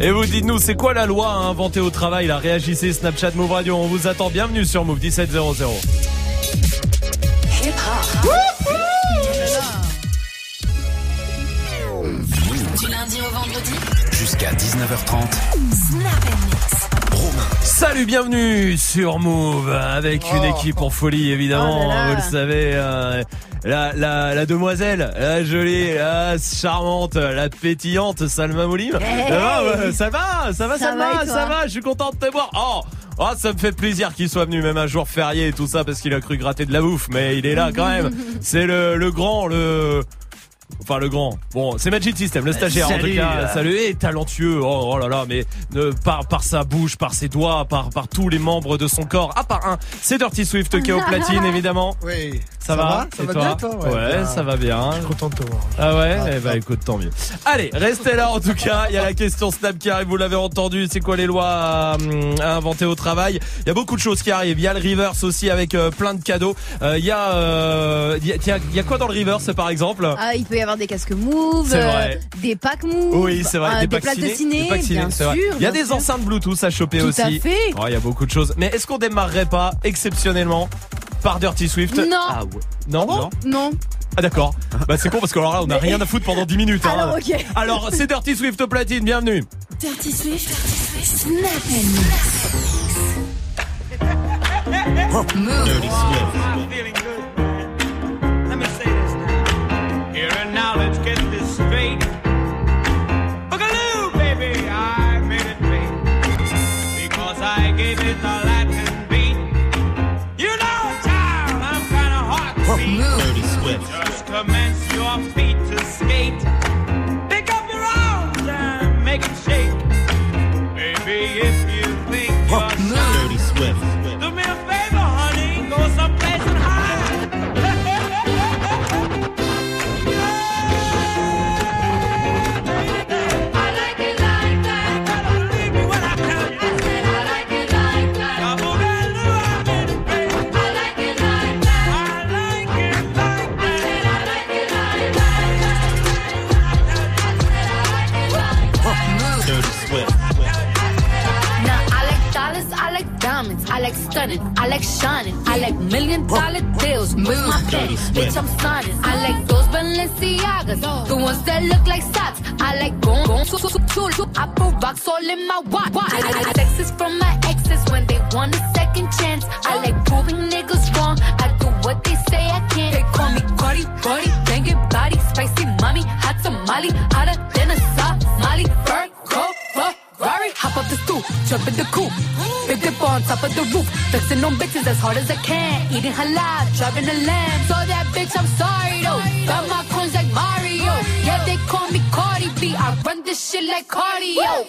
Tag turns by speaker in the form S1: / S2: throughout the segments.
S1: Et vous dites-nous, c'est quoi la loi à inventer au travail Là, réagissez Snapchat Move Radio. On vous attend. Bienvenue sur Move 1700.
S2: Du lundi au vendredi,
S3: Jusqu'à 19h30.
S2: Snap.
S1: Salut, bienvenue sur Move avec une équipe en folie évidemment,
S4: Oh là là.
S1: vous le savez. euh, la, la, la demoiselle, la jolie, la charmante, la pétillante Salma Moulim.
S4: Hey.
S1: Ça va, ouais, ça va, ça va
S4: Ça
S1: Salma,
S4: va
S1: ça va, je suis content de te voir. Oh Oh, ça me fait plaisir qu'il soit venu même un jour férié et tout ça parce qu'il a cru gratter de la bouffe, mais il est là quand même. C'est le, le grand, le, Enfin le grand. Bon, c'est Magic System, le stagiaire en
S5: Salut.
S1: tout cas. Salut et talentueux. Oh, oh là là, mais euh, par par sa bouche, par ses doigts, par par tous les membres de son corps. À part un, c'est Dirty Swift qui est au platine évidemment.
S5: Oui.
S1: Ça, va,
S5: Ça
S1: Et
S5: va
S1: toi
S5: bien, toi
S1: Ouais,
S5: bien.
S1: ça va bien.
S5: Je suis content de te voir.
S1: Ah ouais,
S5: Ah,
S1: eh ben
S5: ah.
S1: écoute, tant mieux. Allez, restez là en tout cas. Il y a la question Snap qui arrive, vous l'avez entendu. C'est quoi les lois à, hum, à inventer au travail? Il y a beaucoup de choses qui arrivent. Il y a le reverse aussi avec euh, plein de cadeaux. Euh, Il y a, euh, il y a, tiens, il y a quoi dans le reverse par exemple?
S4: Ah, il peut y avoir des casques move,
S1: C'est vrai.
S4: des packs move,
S1: Oui, c'est vrai.
S4: euh,
S1: des,
S4: des
S1: packs
S4: plaques de
S1: ciné, des packs ciné,
S4: bien sûr.
S1: Il y a
S4: bien
S1: des
S4: sûr.
S1: enceintes Bluetooth à choper
S4: Tout
S1: aussi.
S4: à fait.
S1: Oh, il y a beaucoup de choses. Mais est-ce qu'on démarrerait pas exceptionnellement par Dirty Swift?
S4: Non.
S1: Ah ouais. Non, non.
S4: Non.
S1: Ah d'accord. Bah c'est con parce que alors là on a rien à foutre pendant 10 minutes. hein.
S4: Alors,
S1: c'est Dirty Swift au platine. Bienvenue.
S2: Dirty Swift, Snap.
S6: Let me say this now. Here and now, let's get this straight. Boogaloo, baby, I made it great. Because I gave it Move. I like I like
S2: shining, I like million dollar deals. With my pen, bitch, I'm signing. I like those Balenciagas, the ones that look like socks. I like going, going to, to, to, to, I put rocks all in my watch. I, I, I texts from my exes when they want a second chance. I like proving niggas wrong. I do what they say I can't. They call me Cardi, Cardi, banging body, spicy mommy, hot tamale, hotter than a Somali. Virgo, Ferrari, hop up the stoop, jump in the coupe. Big dip on top of the roof, flexing on bitches as hard as I can. Eating halal, driving a lamb. So that bitch, I'm sorry though. Got my coins like Mario. Yeah, they call me Cardi B. I run this shit like cardio.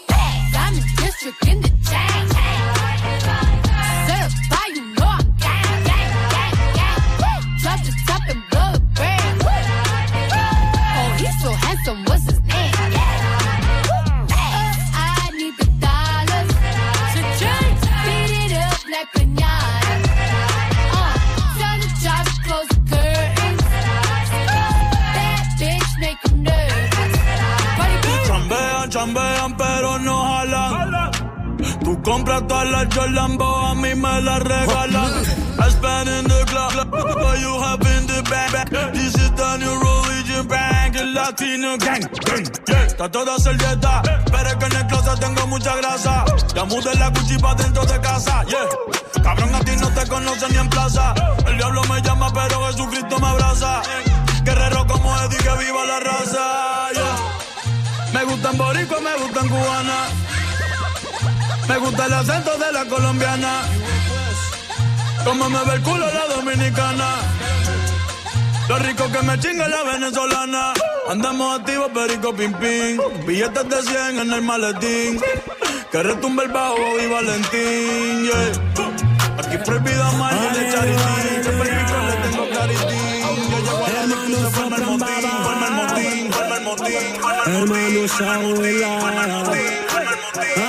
S2: Diamond district in the chain.
S7: Tú compras todas las Jolambo, a mí me las regalan. I spend in the club, but you have in the bank. This is the new religion bank, el latino gang. Está toda servieta, pero es que en el closet tengo mucha grasa. Ya mudé la Gucci pa' dentro de casa, yeah. Cabrón, a ti no te conocen ni en plaza. El diablo me llama, pero Jesucristo me abraza. Guerrero como Eddie, que viva la raza, yeah. Me gustan boricua, me gustan cubana. Me gusta el acento de la colombiana. Como me ve el culo la dominicana. Lo rico que me chinga la venezolana. Andamos activos, perico pim pim. Billetes de 100 en el maletín. Que retumbe el bajo y Valentín, yeah. Aquí prohibida más de charitín. Siempre pico le tengo claritín. Yo llego a la forma el motín. Forma el motín, forma el motín. Forma el motín.
S8: Hermano
S7: Forma el motín, forma el motín, forma el motín.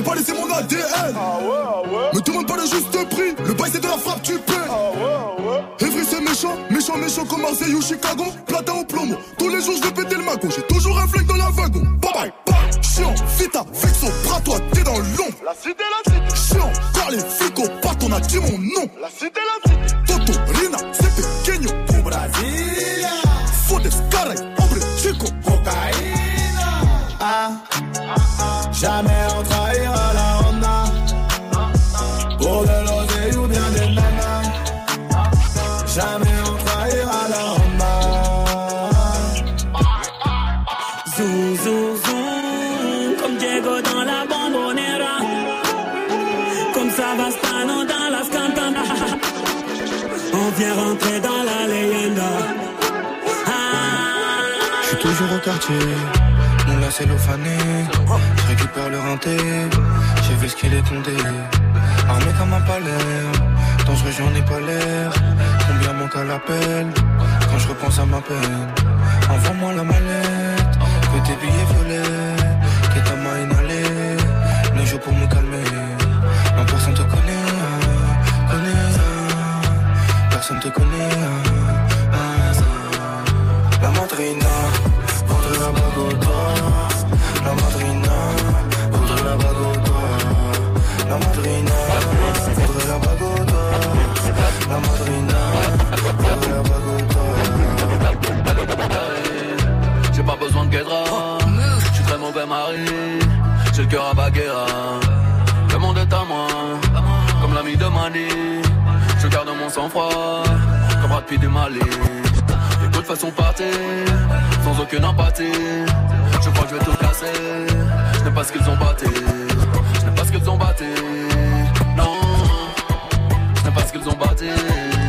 S9: J'ai pas laissé mon ADN. Me demande pas le juste prix, le bail c'est de la frappe, tu paies. Evry c'est méchant, méchant, méchant comme Marseille ou Chicago. Platin au plomo, tous les jours je vais péter le mago. J'ai toujours un flingue dans la wagon. Bye bye, bye. Chiant, vita, vexo, bras toi, t'es dans l'ombre. La cité, la cité. Chiant, car les flics au pattes, on a dit mon nom. La cité, la cité. Toto, Rina, c'est pequeño. Au Brasilia. Fodes, caray, hombre, chico. Cocaïna.
S7: Ah, jamais on trahira
S10: quartier, mon lacet fané. Je récupère le rinté, j'ai vu ce qu'il est condé. Armé comme un palais, dangereux j'en ai pas l'air. Combien manque à l'appel quand je repense à ma peine? Envoie-moi la mallette, que tes billets violets, que ta main inhalée. Le jour pour me calmer, non personne te connaît, ah, connaît, ah. personne te connaît.
S11: Je suis très mauvais mari J'ai le cœur à Baguera Le monde est à moi Comme l'ami de Mani. Je garde mon sang-froid Comme Brad Pitt du Mali. Et de toute façon partir Sans aucune empathie. Je crois que je vais tout casser. Je n'ai pas ce qu'ils ont batté Je n'ai pas ce qu'ils ont batté Non Je n'ai pas ce qu'ils ont batté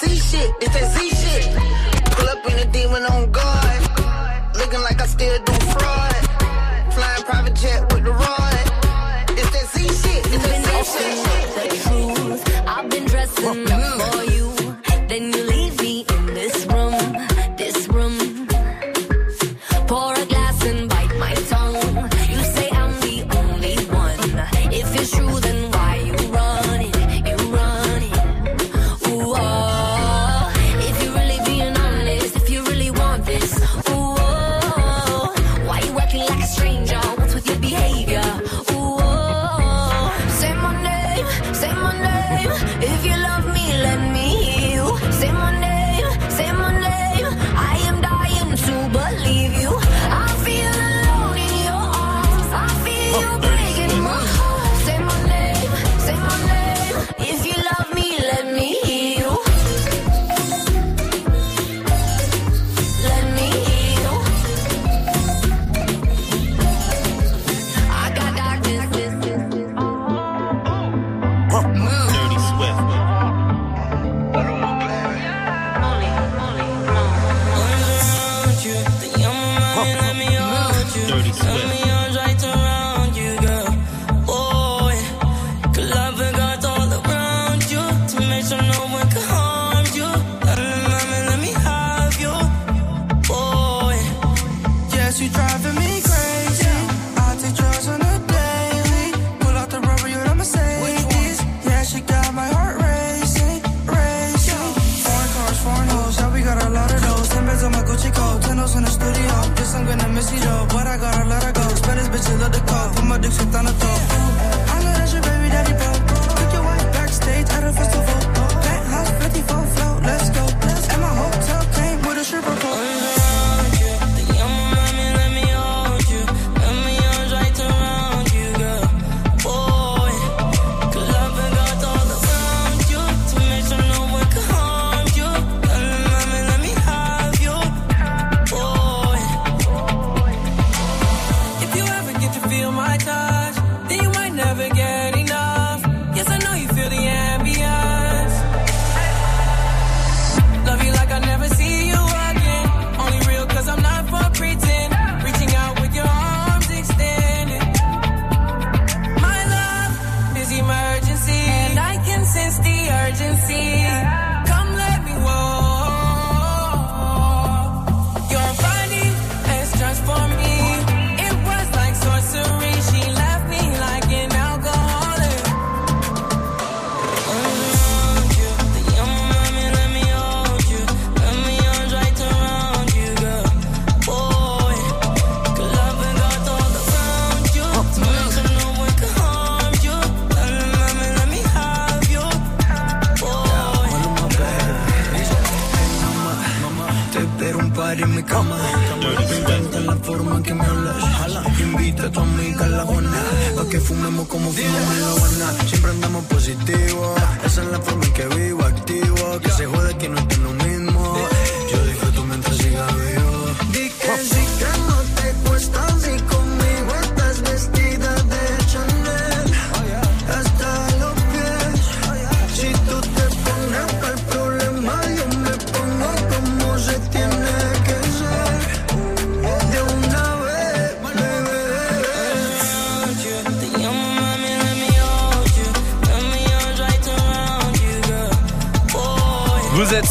S12: Z shit. It's that Z shit. Pull up in a demon on guard. Looking like I still do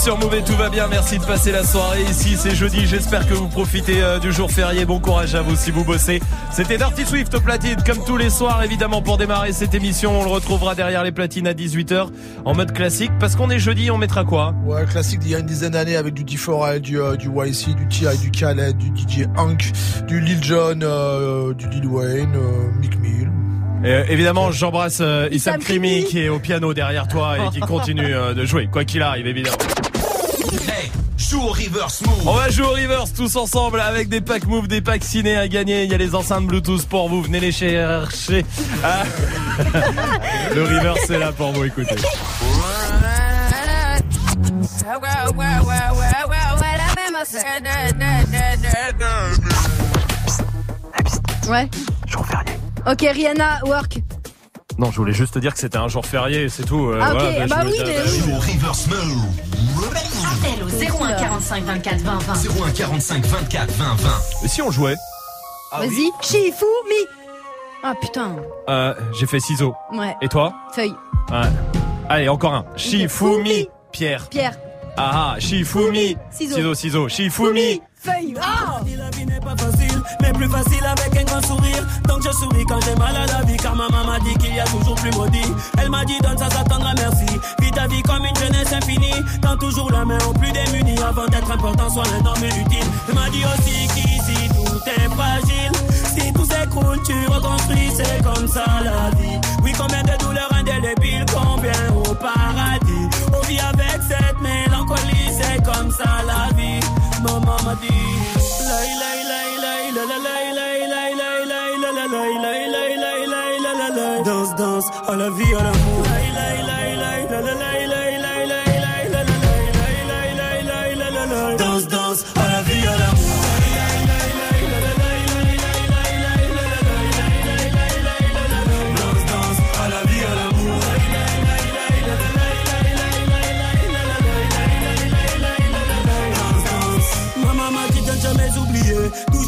S1: sur Move et tout va bien, merci de passer la soirée ici, c'est jeudi, j'espère que vous profitez euh, du jour férié, bon courage à vous si vous bossez. C'était Dirty Swift au platine, comme tous les soirs évidemment pour démarrer cette émission, on le retrouvera derrière les platines à 18h en mode classique, parce qu'on est jeudi, on mettra quoi?
S5: Ouais, classique d'il y a une dizaine d'années avec du D4L, du, euh, du YC, du T.I., du Khaled, du DJ Hank, du Lil Jon, euh, du Lil Wayne, euh, Mick Mill.
S1: Euh, évidemment, j'embrasse euh, Issam Krimi
S5: Krimi.
S1: qui est au piano derrière toi et qui continue euh, de jouer, quoi qu'il arrive évidemment.
S13: Reverse move.
S1: On va jouer au reverse tous ensemble avec des packs move, des packs ciné à gagner. Il y a les enceintes Bluetooth pour vous. Venez les chercher. Ah. Le reverse c'est là pour vous. Écoutez.
S4: Ouais.
S1: Jour férié.
S4: Ok, Rihanna, work.
S1: Non, je voulais juste te dire que c'était un jour férié, c'est tout. Euh,
S4: Ah, ok,
S1: ouais,
S4: bah oui, mais
S13: reverse move.
S2: Appel au 01 45 24 20 20.
S13: 01 45 24 20 20.
S1: Et si on jouait
S4: Vas-y, Shifumi. Ah putain.
S1: euh, J'ai fait ciseaux.
S4: Ouais.
S1: Et toi
S4: Feuille.
S1: Ouais. Allez, encore un. Shifumi. Pierre.
S4: Pierre.
S1: Ah ah, Shifumi.
S4: Ciseaux.
S1: Ciseaux, ciseaux. Shifumi.
S4: Feuille. Ah
S8: La vie n'est pas facile, mais plus facile avec un grand sourire. Donc je souris quand j'ai mal à la vie, car ma maman m'a dit qu'il y a toujours plus maudit. Elle m'a dit donne ça, ça t'endra merci. Vis ta vie comme une jeunesse infinie. Tends toujours la main aux plus démunis avant d'être important, sois un homme utile. Elle m'a dit aussi qu'ici tout est fragile. Si tout s'écroule, tu reconstruis, c'est comme ça la vie. Oui, combien de douleurs indélébiles, combien au paradis. On vit avec cette mélancolie, c'est comme ça la vie. Maman m'a dit. La, la, la, la, la, la, lai. Danse, danse, à la vie, à l'amour.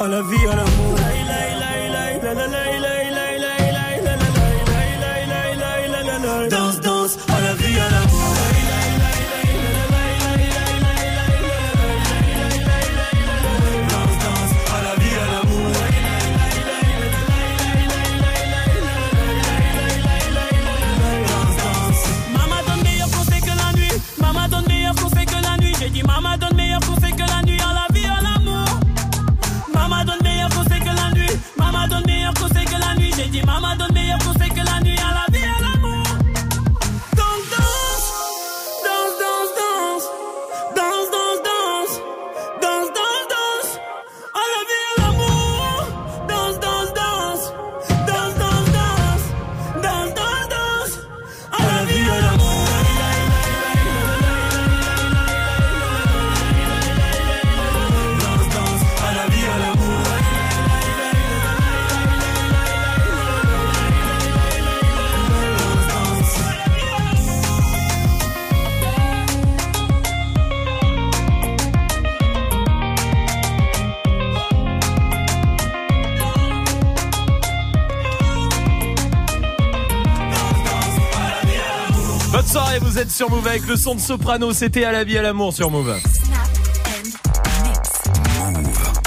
S8: À la vie, à l'amour.
S1: Êtes sur Move avec le son de soprano. C'était à la vie à l'amour sur Move.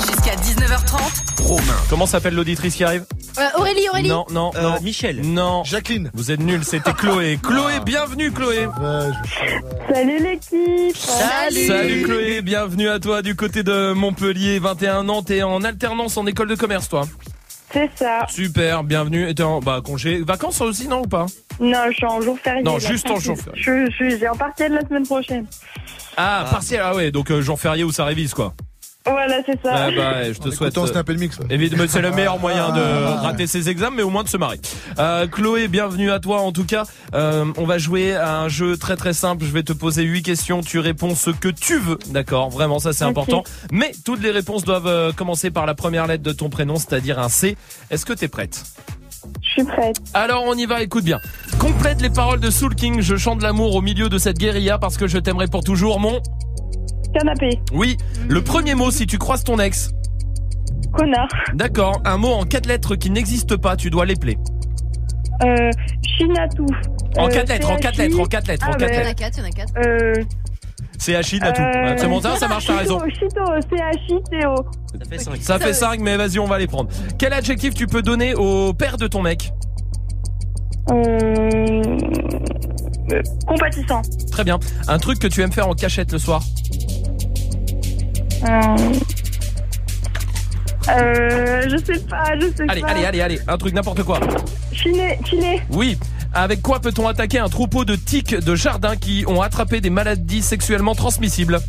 S2: Jusqu'à 19h30.
S13: Romain.
S1: Comment s'appelle l'auditrice qui arrive
S4: Euh, Aurélie, Aurélie.
S1: Non, non, non.
S5: Michel.
S1: Non.
S5: Jacqueline.
S1: Vous êtes nul, c'était Chloé. Chloé, bienvenue Chloé.
S14: Salut l'équipe
S1: Salut Chloé, bienvenue à toi du côté de Montpellier, 21 ans, t'es en alternance en école de commerce toi.
S14: C'est ça.
S1: Super, bienvenue. Et t'es en bah, congé, vacances aussi non ou pas?
S14: Non, je suis en jour férié.
S1: Non,
S14: là,
S1: juste en jour férié.
S14: Je, je suis j'ai un partiel la semaine prochaine.
S1: ah, partiel, ah ouais, donc euh, jour férié où ça révise quoi.
S14: Voilà, c'est ça.
S1: Ah bah, je te souhaite. Euh,
S5: le mix. ouais.
S1: Évidemment, c'est le meilleur moyen de
S5: Ah.
S1: rater ses examens, mais au moins de se marrer. Euh, Chloé, bienvenue à toi. En tout cas, euh, on va jouer à un jeu très très simple. Je vais te poser huit questions. Tu réponds ce que tu veux, d'accord? Vraiment, ça c'est important. Mais toutes les réponses doivent euh, commencer par la première lettre de ton prénom, c'est-à-dire un C. Est-ce que t'es prête?
S14: Je suis prête.
S1: Alors on y va, écoute bien. Complète les paroles de Soul King. Je chante l'amour au milieu de cette guérilla parce que je t'aimerai pour toujours, mon.
S14: Canapé.
S1: Oui. Le premier mot si tu croises ton ex.
S14: Connard.
S1: D'accord. Un mot en quatre lettres qui n'existe pas. Tu dois l'épeler.
S14: Euh, Chinatou.
S1: En
S14: Euh,
S1: quatre lettres, en quatre lettres, en quatre lettres, en quatre
S4: Il y en a quatre, il y en a quatre.
S14: Euh,
S1: C'est Achille, à tout.
S14: euh,
S1: C'est bon, ça, ça marche, t'as raison.
S14: Chito, Chito, C-H-I-T-O.
S15: Ça fait 5.
S1: Ça fait 5, mais vas-y, on va les prendre. Quel adjectif tu peux donner au père de ton mec?
S14: Euh, euh, compatissant.
S1: Très bien. Un truc que tu aimes faire en cachette le soir?
S14: Euh, euh, je sais pas, je sais
S1: Allez,
S14: pas.
S1: allez, allez, allez. Un truc, n'importe quoi.
S14: Chiner, chiner.
S1: Oui. Avec quoi peut-on attaquer un troupeau de tiques de jardin qui ont attrapé des maladies sexuellement transmissibles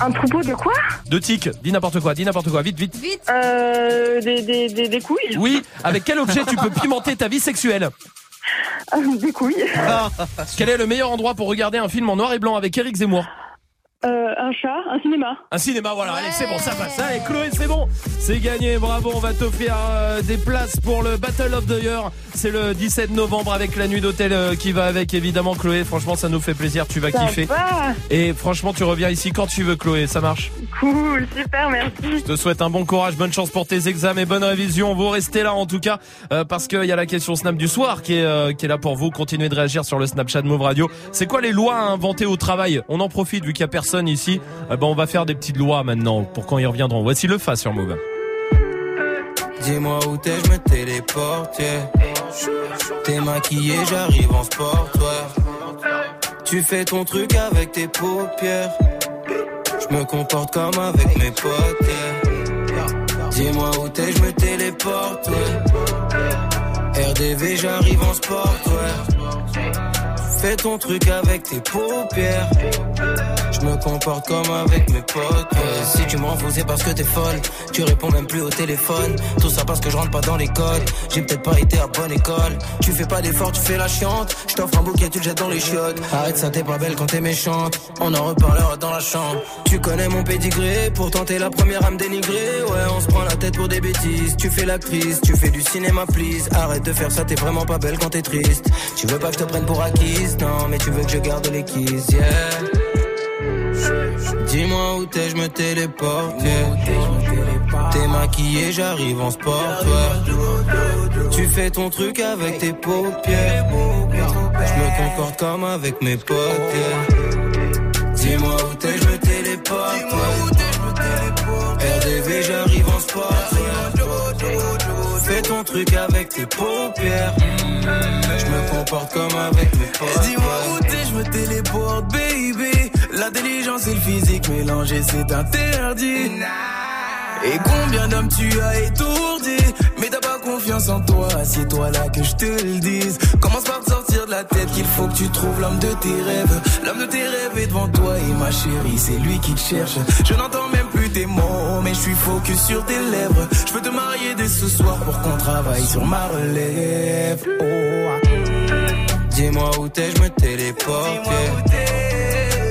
S14: Un troupeau de quoi?
S1: De tiques. Dis n'importe quoi, dis n'importe quoi. Vite, vite.
S4: Vite.
S14: Euh, des, des, des, des couilles.
S1: Oui. Avec quel objet tu peux pimenter ta vie sexuelle?
S14: Des couilles.
S1: Quel est le meilleur endroit pour regarder un film en noir et blanc avec Eric Zemmour?
S14: Euh, un chat, un cinéma.
S1: Un cinéma, voilà, allez, c'est bon, ça passe. Allez, Chloé, c'est bon. C'est gagné, bravo. On va t'offrir euh, des places pour le Battle of the Year. C'est le 17 novembre avec la nuit d'hôtel euh, qui va avec, évidemment, Chloé. Franchement, ça nous fait plaisir, tu vas
S14: Ça
S1: kiffer.
S14: va.
S1: Et franchement, tu reviens ici quand tu veux, Chloé, ça marche.
S14: Cool, super, merci.
S1: Je te souhaite un bon courage, bonne chance pour tes examens et bonne révision. Vous restez là en tout cas parce qu'il y a la question Snap du soir qui est, qui est là pour vous. Continuez de réagir sur le Snapchat Move Radio. C'est quoi les lois à inventer au travail? On en profite vu qu'il y a personne ici. Euh, ben, on va faire des petites lois maintenant pour quand ils reviendront. Voici le fa sur Move.
S16: Dis-moi où t'es, je me téléporte. T'es maquillé, j'arrive en sport. Tu fais ton truc avec tes paupières. Je me comporte comme avec mes potes. yeah. Dis-moi où t'es, je me téléporte. RDV, j'arrive en sport. Fais ton truc avec tes paupières. Je me comporte comme avec mes potes. Euh, si tu m'en fous, parce que t'es folle. Tu réponds même plus au téléphone. Tout ça parce que je rentre pas dans les codes. J'ai peut-être pas été à bonne école. Tu fais pas d'effort, tu fais la chiante. Je t'offre un bouquet, tu le jettes dans les chiottes. Arrête ça, t'es pas belle quand t'es méchante. On en reparlera dans la chambre. Tu connais mon pédigré, pourtant t'es la première à me dénigrer. Ouais, on se prend la tête pour des bêtises. Tu fais l'actrice, tu fais du cinéma, please. Arrête de faire ça, t'es vraiment pas belle quand t'es triste. Tu veux pas que je te prenne pour acquise, non, mais tu veux que je garde les kisses, yeah. Dis-moi où t'es, je me téléporte. T'es maquillé, j'arrive en sport. Tu fais ton truc avec tes paupières. Je me comporte comme avec mes potes. Dis-moi où t'es, je me téléporte. RDV, j'arrive en sport. Truc avec tes paupières. Je me comporte comme avec mes potes.
S15: Dis-moi où t'es, je me téléporte, baby. L'intelligence et le physique mélangés, c'est interdit. Et combien d'hommes tu as étourdi? Mais t'as pas confiance en toi, c'est toi là que je te le dise Commence par te sortir de la tête qu'il faut que tu trouves l'homme de tes rêves L'homme de tes rêves est devant toi et ma chérie c'est lui qui te cherche Je n'entends même plus tes mots mais je suis focus sur tes lèvres Je peux te marier dès ce soir pour qu'on travaille sur ma relève Oh, ah.
S16: Dis-moi où t'es, je me téléporte.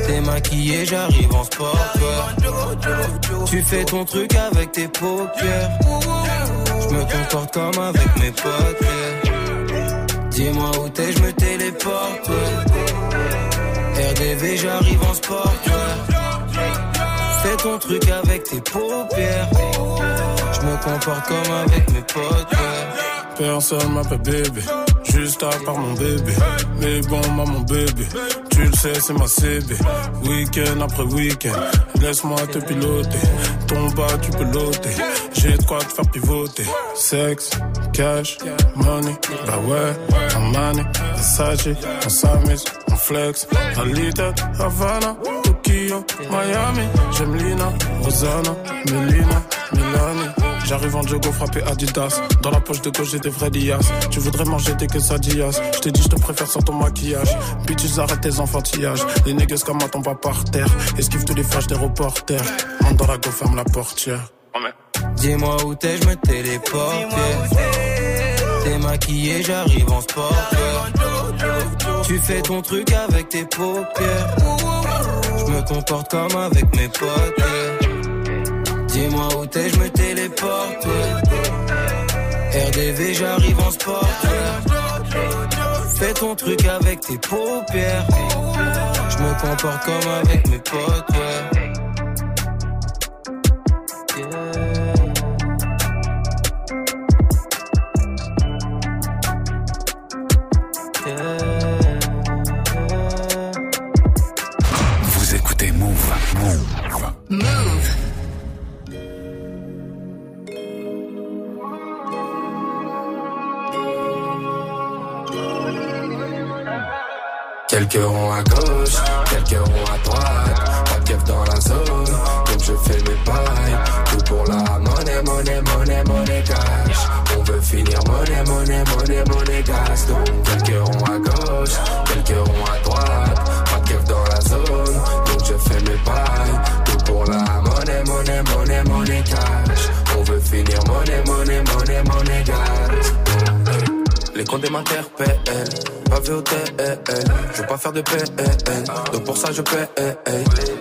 S16: T'es maquillé, j'arrive en sport. Tu fais ton truc avec tes paupières. Je me comporte comme avec mes potes. Dis-moi où t'es, je me téléporte. RDV, j'arrive en sport. Fais ton truc avec tes paupières. Je me comporte comme avec mes potes. ouais.
S17: Personne m'appelle bébé, juste à part mon bébé. Mais bon, maman bébé, tu le sais, c'est ma CB. Week-end après week-end, laisse-moi te piloter. Ton bas, tu peux l'ôter. J'ai de quoi te pivoter. Sexe, cash, money, bah ouais, en money, Versace, on s'amuse, on flex. Alita, Havana, Tokyo, Miami. J'aime Lina, Rosanna, Melina, Milani. J'arrive en jogo frappé Adidas. Dans la poche de gauche, j'ai des vrais liasses. Tu voudrais manger des quesadillas. Je t'ai dit, je te préfère sans ton maquillage. Bitches, arrête tes enfantillages. Les nègres comme moi tombent pas par terre. Esquive tous les flashs des reporters. Monte dans la go, ferme la portière.
S16: Dis-moi où t'es, je me téléporte. T'es maquillé, j'arrive en sport. Tu fais ton truc avec tes paupières. Je me comporte comme avec mes potes. Dis-moi où t'es, je me téléporte. RDV, j'arrive en sport. Fais ton truc avec tes paupières. Je me comporte comme avec mes potes. ouais.
S11: Quelques ronds à gauche, quelques ronds à droite. Pas de keuf dans la zone, donc je fais mes pailles. Tout pour la monnaie, monnaie, monnaie, monnaie cash. On veut finir monnaie, monnaie, monnaie, monnaie gas. Donc quelques ronds à gauche, quelques ronds à droite. Pas de keuf dans la zone, donc je fais mes pailles. Tout pour la monnaie, monnaie, monnaie, monnaie cash. On veut finir monnaie, monnaie, monnaie, monnaie gas. Les comptes m'interpellent, pas vu au TL. Je veux pas faire de PN, donc pour ça je paie.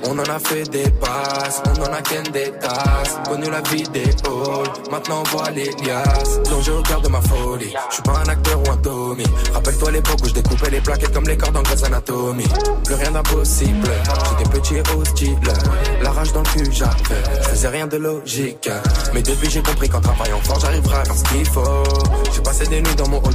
S11: On en a fait des passes, on en a qu'un des tasses. Connu la vie des halls, maintenant on voit les liasses. Donc je regarde ma folie, je suis pas un acteur ou un Tommy. Rappelle-toi l'époque où je découpais les plaquettes comme les cordes en Grey's Anatomy. Plus rien d'impossible, j'étais petit et hostile. La rage dans le cul j'avais, je faisais rien de logique. Mais depuis j'ai compris qu'en travaillant fort j'arriverai à ce qu'il faut. J'ai passé des nuits dans mon hall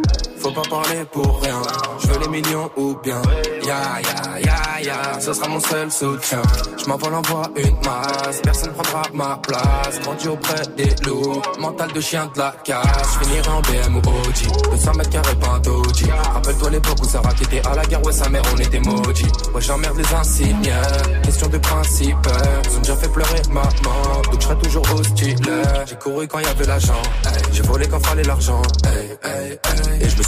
S11: Faut pas parler pour rien. Je veux les millions ou bien. Ya ya ya ya, ce sera mon seul soutien. Je m'envole en voie une masse, personne prendra ma place. Grandi auprès des loups, mental de chien de la casse. Je finirai en BM ou OG, 200 mètres carrés doji. Rappelle-toi l'époque où Sarah qui était à la guerre, ouais sa mère on était maudits. Ouais j'emmerde les insignes, question de principe. Ils ont déjà fait pleurer maman, donc je serai toujours hostile. J'ai couru quand y avait l'argent, j'ai volé quand fallait l'argent. Et je me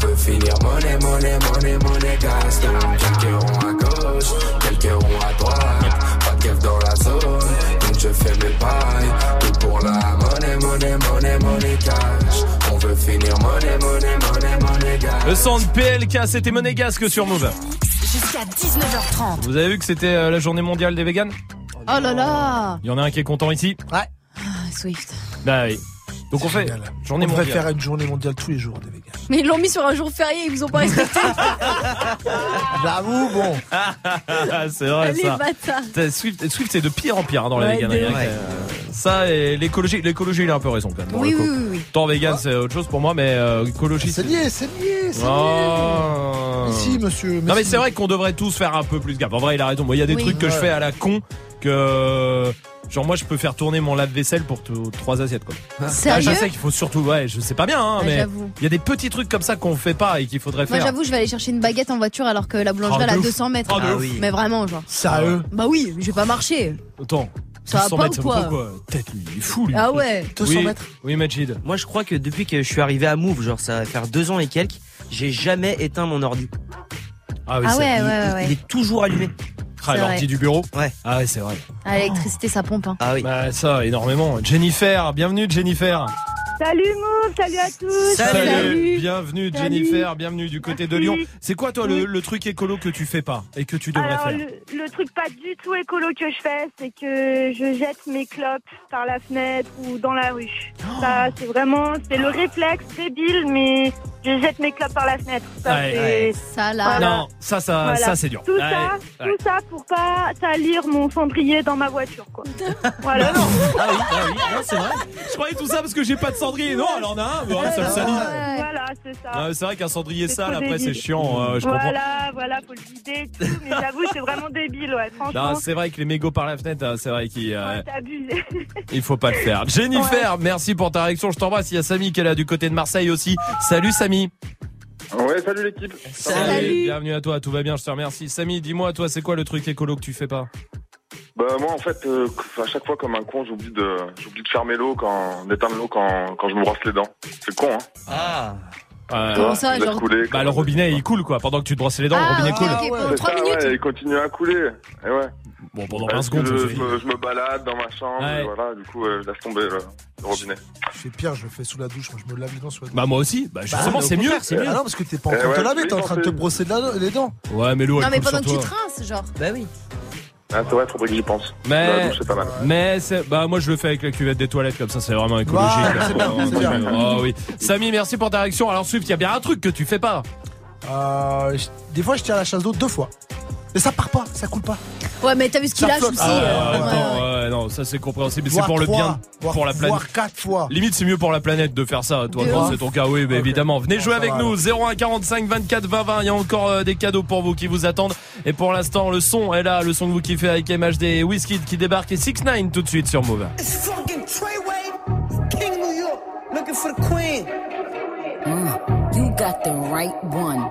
S11: On veut finir monnaie, monnaie, monnaie, monnaie cash. Donc quelques ronds à gauche, quelques ronds à droite, pas de keuf dans la zone, donc je fais mes bails. Tout pour la monnaie, monnaie, monnaie, monnaie cash. On veut finir monnaie, monnaie, monnaie, monnaie cash.
S1: Le son de PLK, c'était monégasque sur Move.
S4: Jusqu'à 19h30.
S1: Vous avez vu que c'était euh, la journée mondiale des vegans
S4: Oh là là.
S1: Il y en a un qui est content ici
S5: Ouais.
S4: Ah, Swift.
S1: Bah oui. Donc on fait journée
S5: On
S1: mondiale.
S5: faire une journée mondiale tous les jours des.
S4: Mais ils l'ont mis sur un jour férié, ils vous ont pas respecté.
S5: J'avoue, bon.
S1: c'est vrai
S4: Les
S1: ça. T'as- Swift, Swift c'est de pire en pire hein, dans la
S4: Ouais,
S1: véganerie.
S4: ouf.
S1: euh, Ça et l'écologie, l'écologie il a un peu raison quand même.
S4: Oui, oui, oui, oui.
S1: Tant vegan c'est autre chose pour moi, mais euh, écologie
S5: C'est lié, c'est lié, c'est lié.
S1: Oh.
S5: Ici, monsieur.
S1: Non mais
S5: si.
S1: c'est vrai qu'on devrait tous faire un peu plus gaffe. En vrai, il a raison. Moi, il y a des
S5: Oui.
S1: trucs que je
S5: Ouais.
S1: fais à la con que genre moi je peux faire tourner mon lave-vaisselle pour trois assiettes quoi.
S4: Sérieux
S1: Ah, je sais qu'il faut surtout ouais, je sais pas bien hein,
S4: Ah,
S1: mais
S4: j'avoue.
S1: il y a des petits trucs comme ça qu'on fait pas et qu'il faudrait
S4: Moi
S1: faire.
S4: j'avoue, je vais aller chercher une baguette en voiture alors que la boulangerie
S1: Ah,
S4: elle
S1: de
S4: a
S1: ouf.
S4: 200 mètres.
S1: Ah, de ouf.
S4: Mais vraiment, genre.
S5: Sérieux
S4: Bah oui, je vais pas marcher.
S1: Attends.
S4: Ça va
S1: 200
S4: pas
S1: mètres,
S4: ou
S1: ça
S4: quoi
S1: Tête, lui, il est fou lui.
S4: Ah ouais.
S1: oui, Oui, Majid.
S18: Moi, je crois que depuis que je suis arrivé à Move, genre ça va faire deux ans et quelques, j'ai jamais éteint mon ordi.
S1: Ah
S4: oui, Ah c'est- ouais,
S18: il,
S4: ouais,
S18: il-
S4: ouais.
S18: il est toujours allumé.
S1: Ah, l'ordi du bureau
S18: Ouais.
S1: Ah ouais, c'est vrai.
S4: À l'électricité, ça pompe. Hein.
S18: Ah oui.
S1: Bah ça, énormément. Jennifer, bienvenue Jennifer.
S14: Salut Move, salut à tous.
S1: Bienvenue
S14: Salut.
S1: Jennifer, bienvenue du côté de. Lyon. C'est quoi toi le, le truc écolo que tu fais pas et que tu devrais
S14: Alors,
S1: faire
S14: le, le truc pas du tout écolo que je fais, c'est que je jette mes clopes par la fenêtre ou dans la rue.
S1: Oh.
S14: Ça, c'est vraiment, c'est le réflexe débile, mais je jette mes clopes par la fenêtre. Ça,
S1: Ouais.
S4: Ça là.
S14: Voilà.
S1: Non, ça, ça,
S14: Voilà.
S1: ça c'est dur.
S14: Tout
S1: Ouais,
S14: ça,
S1: ouais.
S14: tout ça pour pas salir mon cendrier dans ma voiture, quoi. voilà.
S1: Ah oui, ah oui, non, c'est vrai. Je croyais tout ça parce que j'ai pas de cendrier. Non, alors on a un, ça le salit.
S14: Voilà, c'est ça.
S1: C'est vrai qu'un cendrier
S14: C'est
S1: sale,
S14: trop
S1: après, c'est
S14: débile.
S1: chiant. euh, je comprends.
S14: Voilà, voilà, faut le vider et tout, mais j'avoue, c'est vraiment débile, ouais, franchement.
S1: Non, c'est vrai que les mégots par la fenêtre, euh, c'est vrai qu'il euh,
S14: c'est abusé.
S1: il faut pas le faire. Jennifer, merci pour ta réaction. Je t'embrasse. Il y a Samy qui est là du côté de Marseille aussi. Salut Samy.
S19: Ouais, salut l'équipe.
S1: Bienvenue à toi. Tout va bien. Je te remercie. Samy, dis-moi, toi, c'est quoi le truc écolo que tu fais pas?
S19: Bah moi en fait, euh, à chaque fois comme un con, j'oublie de, j'oublie de fermer l'eau quand, d'éteindre l'eau quand, quand je me brosse les dents. C'est con, hein.
S18: Ah.
S1: Euh,
S19: Comment ça, je laisse genre- couler,
S1: Bah le robinet il coule quoi. Pendant que tu te brosses les dents, le robinet coule.
S19: C'est ça, ouais, il continue à couler. Et ouais.
S1: Bon, pendant
S19: Parce
S1: 20 secondes, ça
S19: je,
S1: suffit.
S19: me, je me balade dans ma chambre,
S1: Ouais.
S19: et voilà, du coup, euh, je laisse tomber le, le robinet.
S5: Je fais pire, je le fais sous la douche. Moi, je me lave les dents sous la douche.
S1: Bah moi aussi. Bah justement,
S5: mais au
S1: c'est mieux.
S5: contraire, Ah non, parce que t'es pas en
S19: Eh
S5: train de te laver, t'es en
S19: non,
S5: train de te
S19: c'est-
S5: brosser la- les dents.
S1: Ouais, mais l'eau
S4: Non,
S1: elle
S4: mais
S1: coule
S4: pendant que tu
S1: toi.
S4: te rinces, genre.
S18: Bah oui.
S19: Ah, c'est vrai, faudrait que j'y pense.
S1: Mais,
S19: douche, c'est pas mal.
S1: mais bah moi je le fais avec la cuvette des toilettes comme ça, c'est vraiment écologique.
S5: Voilà, c'est bien, c'est bien.
S1: Oh oui. Samy, merci pour ta réaction. Alors Swift, il y a bien un truc que tu fais pas.
S5: Euh, des fois, je tire la chasse d'eau deux fois. Mais ça part pas, ça coule pas.
S4: Ouais, mais t'as vu ce qu'il lâche aussi.
S5: Ah,
S4: euh,
S1: Attends,
S4: ouais.
S1: ouais, non, ça c'est compréhensible, mais c'est pour le
S5: trois,
S1: bien,
S5: voire-
S1: pour la planète.
S5: Voire quatre fois.
S1: Limite, c'est mieux pour la planète de faire ça. Toi,
S5: De
S1: quand
S5: ouf.
S1: c'est ton cas, oui, mais évidemment. Venez jouer avec nous. 01 45 24 20 20. Il y a encore euh, des cadeaux pour vous qui vous attendent. Et pour l'instant, le son est là, le son que vous kiffez avec MHD et Wizkid qui débarque et 6 9 tout de suite sur Move.
S20: It's fucking King New York, looking for the queen.
S21: Mm, you got the right one.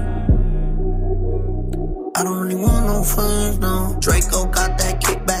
S22: I don't really want no friends, no. Draco got that kickback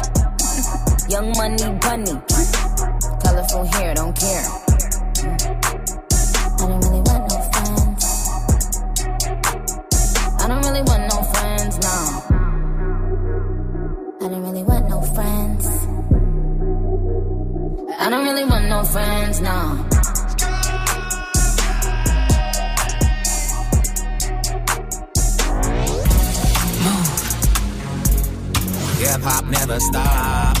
S21: young money bunny. Colorful hair, don't care. Mm. I don't really want no friends. I don't really want no friends, no. I don't really want no friends. I don't really want no friends, no.
S18: Hip hop never stop.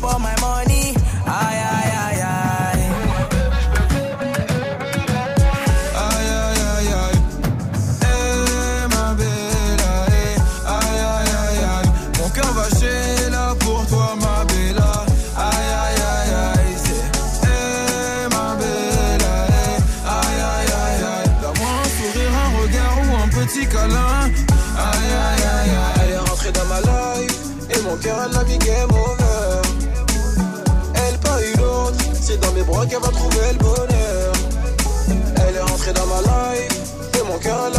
S23: make you chop all my
S7: Est dans ma life,
S24: et mon cœur.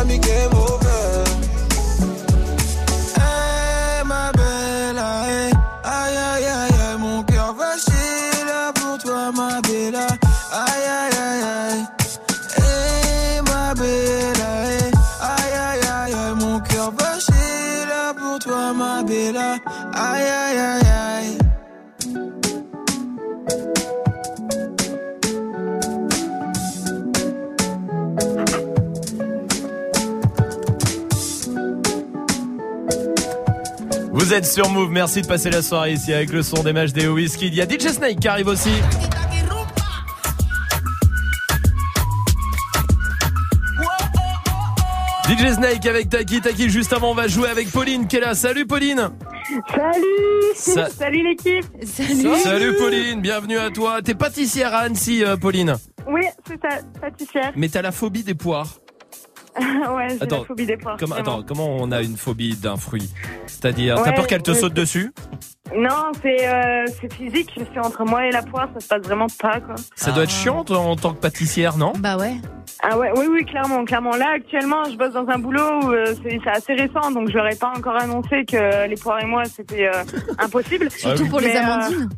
S15: Hey, ma belle, hey. aïe aïe aïe aïe, mon cœur va chier pour toi, ma belle. Aïe aïe aïe aïe, ma aïe aïe aïe aïe, mon cœur va là pour toi, ma belle. Aïe aïe aïe
S1: Vous êtes sur Move, merci de passer la soirée ici avec le son des matchs des whisky. Il y a DJ Snake qui arrive aussi. DJ Snake avec Taki Taki juste avant on va jouer avec Pauline qui est là. Salut Pauline
S14: Salut Salut l'équipe
S1: Salut, Pauline, bienvenue à toi. T'es pâtissière à Annecy euh, Pauline
S14: Oui, c'est ça, pâtissière.
S1: Mais t'as la phobie des poires.
S14: ouais, j'ai
S1: Attends,
S14: la phobie des poires.
S1: Attends, comment on a une phobie d'un fruit? C'est-à-dire, t'as peur qu'elle te saute dessus?
S14: Non, c'est euh, c'est physique, c'est entre moi et la poire, ça se passe vraiment pas, quoi.
S1: Ça doit être chiant toi, en tant que pâtissière, non?
S4: Bah ouais.
S14: Ah ouais, oui, oui, clairement, clairement. Là, actuellement, je bosse dans un boulot où euh, c'est c'est assez récent, donc je leur ai pas encore annoncé que les poires et moi, c'était euh, impossible.
S1: Surtout
S4: pour les
S14: Mais, euh,
S4: amandines.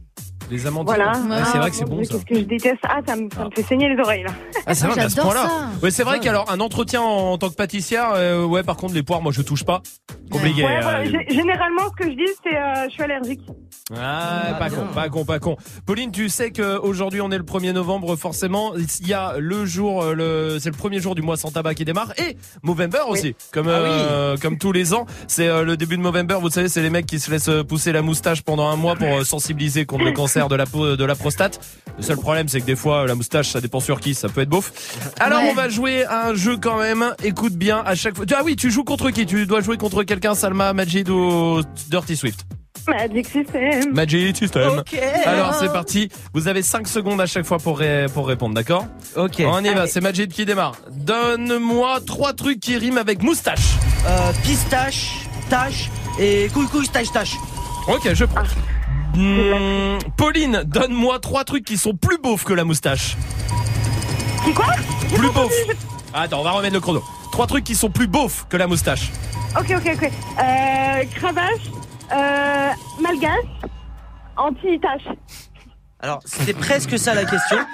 S1: Les amandes.
S14: Voilà.
S1: C'est vrai que c'est
S14: mon
S1: bon ça.
S14: Qu'est-ce que je déteste? Ah, ça me, ça me fait saigner les oreilles, là.
S1: Ah, c'est vrai, mais à ce
S14: J'adore
S1: point-là.
S14: ça.
S1: Ouais, c'est vrai qu'alors un entretien en tant que pâtissière, euh, ouais, par contre les poires, moi je touche pas. Compliqué.
S14: Ouais, voilà,
S1: euh,
S14: gé- généralement, ce que je dis, c'est euh, je suis allergique.
S1: Ah, pas con, pas con, pas con. Pauline, tu sais qu'aujourd'hui on est le 1er novembre, forcément, il y a le jour, euh, le, c'est le premier jour du mois sans tabac qui démarre et Movember aussi, comme
S18: Ah
S1: euh, comme tous les ans. C'est euh, le début de Movember, vous savez, c'est les mecs qui se laissent pousser la moustache pendant un mois pour euh, sensibiliser contre le cancer de la peau, de la prostate. Le seul problème, c'est que des fois la moustache, ça dépend sur qui, ça peut être beauf. Alors
S18: Ouais.
S1: on va jouer à un jeu quand même. Écoute bien à chaque fois. Ah oui, tu joues contre qui? Tu dois jouer contre quelqu'un, Salma, Majid ou Dirty Swift
S14: Magic System.
S1: Magic System.
S14: Ok.
S1: Alors c'est parti. Vous avez 5 secondes à chaque fois pour, ré- pour répondre, d'accord
S18: Ok.
S1: On y va, c'est Majid qui démarre. Donne-moi trois trucs qui riment avec moustache.
S18: Euh, pistache, tache et couille couille tache tache.
S1: Ok, je prends. Hmm, Pauline, donne-moi trois trucs qui sont plus beaufs que la moustache.
S14: Quoi
S1: Plus beaufs. Attends, on va remettre le chrono. Trois trucs qui sont plus beaufs que la moustache.
S14: Ok, ok, ok. Euh, cravache, euh, malgache, anti-tache.
S18: Alors c'était presque ça la question.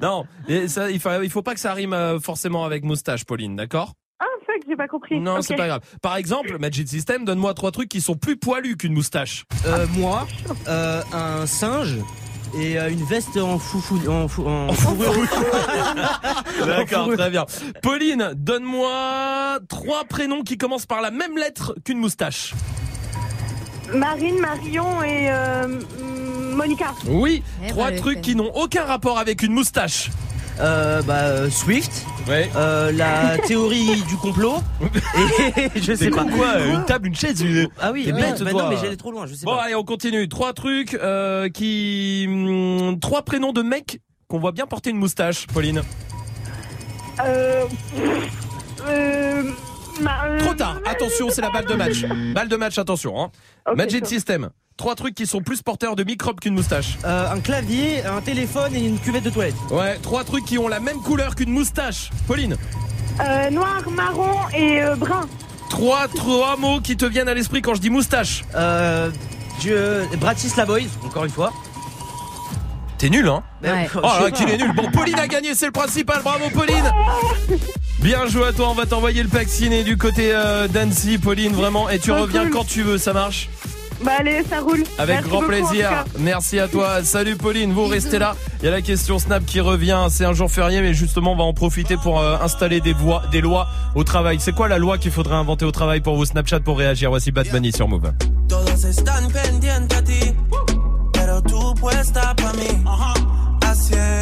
S1: Non, et ça, il, faut, il faut pas que ça rime euh, forcément avec moustache, Pauline, d'accord?
S14: Ah, fuck, j'ai pas compris.
S1: Non,
S14: Ok.
S1: c'est pas grave. Par exemple, Magic System, donne-moi trois trucs qui sont plus poilus qu'une moustache.
S18: Euh, moi, euh, un singe et euh, une veste en foufou en, fou, en fourrure.
S1: D'accord, très bien. Pauline, donne-moi trois prénoms qui commencent par la même lettre qu'une moustache.
S14: Marine, Marion et euh, Monica.
S1: Oui,
S18: Eh,
S1: trois
S18: bah,
S1: trucs qui n'ont aucun rapport avec une moustache.
S18: Euh, bah, euh, Swift.
S1: Ouais.
S18: Euh, la théorie du complot. Et je sais pas.
S1: quoi Une table, une chaise, une...
S18: Ah oui,
S1: T'es
S18: ouais,
S1: bête,
S18: bah
S1: toi.
S18: non, mais j'allais trop loin, je sais
S1: Bon,
S18: pas.
S1: allez, on continue. Trois trucs euh, qui... hum, Trois prénoms de mecs qu'on voit bien porter une moustache, Pauline.
S14: Euh, euh, euh,
S1: Trop tard, attention, c'est la balle de match. Balle de match, attention. Hein. Magic. System. Trois trucs qui sont plus porteurs de microbes qu'une moustache.
S18: Euh, un clavier, un téléphone et une cuvette de toilette.
S1: Ouais, trois trucs qui ont la même couleur qu'une moustache. Pauline.
S14: euh, noir, marron et euh, brun.
S1: Trois, trois mots qui te viennent à l'esprit quand je dis moustache.
S18: Euh. Bratislavois, encore une fois.
S1: T'es nul, hein
S18: Ouais.
S1: Oh là, qu'il est nul. Bon, Pauline a gagné, c'est le principal. Bravo, Pauline. Bien joué à toi. On va t'envoyer le pack ciné du côté euh, d'Annecy, Pauline, vraiment. Et tu reviens
S14: cool.
S1: quand tu veux, ça marche
S14: Bah allez, ça roule.
S1: Avec
S14: Merci
S1: grand
S14: beaucoup,
S1: plaisir. Merci à toi. Salut Pauline, vous restez là. Il y a la question Snap qui revient. C'est un jour férié, mais justement, on va en profiter pour euh, installer des, voies, des lois au travail. C'est quoi la loi qu'il faudrait inventer au travail pour vous Snapchat pour réagir? Voici Bad Bunny sur Move.
S15: Todos están pendientes a ti, pero tú puesta pa' mí, haciendo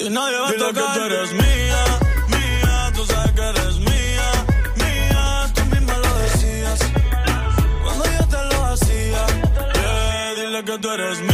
S7: Y nadie va a
S25: Dile que tú eres mía, mía, tú sabes que eres mía, mía, tú misma lo decías. Cuando yo te lo hacía, yeah, dile que tú eres mía.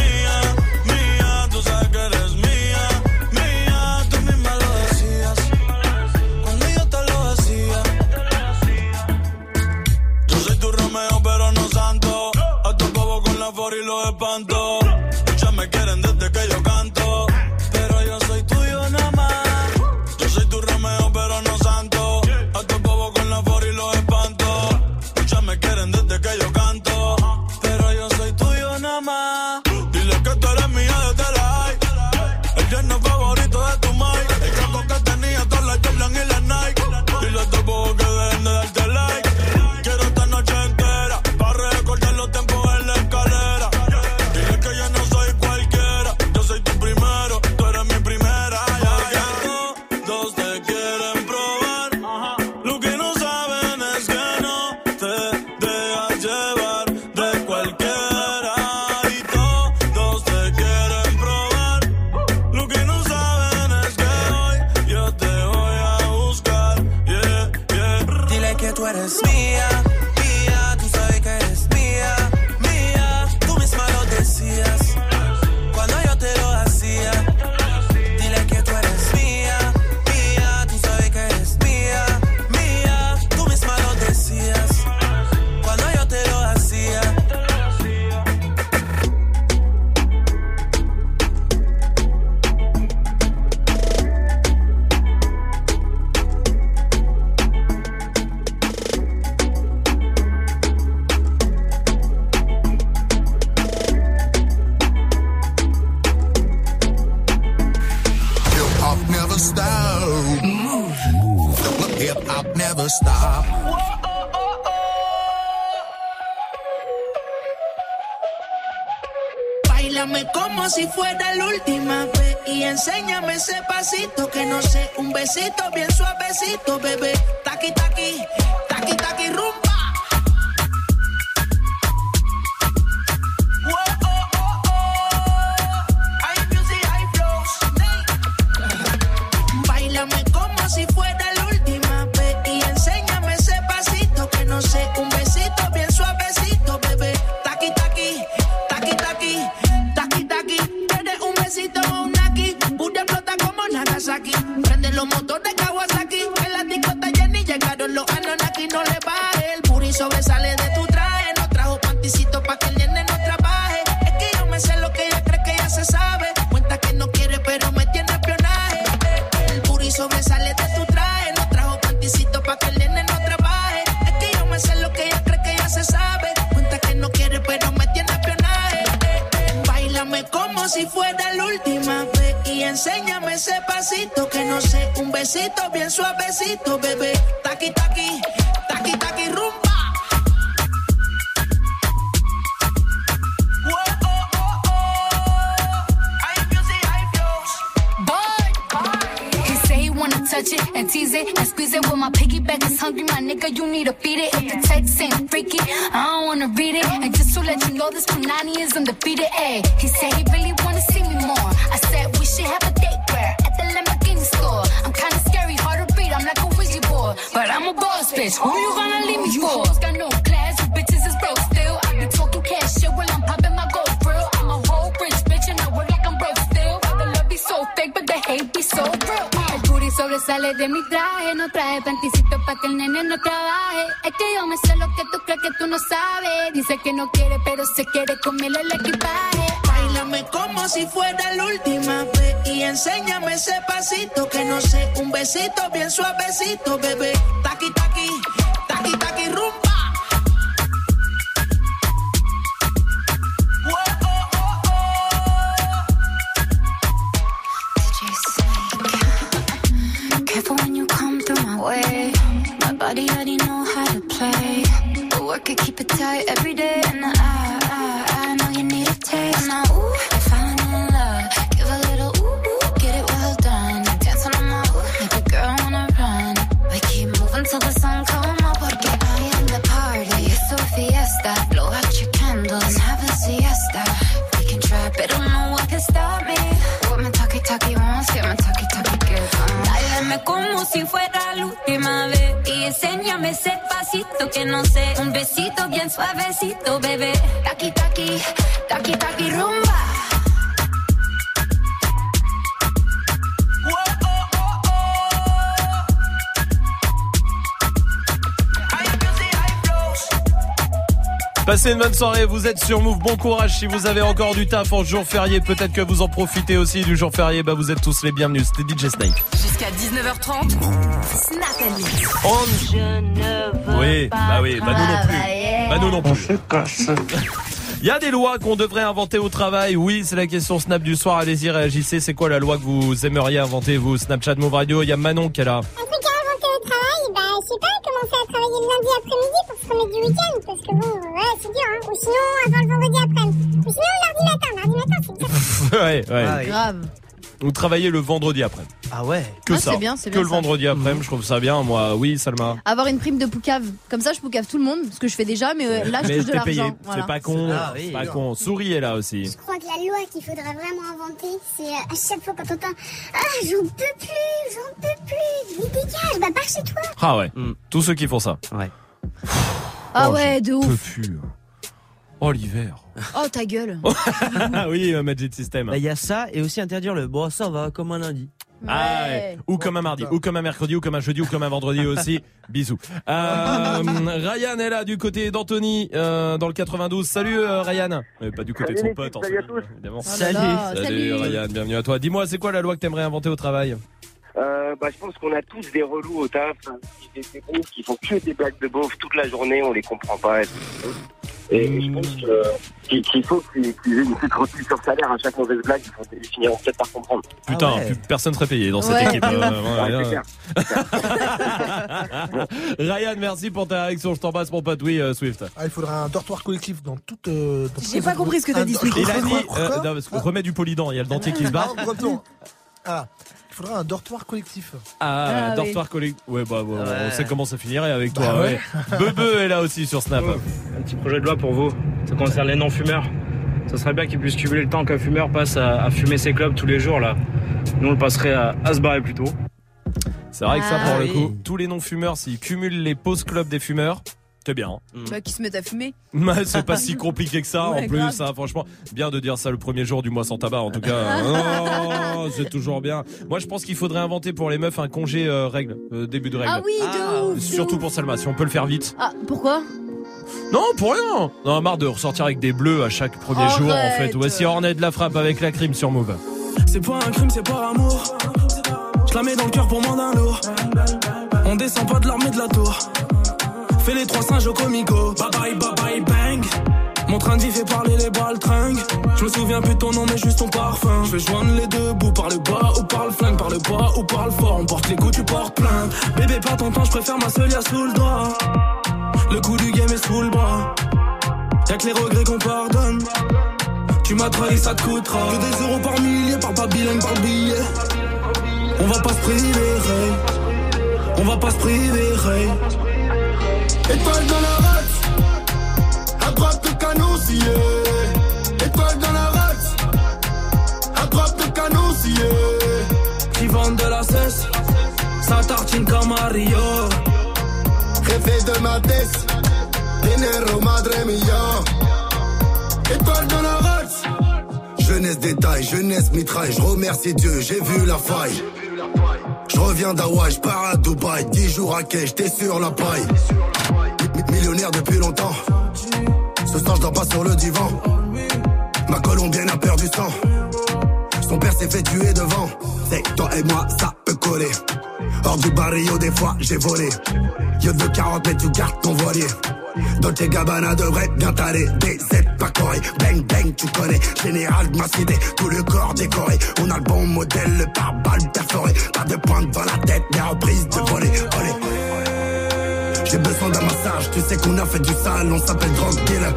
S12: un besito bien suavecito, bebé.
S1: Passez une bonne soirée, vous êtes sur Move, bon courage si vous avez encore du taf en jour férié, peut-être que vous en profitez aussi du jour férié, bah vous êtes tous les bienvenus, c'était DJ Snake.
S2: Jusqu'à 19h30. Snap and Mix.
S1: Oui, bah oui, bah nous non plus. Bah nous non plus. Il y a des lois qu'on devrait inventer au travail. Oui, c'est la question Snap du soir. Allez-y, réagissez. C'est quoi la loi que vous aimeriez inventer, vous Snapchat Move Radio? Il y a Manon qui est là.
S26: Travail, bah, je sais pas, commencer à travailler le lundi après-midi pour se remettre du week-end, parce que bon, ouais, c'est dur, hein. Ou sinon, avant le vendredi après-midi. Ou sinon, lundi matin, lundi matin, c'est dur.
S1: ouais, ouais.
S18: Ah oui.
S4: Grave.
S1: Ou travailler le vendredi après.
S18: Ah ouais.
S1: Que
S4: Ah,
S1: ça.
S4: c'est bien, c'est
S1: que
S4: bien
S1: le
S4: ça.
S1: vendredi après, je trouve ça bien. Moi, oui, Salma.
S4: Avoir une prime de poucave. Comme ça, je poucave tout le monde, ce que je fais déjà, mais euh, là, je
S1: Mais
S4: touche de
S1: payé.
S4: l'argent. Voilà.
S1: C'est pas con.
S18: Ah oui.
S1: c'est pas con. Souris est là aussi.
S26: Je crois que la loi qu'il faudrait vraiment inventer, c'est euh, à chaque fois quand t'entends Ah, j'en peux plus, j'en peux plus, mais dégage, bah pars chez toi.
S1: Ah ouais.
S18: Mm.
S1: Tous ceux qui font ça.
S18: Ouais.
S4: Ah
S1: Oh,
S4: ouais, de ouf.
S1: plus. Oh l'hiver.
S4: Oh, ta gueule.
S1: Ah oui, Magic System.
S18: Bah, il y a ça et aussi interdire le bon, ça va comme un lundi.
S1: Ah ouais. Ou comme un mardi, ou comme un mercredi, ou comme un jeudi, ou comme un vendredi aussi. Bisous. Euh, Ryan est là du côté d'Anthony euh, dans le 92. Salut euh, Ryan. Pas du côté de son
S27: Salut,
S1: pote, en
S27: salut à
S1: fait,
S27: tous.
S1: évidemment.
S4: Oh là là,
S1: Salut,
S4: salut.
S1: Ryan, bienvenue à toi. Dis-moi, c'est quoi la loi que t'aimerais inventer au travail?
S27: Euh, bah, je pense qu'on a tous des relous au taf, des, des beaufs qui font que des blagues de beauf toute la journée, on les comprend pas. Et je pense que- qu'il qu'il faut qu'ils qu'ils aient une petite retenue sur salaire à chaque mauvaise blague, ils, font- ils finiront peut-être par comprendre.
S1: Putain,
S18: ouais.
S1: plus- personne serait payé dans cette
S4: Ouais.
S1: équipe. euh,
S27: Ouais,
S1: ouais,
S27: c'est clair.
S1: Ryan, merci pour ta réaction. Je t'embrasse, mon pote. Oui, euh, Swift.
S5: Ah, il faudrait un dortoir collectif dans toute. euh, dans
S4: J'ai pas compris ce que t'as dit, Swift.
S1: Il a dit, euh, remets du polydent. Il y a le dentier qui se barre.
S5: Ah, Ah, faudrait un dortoir collectif.
S1: Ah,
S4: Ah,
S1: dortoir collectif. Ouais, bah, bah,
S18: Ouais.
S1: on sait comment ça finirait avec toi.
S5: Bah
S1: ouais. Bebe est là aussi sur Snap.
S28: Un petit projet de loi pour vous. Ça concerne les non-fumeurs. Ça serait bien qu'ils puissent cumuler le temps qu'un fumeur passe à, à fumer ses clubs tous les jours là. Nous on le passerait à, à se barrer plus tôt.
S1: C'est vrai que ça,
S4: Ah
S1: pour le coup, tous les non-fumeurs, s'ils cumulent les pauses club des fumeurs, c'est bien.
S4: Bah, qui se mettent à fumer.
S1: C'est pas si compliqué que ça,
S4: Ouais,
S1: en plus,
S4: grave.
S1: ça, franchement. Bien de dire ça le premier jour du mois sans tabac, en tout cas. Oh, c'est toujours bien. Moi, je pense qu'il faudrait inventer pour les meufs un congé euh, règle, euh, début de règle.
S4: Ah oui, de
S18: Ah,
S4: ouf. de
S1: Surtout
S4: ouf.
S1: pour Salma, si on peut le faire vite.
S4: Ah, pourquoi?
S1: Non, pour rien. Non, marre de ressortir avec des bleus à chaque premier
S4: Arrête.
S1: jour, en fait. Voici Hornet de la frappe avec la crime sur Move.
S29: C'est pas un crime, c'est par amour. Je la mets dans le cœur pour moins d'un lourd. On descend pas de l'armée de la tour. Fais les trois singes au comico. Bye bye, bye bye, bang. Mon train vie fait parler les balles tringues. Je me souviens plus de ton nom, mais juste ton parfum. Je vais joindre les deux bouts par le bas ou par le flingue, par le bas ou par le fort. On porte les coups, tu portes plainte. Bébé, pas ton temps, je préfère ma seule sous le doigt. Le coup du game est sous le bras. Y'a que les regrets qu'on pardonne. Tu m'as trahi, ça te coûtera. Que des euros par millier, par pas bilingue, par billet. On va pas se priver. On va pas se priver.
S30: Étoile dans la race, à droite de canon scié. Étoile dans la race, à droite de canon scié.
S29: Qui vendent de la cesse, ça tartine comme Mario.
S30: De ma tête, dinero madre mia. Étoile dans la race. Jeunesse détail, jeunesse mitraille, je remercie Dieu, j'ai vu la faille. Je reviens d'Hawaï, je pars à Dubaï, 10 jours à quai, j'étais sur la paille. Mi- mi- Millionnaire depuis longtemps. Ce soir, je pas sur le divan. Ma colombienne a perdu sang. Son père s'est fait tuer devant. C'est toi et moi, ça peut coller. Hors du barrio, des fois, j'ai volé. Yo de 40 mais tu gardes ton voilier. Dolce Gabbana devrait bien t'aller. Aides pas coré. Bang bang, tu connais. Général ma cité, tout le corps décoré. On a le bon modèle, le pare-balles perforé. Pas de pointe dans la tête, des reprises de voler.
S31: J'ai besoin d'un massage, tu sais qu'on a fait du sale, on s'appelle drug dealer.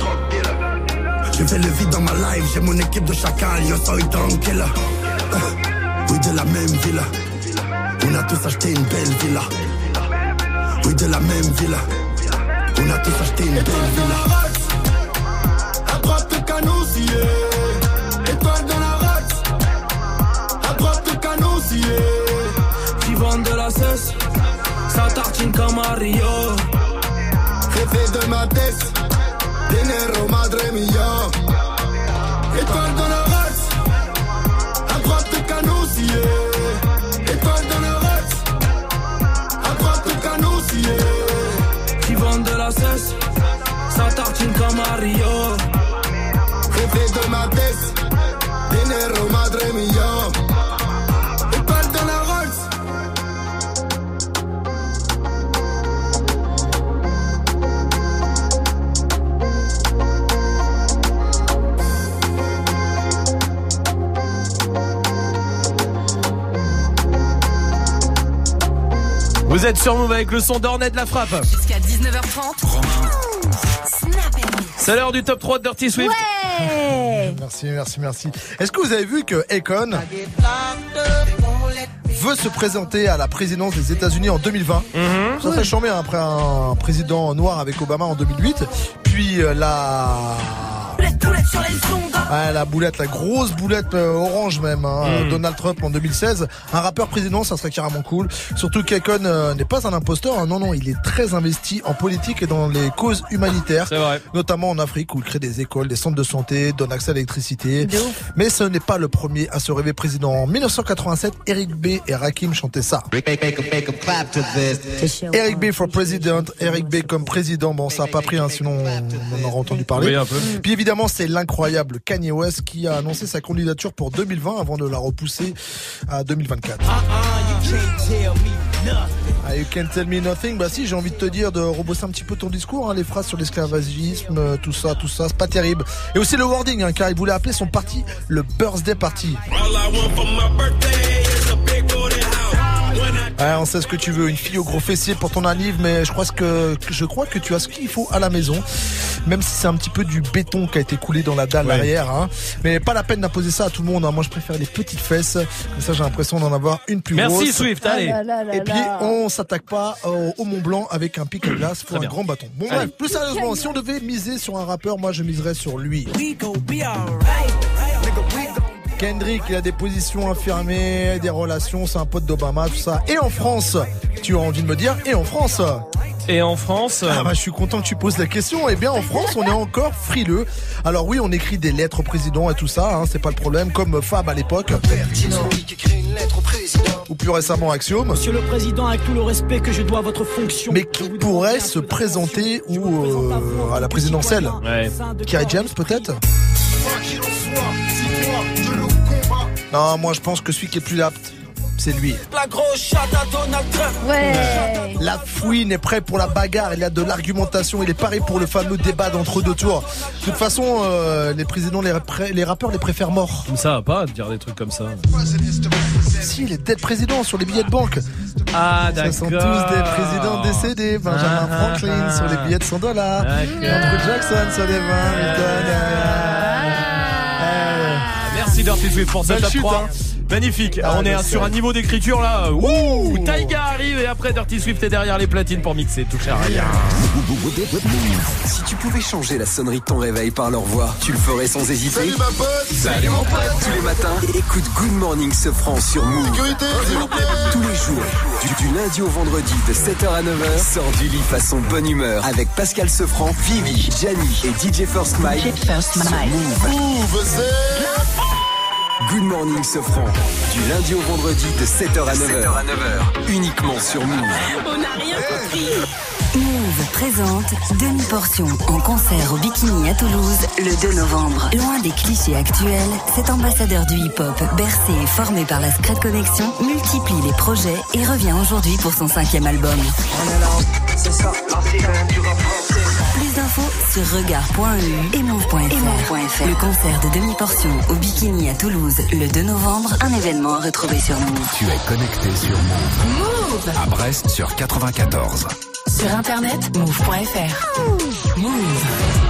S31: J'ai fait le vide dans ma life, j'ai mon équipe de chacal, yo soy tranquille. Oui, de la même villa. On a tous acheté une belle villa. Oui, de la même villa. On a tous acheté une belle villa.
S32: À droite le canousier Étoile dans la race À droite le canousier
S15: Qui vendent de la cesse. Ça tartine comme à Rio
S31: Jefe de ma tête,
S1: êtes sur Move avec le son d'Ornette de la frappe.
S2: Jusqu'à 19h30. Snap and
S1: C'est l'heure du top 3 de Dirty Swift.
S4: Ouais
S5: Merci, merci, merci. Est-ce que vous avez vu que Akon veut se présenter à la présidence des États-Unis en 2020 Ça serait chambé hein, après un président noir avec Obama en 2008. Puis la boulette, la grosse boulette euh, orange même, hein,
S1: Mm.
S5: euh, Donald Trump en 2016. Un rappeur président, ça serait carrément cool. Surtout qu'Akon euh, n'est pas un imposteur, hein, non, non, il est très investi en politique et dans les causes humanitaires.
S1: C'est vrai.
S5: Notamment en Afrique où il crée des écoles, des centres de santé, donne accès à l'électricité. Mais ce n'est pas le premier à se rêver président. En 1987, Eric B et Rakim chantaient ça. Eric B for President, Eric B comme président. Bon, ça a pas pris, hein, sinon on en aurait entendu parler.
S1: Oui, un peu.
S5: Puis évidemment, c'est l'incroyable Kanye West qui a annoncé sa candidature pour 2020 avant de la repousser à 2024. Ah, you can't tell me nothing. Bah si, j'ai envie de te dire de rebosser un petit peu ton discours, hein, les phrases sur l'esclavagisme, euh, tout ça, tout ça, c'est pas terrible. Et aussi le wording, hein, car il voulait appeler son parti le Birthday Party. Ouais, on sait ce que tu veux, une fille au gros fessier pour ton anniv, mais je crois que je crois que tu as ce qu'il faut à la maison, même si c'est un petit peu du béton qui a été coulé dans la dalle
S1: Ouais.
S5: arrière. Hein. Mais pas la peine d'imposer ça à tout le monde. hein. Moi, je préfère les petites fesses, comme ça j'ai l'impression d'en avoir une plus
S1: Merci
S5: grosse.
S1: Swift,
S4: Ah
S1: allez.
S4: là là là
S5: Et puis on s'attaque pas au, au Mont Blanc avec un pic à glace pour un
S1: bien.
S5: grand bâton. Bon
S1: Allez.
S5: bref, plus sérieusement, si on devait miser sur un rappeur, moi je miserais sur lui. Kendrick, il a des positions affirmées, des relations, c'est un pote d'Obama, tout ça. Et en France, tu as envie de me dire, et en France
S1: Et en France,
S5: ah bah, je suis content que tu poses la question. Eh bien, en France, on est encore frileux. Alors oui, on écrit des lettres au président et tout ça, hein, c'est pas le problème, comme Fab à l'époque. Ou plus récemment Axiom.
S28: Monsieur le Président, avec tout le respect que je dois à votre fonction.
S5: Mais qui pourrait se présenter ou euh, à la présidentielle?
S1: Ouais.
S5: Kerry James peut-être? Non, moi je pense que celui qui est plus apte, c'est lui.
S15: La grosse chatte à Donald Trump
S4: Ouais.
S5: La fouine est prêt pour la bagarre, il a de l'argumentation, il est paré pour le fameux débat d'entre deux tours. De toute façon, euh, les présidents, les, rap- les rappeurs les préfèrent morts.
S1: ça va pas de dire des trucs comme ça.
S5: Si, les dead présidents sur les billets de banque.
S1: Ah
S5: Ce
S1: d'accord.
S5: sont tous des présidents décédés. Benjamin
S1: Ah,
S5: Franklin
S1: ah,
S5: sur les
S1: ah.
S5: billets de 100 dollars. Andrew Jackson sur les 20
S1: Merci Dirty Swift pour ce
S5: Belle
S1: top
S5: chute,
S1: 3.
S5: hein.
S1: Magnifique.
S5: Ah,
S1: on est
S5: je
S1: sur un niveau d'écriture là. Ouh, Taiga arrive et après Dirty Swift est derrière les platines pour mixer. Touche à rien.
S3: Si tu pouvais changer la sonnerie de ton réveil par leur voix, tu le ferais sans hésiter.
S31: Salut ma pote
S3: Salut mon pote Tous les matins, écoute Good Morning Sofran sur Move.
S31: Sécurité, s'il vous plaît
S3: Tous les jours, du, du lundi au vendredi de 7h à 9h, sors du lit façon bonne humeur avec Pascal Sefranc, Vivi, Gianni et DJ First Mike. sur Move.
S31: Move, c'est
S3: Good Morning Sofran, du lundi au vendredi de 7h à 9h. Uniquement sur Move.
S2: On n'a rien compris.
S33: Move présente Demi-Portion en concert au Bikini à Toulouse le 2 novembre. Loin des clichés actuels, cet ambassadeur du hip-hop, bercé et formé par la Secret Connection, multiplie les projets et revient aujourd'hui pour son cinquième album. D'infos sur regard.eu et move.fr. Le concert de Demi-Portion au Bikini à Toulouse le 2 novembre, un événement à retrouver sur Move.
S27: Tu es connecté sur Move. À Brest sur 94.
S2: Sur internet, move.fr. Move.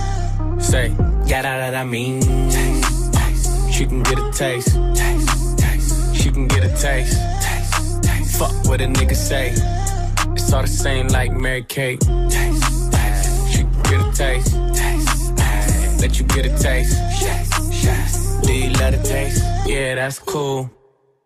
S34: Say, yeah, that, that I mean. She can get a taste. taste, taste. She can get a taste. taste, taste. Fuck what a nigga say. It's all the same like Mary Kate. Taste, taste. She can get a taste. taste. Let you get a taste. Do you love the taste? Yeah, that's cool.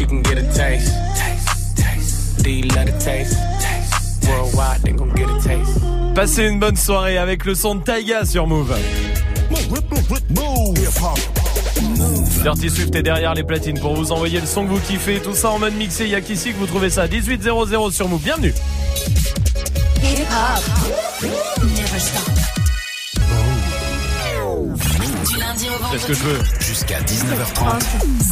S34: She can get a taste. Do you love the taste? Worldwide, they gon' get a taste.
S1: Passez une bonne soirée avec le son de Taiga sur Move. Dirty Swift est derrière les platines pour vous envoyer le son que vous kiffez, tout ça en mode mixé. Il y a qu'ici que vous trouvez ça? 1800 sur Move. Bienvenue.
S2: Hip hop. Never stop. Du lundi au
S1: C'est ce que je veux.
S3: Jusqu'à 19h30.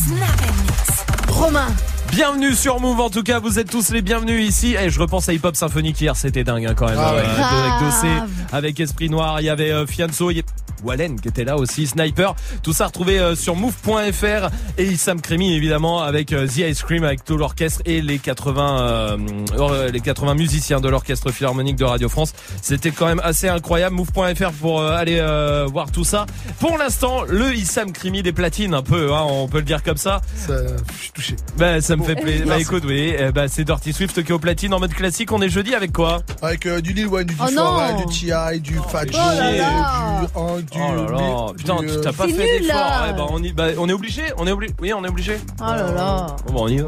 S2: Snap and mix.
S4: Romain.
S1: Bienvenue sur Move en tout cas, vous êtes tous les bienvenus ici. Et je repense à Hip Hop Symphonique hier, c'était dingue hein, quand même.
S5: Ah ouais.
S1: Euh, avec Dossé, avec Esprit Noir, il y avait euh, Fianso, il y a- Wallen qui était là aussi, Sniper. Tout ça retrouvé euh, sur move.fr et Issam Kremi évidemment avec euh, The Ice Cream avec tout l'orchestre et les 80 euh, les 80 musiciens de l'orchestre philharmonique de Radio France. C'était quand même assez incroyable. Move.fr pour euh, aller euh, voir tout ça. Pour l'instant, le Issam Krimi des platines un peu, hein, on peut le dire comme ça.
S5: Ça, je suis touché.
S1: Bah ça me fait plaisir. Bah écoute, oui, eh bah, c'est Dirty Swift qui est au platine en mode classique. On est jeudi avec quoi?
S5: Avec euh, du Lil Wayne, du
S4: Oh
S5: Diffora,
S4: non.
S5: du T.I., du Fat
S1: Oh
S5: Joe, du Hank, du...
S1: Oh là là,
S5: du,
S1: putain, tu
S5: euh,
S1: t'as pas fait d'effort. Ouais, bah, on, y- bah, on est obligé, on est obligé. Oui, on est obligé.
S4: Oh là là.
S1: Bon, bah, on y va.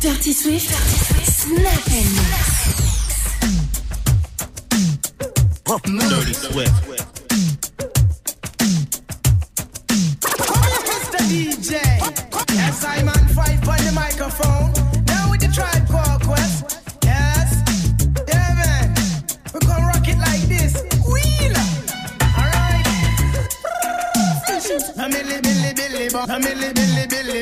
S2: Dirty Swift. Snap and mix.
S32: Dirty Swift.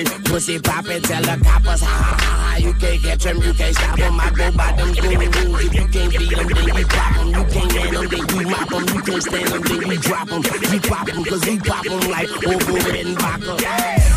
S35: it. Pussy poppin', tell the coppers, ha ha ha. You can't catch them, you can't stop them. I go by them rules. If you can't beat them, then you pop them. You can't hand them, then you mop. You can't stand them, then you drop them. You pop them, cause we pop like over and vodka.
S34: Yeah.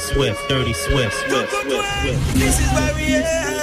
S36: Swift, dirty, swift,
S3: swift, swift, swift.
S37: This is why we at.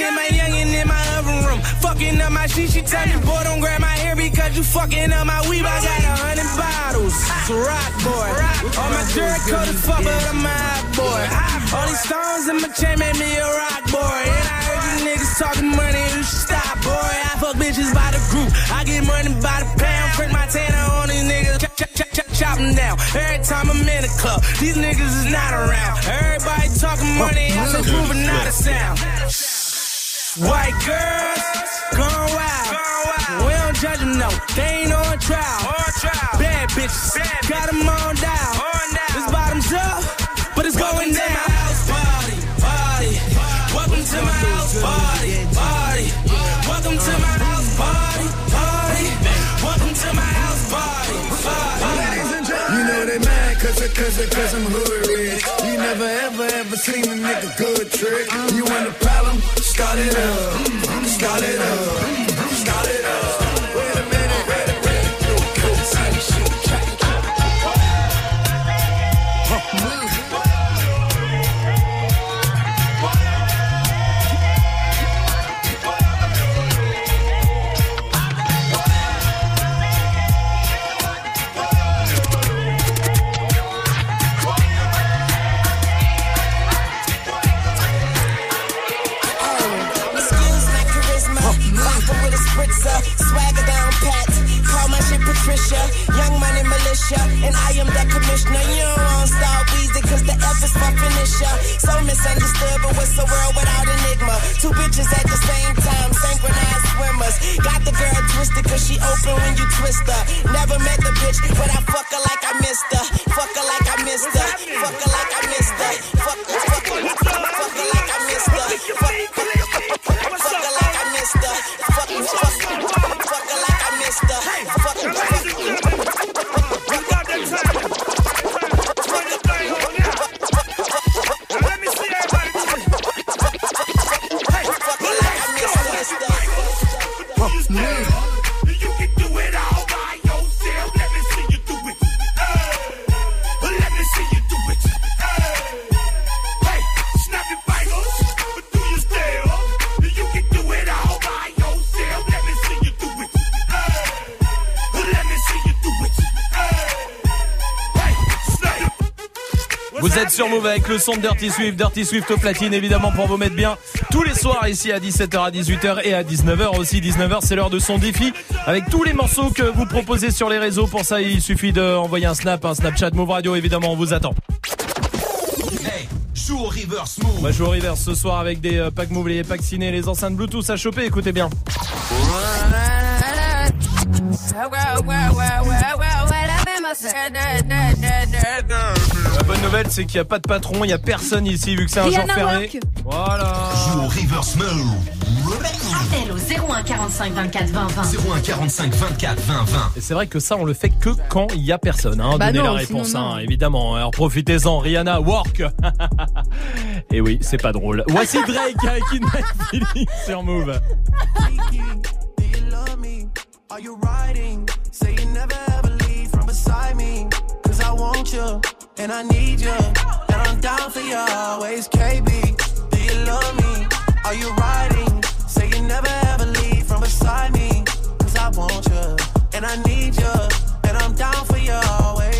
S37: In my youngin' in my oven room. Fucking up my shit, she tell me, boy, don't grab my hair because you fucking up my weave. I got a hundred bottles. It's a rock boy. All my jerk coat is fuck, but I'm a hot boy. All these stones in my chain made me a rock boy. And I heard you niggas talking money, you should stop, boy. I fuck bitches by the group. I get money by the pound. Print my tanner on these niggas. Chop, chop, chop, chop, chop them down. Every time I'm in the club, these niggas is not around. Everybody talking money, I say proving not a sound. White girls, gone wild. We don't judge them, no. They ain't on trial. Bad bitches, got them on down. This bottom's up, but it's going down. Party, party. Welcome to my house party, party. Welcome to my house party, party. Welcome to my house party, party.
S38: You know they mad cause, it- cause, it- cause I'm hood rich. You never ever ever seen a nigga good trick. You want a problem? Start it up. Start it up.
S39: Money. And I am the commissioner. You don't want star Weezy cause the F is my finisher. So misunderstood, but what's the world without enigma? Two bitches at the same time. Synchronized swimmers. Got the girl twisted cause she open when you twist her. Never met the bitch, but I fuck her like I missed her. Fuck her like I missed her. Fuck her like I missed her. Fuck, fuck,
S1: sur Move avec le son de Dirty Swift, Dirty Swift au platine évidemment pour vous mettre bien tous les soirs ici à 17h, à 18h et à 19h aussi. 19h c'est l'heure de son défi avec tous les morceaux que vous proposez sur les réseaux. Pour ça il suffit d'envoyer un snap, un Snapchat Move Radio évidemment on vous attend.
S3: Hey, joue au reverse move.
S1: On va jouer au reverse ce soir avec des euh, packs Move, les packs ciné, les enceintes Bluetooth à choper, écoutez bien. La bonne nouvelle c'est qu'il n'y a pas de patron, il n'y a personne ici vu que c'est un jour fermé.
S4: Walk.
S1: Voilà.
S3: Joue au reverse move.
S12: Appel au 01 45 24 20 20.
S3: 01 45 24 20 20.
S1: Et c'est vrai que ça, on le fait que quand il y a personne. Hein,
S4: Bah
S1: Donnez
S4: non,
S1: la
S4: sinon,
S1: réponse,
S4: non.
S1: hein, évidemment. Alors profitez-en, Rihanna, work. Et oui, c'est pas drôle. Voici Drake avec une feeling sur Move.
S37: Do you love me? Are you riding? Say you never ever leave from beside me. Cause I want you and I need you. And I'm down for you always, KB. Do you love me? Are you riding? Say you never ever leave from beside me. Cause I want you and I need you. And I'm down for you always.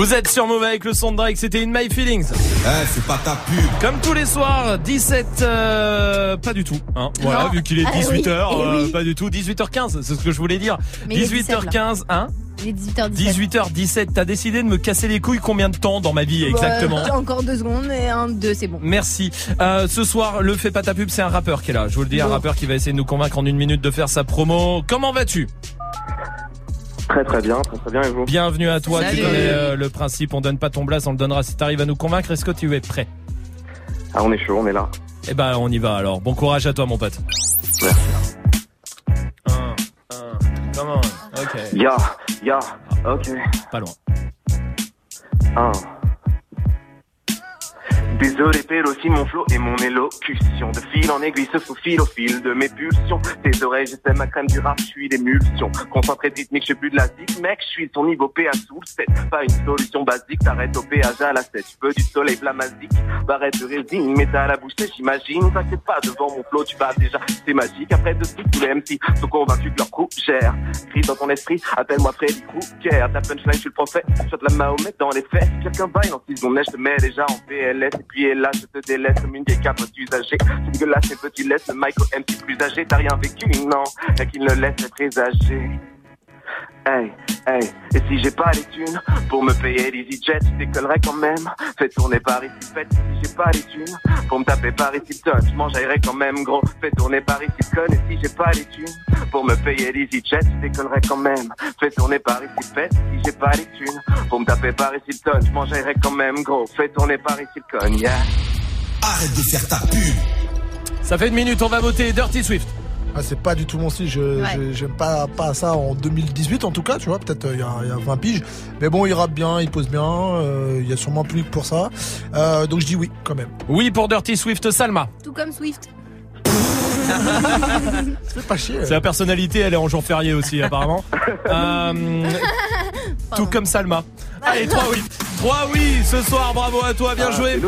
S1: Vous êtes sur Move avec le son de Drake, c'était In My Feelings.
S3: Eh, c'est pas ta pub.
S1: Comme tous les soirs, 17, euh, pas du tout. Hein. Voilà,
S4: Non.
S1: vu qu'il est
S4: Ah oui,
S1: 18h,
S4: eh
S1: euh,
S4: oui.
S1: pas du tout. 18h15, c'est ce que je voulais dire.
S4: Mais il est
S1: 18h15, hein
S4: Il est 18h17.
S1: 18h17, t'as décidé de me casser les couilles combien de temps dans ma vie exactement
S4: Bah, encore deux secondes et un, deux, c'est bon.
S1: Merci. Euh, ce soir, le fait pas ta pub, c'est un rappeur qui est là. Je vous le dis, un rappeur qui va essayer de nous convaincre en une minute de faire sa promo. Comment vas-tu?
S27: Très très bien, très très bien et vous
S1: Bienvenue à toi.
S27: Salut.
S1: Tu connais euh, le principe. On donne pas ton blast, on le donnera si t'arrives à nous convaincre. Est-ce que tu es prêt?
S27: Ah on est chaud, on est là.
S1: Eh ben, on y va alors. Bon courage à toi, mon pote.
S27: Merci.
S1: Un, un, comment Ok.
S27: Ya, ya, ok.
S1: Pas loin.
S27: Un. Désolé, aussi mon flow et mon élocution. De fil en aiguille se faufile au fil de mes pulsions. Tes oreilles, j'essaie ma crème du rap, je suis l'émulsion. Concentré rythmique, je plus de la zik Mec, je suis ton niveau PA sous le 7 Pas une solution basique, t'arrêtes au péage à la 7 Tu veux du soleil, blamazique, barrette de résine Mais t'as la bouche j'imagine. T'inquiète pas, devant mon flow, tu vas déjà C'est magique, après de suite, tous les MC Sont convaincus que leur crew gère. Crie dans ton esprit, appelle-moi Freddy Krueger. Ta punchline, je suis le prophète, je la Mahomet dans les fesses. Quelqu'un baille dans 6 secondes, je te mets déjà en PLS puis là, je te délaisse comme une vieille capote usagée C'est dégueulasse, c'est petit laisse le Michael MC plus âgé T'as rien vécu, non Y'a qu'il ne laisse présager Hey, hey, et si j'ai pas les thunes pour me payer l'EasyJet, je décollerai quand même. Fais tourner Paris Hilton, si j'ai pas les thunes pour me taper Paris Hilton, je m'enjaillerai quand même gros. Fais tourner Paris Hilton, et si j'ai pas les thunes pour me payer l'EasyJet, je décollerai quand même. Fais tourner Paris Hilton, si j'ai pas les thunes pour me taper Paris Hilton, je m'enjaillerai quand même gros. Fais tourner Paris Hilton, yeah.
S40: Arrête de faire ta pub.
S1: Ça fait une minute, on va voter Dirty Swift.
S5: Ah, c'est pas du tout mon style, je,
S1: Ouais.
S5: je- j'aime pas, pas ça en 2018 en tout cas, tu vois, peut-être euh, il y, a- il y a 20 piges. Mais bon, il rappe bien, il pose bien, euh, il y a sûrement plus que pour ça. Euh, donc je dis oui quand même.
S1: Oui pour Dirty Swift, Salma.
S4: Tout comme Swift.
S5: Fais pas chier.
S1: C'est la personnalité, elle est en jour férié aussi apparemment. Euh, tout comme Salma. Allez, 3 oui. 3 oui ce soir, bravo à toi, bien
S27: Ah,
S1: joué.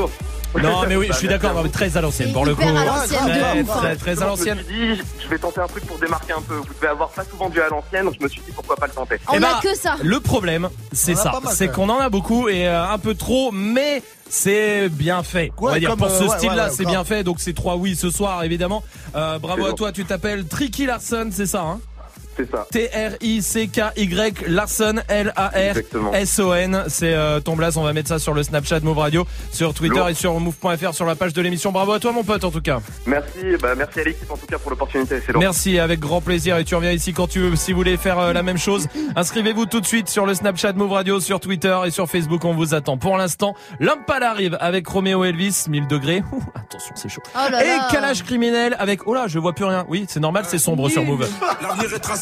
S1: Non mais oui, je suis d'accord, mais
S27: vous.
S1: très à l'ancienne pour le coup.
S27: Hyper à l'ancienne,
S1: Très, à l'ancienne.
S27: Je me suis dit, je vais tenter un truc pour démarquer un peu. Vous devez avoir pas souvent dû à l'ancienne, donc je me suis dit pourquoi pas le tenter.
S1: Eh ben, Le problème, c'est
S27: On a
S1: ça, c'est qu'on en a beaucoup et euh, un peu trop, mais c'est bien fait. On va dire pour
S5: euh,
S1: ce
S5: ouais,
S1: style-là,
S5: ouais,
S1: c'est bien fait. Donc c'est trois oui ce soir, évidemment. Euh, bravo à toi. Tu t'appelles Tricky Larson, c'est ça hein?
S27: C'est ça.
S1: T-R-I-C-K-Y Larson L-A-R-S-O-N. C'est euh, ton blaze. On va mettre ça sur le Snapchat Move Radio, sur Twitter et sur move.fr sur la page de l'émission. Bravo à toi, mon pote, en tout cas.
S27: Merci, bah merci à l'équipe en tout cas pour l'opportunité.
S1: Merci, avec grand plaisir. Et tu reviens ici quand tu veux. Si vous voulez faire euh, la même chose, inscrivez-vous tout de suite sur le Snapchat Move Radio, sur Twitter et sur Facebook. On vous attend. Pour l'instant, l'Impal arrive avec Roméo Elvis, 1000 degrés. Ouh, attention, c'est chaud.
S4: Oh là
S1: et. Calage criminel avec. Oh là, je vois plus rien. Oui, c'est normal, c'est sombre sur Move.
S15: L'avenir est tracé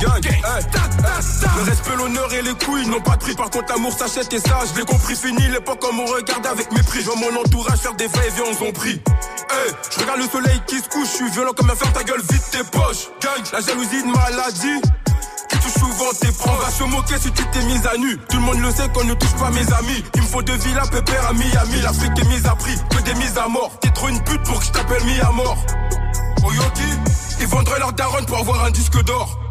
S15: gang. Le respect, l'honneur et les couilles n'ont pas de prix. Par contre, l'amour s'achète et ça, je l'ai compris. Fini l'époque comme on regarde avec mépris. Je vois mon entourage faire des va-et-vient, on s'en prie. Hey, je regarde le soleil qui se couche, je suis violent comme un fer, ta gueule, vite tes poches. Gang, la jalousie de maladie. Qui touche souvent tes proches. On va moquer si tu t'es mise à nu. Tout le monde le sait qu'on ne touche pas mes amis. Il me faut deux villas pépère à Miami. L'Afrique est mise à prix, que des mises à mort. T'es trop une pute pour que je t'appelle mis à mort. Oyoki, ils vendraient leur daronne pour avoir un disque d'or.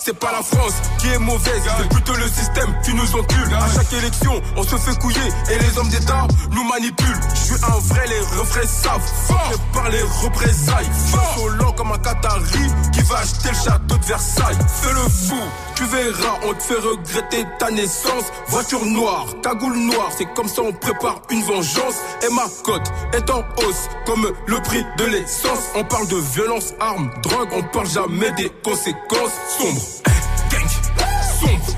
S15: C'est pas la France qui est mauvaise, c'est plutôt le système qui nous encule. À chaque élection, on se fait couiller et les hommes d'État nous manipulent. Je suis un vrai, les refrains savent. Fort par les représailles. Insolent comme un Qatari qui va acheter le château de Versailles. Fais le fou, tu verras, on te fait regretter ta naissance. Voiture noire, cagoule noire, c'est comme ça on prépare une vengeance. Et ma cote est en hausse, comme le prix de l'essence. On parle de violence, armes, drogue, on parle jamais des conséquences sombres. Eh, gang, sombre,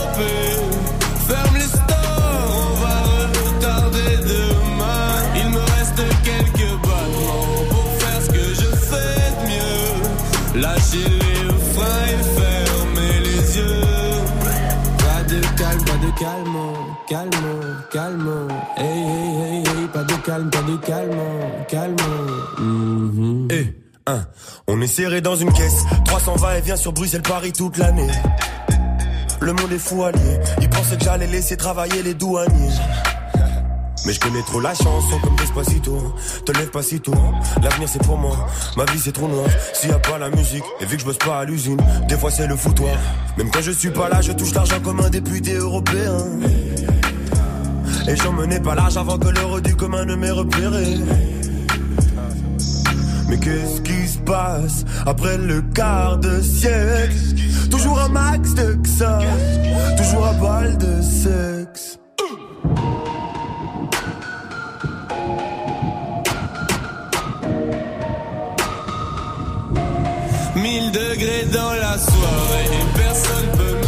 S15: Lâcher les freins et fermer les yeux. Pas de calme, pas de calme, calme, calme. Hey, hey, hey, hey, pas de calme, pas de calme, calme. Mhm.
S41: Eh, hein, on est serré dans une caisse. 300 va et vient sur Bruxelles-Paris toute l'année. Le monde est fou allié. Ils pensaient que j'allais laisser travailler les douaniers. Mais je connais trop la chanson comme Despacito Te lève pas si tôt. L'avenir c'est pour moi. Ma vie c'est trop noir. S'il y a pas la musique Et vu que je bosse pas à l'usine Des fois c'est le foutoir. Même quand je suis pas là Je touche l'argent comme un député européen. Et j'en menais pas large avant que l'heure du commun ne m'ait repéré. Mais qu'est-ce qui se passe après le quart de siècle? Toujours un max de ça, toujours à balle de sexe.
S15: Mille degrés dans la soirée, personne peut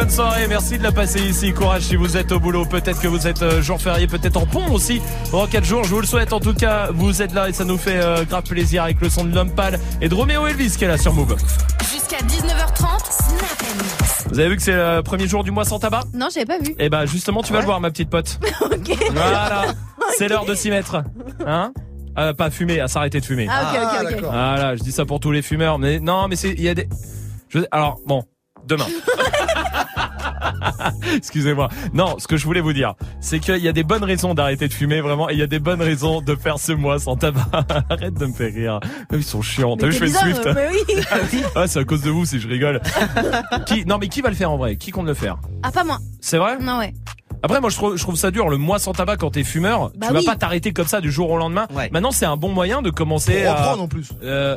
S1: bonne soirée, merci de la passer ici. Courage si vous êtes au boulot, peut-être que vous êtes euh, jour férié, peut-être en pont aussi. Pendant 4 jours, je vous le souhaite en tout cas. Vous êtes là et ça nous fait euh, grave plaisir avec le son de l'homme pâle et de Roméo Elvis qui est là sur Move.
S42: Jusqu'à 19h30, Snap Mix.
S1: Vous avez vu que c'est le premier jour du mois sans tabac?
S4: Non, j'avais pas vu.
S1: Eh bah justement, tu vas le voir ma petite pote.
S4: ok.
S1: Voilà, c'est l'heure de s'y mettre. Hein? Euh, pas fumer, à s'arrêter de fumer.
S4: Ah, ok, ok, ok.
S1: Voilà, je dis ça pour tous les fumeurs, mais non, mais c'est il y a des. Je... Alors bon, demain. Excusez-moi. Non, ce que je voulais vous dire, c'est qu'il y a des bonnes raisons d'arrêter de fumer, vraiment, et il y a des bonnes raisons de faire ce mois sans tabac. Arrête de me faire rire. Ils sont chiants. T'as vu, je fais
S4: bizarre,
S1: Swift.
S4: mais oui.
S1: Ah, c'est à cause de vous si je rigole. qui Non, mais qui va le faire en vrai? Qui compte le faire?
S4: Ah, pas moi.
S1: C'est vrai?
S4: Non, ouais.
S1: Après, moi, je trouve, je trouve ça dur. Le mois sans tabac quand t'es fumeur,
S4: Bah
S1: tu vas pas t'arrêter comme ça du jour au lendemain. Maintenant, c'est un bon moyen de commencer
S5: Pour
S1: à.
S5: reprendre en plus.
S1: Euh,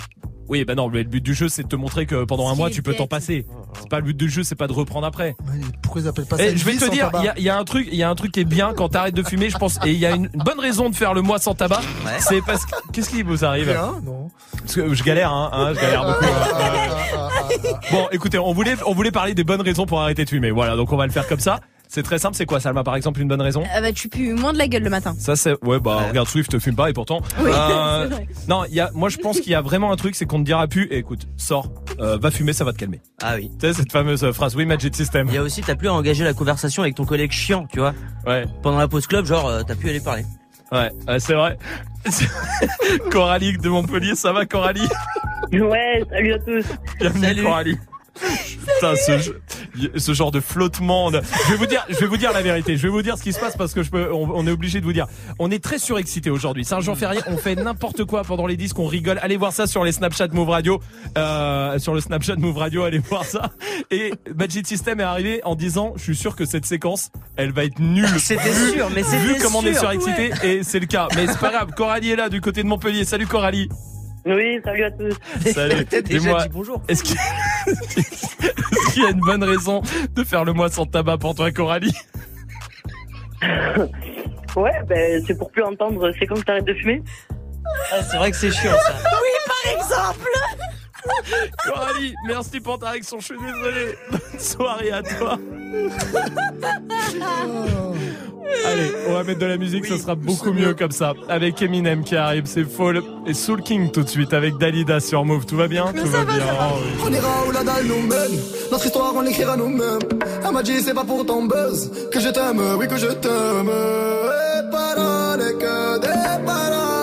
S1: oui, bah non, mais le but du jeu, c'est de te montrer que pendant un mois, tu peux t'en passer. C'est pas le but du jeu, c'est pas de reprendre après.
S5: Pourquoi ils appellent pas ça
S1: Et
S5: une
S1: je vais te dire, il y y a un truc, il y a un truc qui est bien quand t'arrêtes de fumer, je pense. Et il y a une bonne raison de faire le mois sans tabac. C'est parce que qu'est-ce qui vous arrive
S5: Rien, non.
S1: Parce que je galère, hein, hein, je galère beaucoup. hein. Bon, écoutez, on voulait, on voulait parler des bonnes raisons pour arrêter de fumer. Voilà, donc on va le faire comme ça. C'est très simple. C'est quoi, Salma, par exemple, une bonne raison
S4: Ah bah, tu pues moins de la gueule le matin.
S1: ça c'est ouais bah regarde Swift fume pas et pourtant
S4: Oui,
S1: Euh,
S4: c'est vrai.
S1: non il y a moi je pense qu'il y a vraiment un truc c'est qu'on te dira plus eh, écoute sors euh, va fumer ça va te calmer
S43: Ah oui.
S1: tu sais cette fameuse phrase oui Magic System
S43: Il y a aussi, t'as plus à engager la conversation avec ton collègue chiant, tu vois.
S1: Ouais.
S43: Pendant la pause club, genre, euh, t'as plus à aller parler.
S1: ouais, ouais, c'est vrai Coralie de Montpellier ça va Coralie?
S44: Ouais, salut à tous.
S1: bienvenue
S44: Salut.
S1: Coralie Putain, ce, ce genre de flottement. de- Je vais vous dire, je vais vous dire la vérité. Je vais vous dire ce qui se passe parce que je peux, on, on est obligé de vous dire. On est très surexcité aujourd'hui. C'est un jour férié. On fait n'importe quoi pendant les disques. On rigole. Allez voir ça sur les Snapchat Move Radio, euh, sur le Snapchat Move Radio. Allez voir ça. Et Magic System est arrivé en disant, je suis sûr que cette séquence, elle va être nulle.
S43: C'était
S1: Vu-
S43: sûr, mais
S1: Vu
S43: c'était
S1: comme on est surexcité et c'est le cas. Mais c'est pas grave. Coralie est là du côté de Montpellier. Salut Coralie.
S44: Oui, salut à tous.
S1: Salut.
S43: T'as déjà dit bonjour.
S1: Est-ce qu'il Est-ce qu'il y a une bonne raison de faire le mois sans tabac pour toi, Coralie?
S44: Ouais, ben c'est pour plus entendre. C'est quand que t'arrêtes de fumer
S43: Ah, c'est vrai que c'est chiant ça.
S4: Oui, par exemple
S1: Coralie, merci pour ta réaction, je suis désolé. Bonne soirée à toi. Allez, on va mettre de la musique, ça sera beaucoup mieux comme ça. Avec Eminem qui arrive, c'est Fall et Soul King tout de suite avec Dalida sur Move. Tout va bien? Tout va, bien. Oh, oui.
S31: On ira où la dalle nous mène? Notre histoire, on l'écrira nous-mêmes. Elle m'a dit, c'est pas pour ton buzz que je t'aime, oui, que je t'aime. Et paroles, et que des paroles.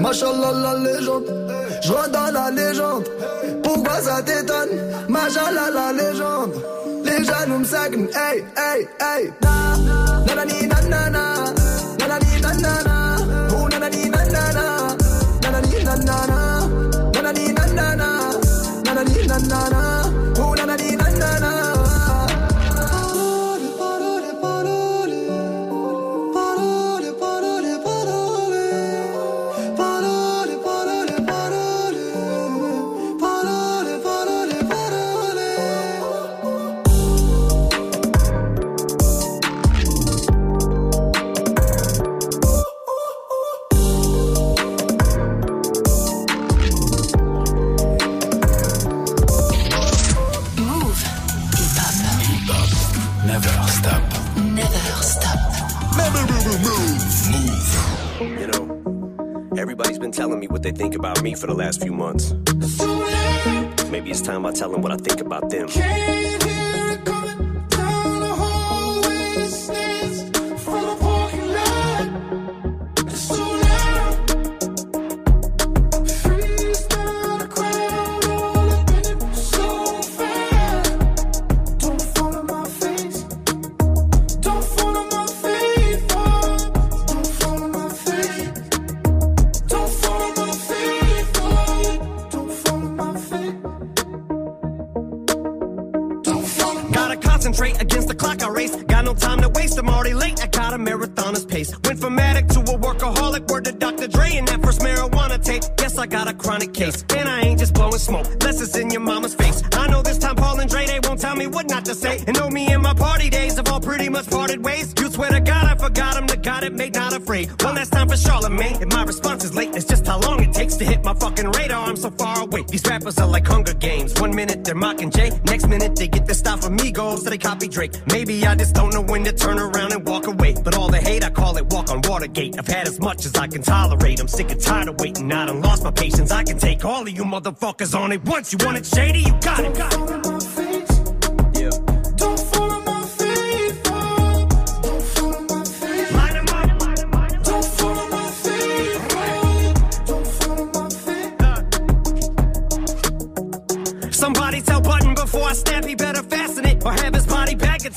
S31: Machallah la légende. Je dans la légende, pourquoi ça t'étonne? Machallah la légende. Les jaloux me seguent, hey, hey, hey. Na, nanani nanana, nanani nanana, oh nanani nanana, nanani nanana, nanani nanana, nanani nanana,
S45: everybody's been telling me what they think about me for the last few months. Maybe it's time I tell them what I think about them.
S46: Mocking Jay, next minute they get their style from Migos, so they copy Drake. Maybe I just don't know when to turn around and walk away. But all the hate, I call it walk on Watergate. I've had as much as I can tolerate. I'm sick and tired of waiting. I done lost my patience. I can take all of you motherfuckers on it once. You want it shady? You got it. Got it.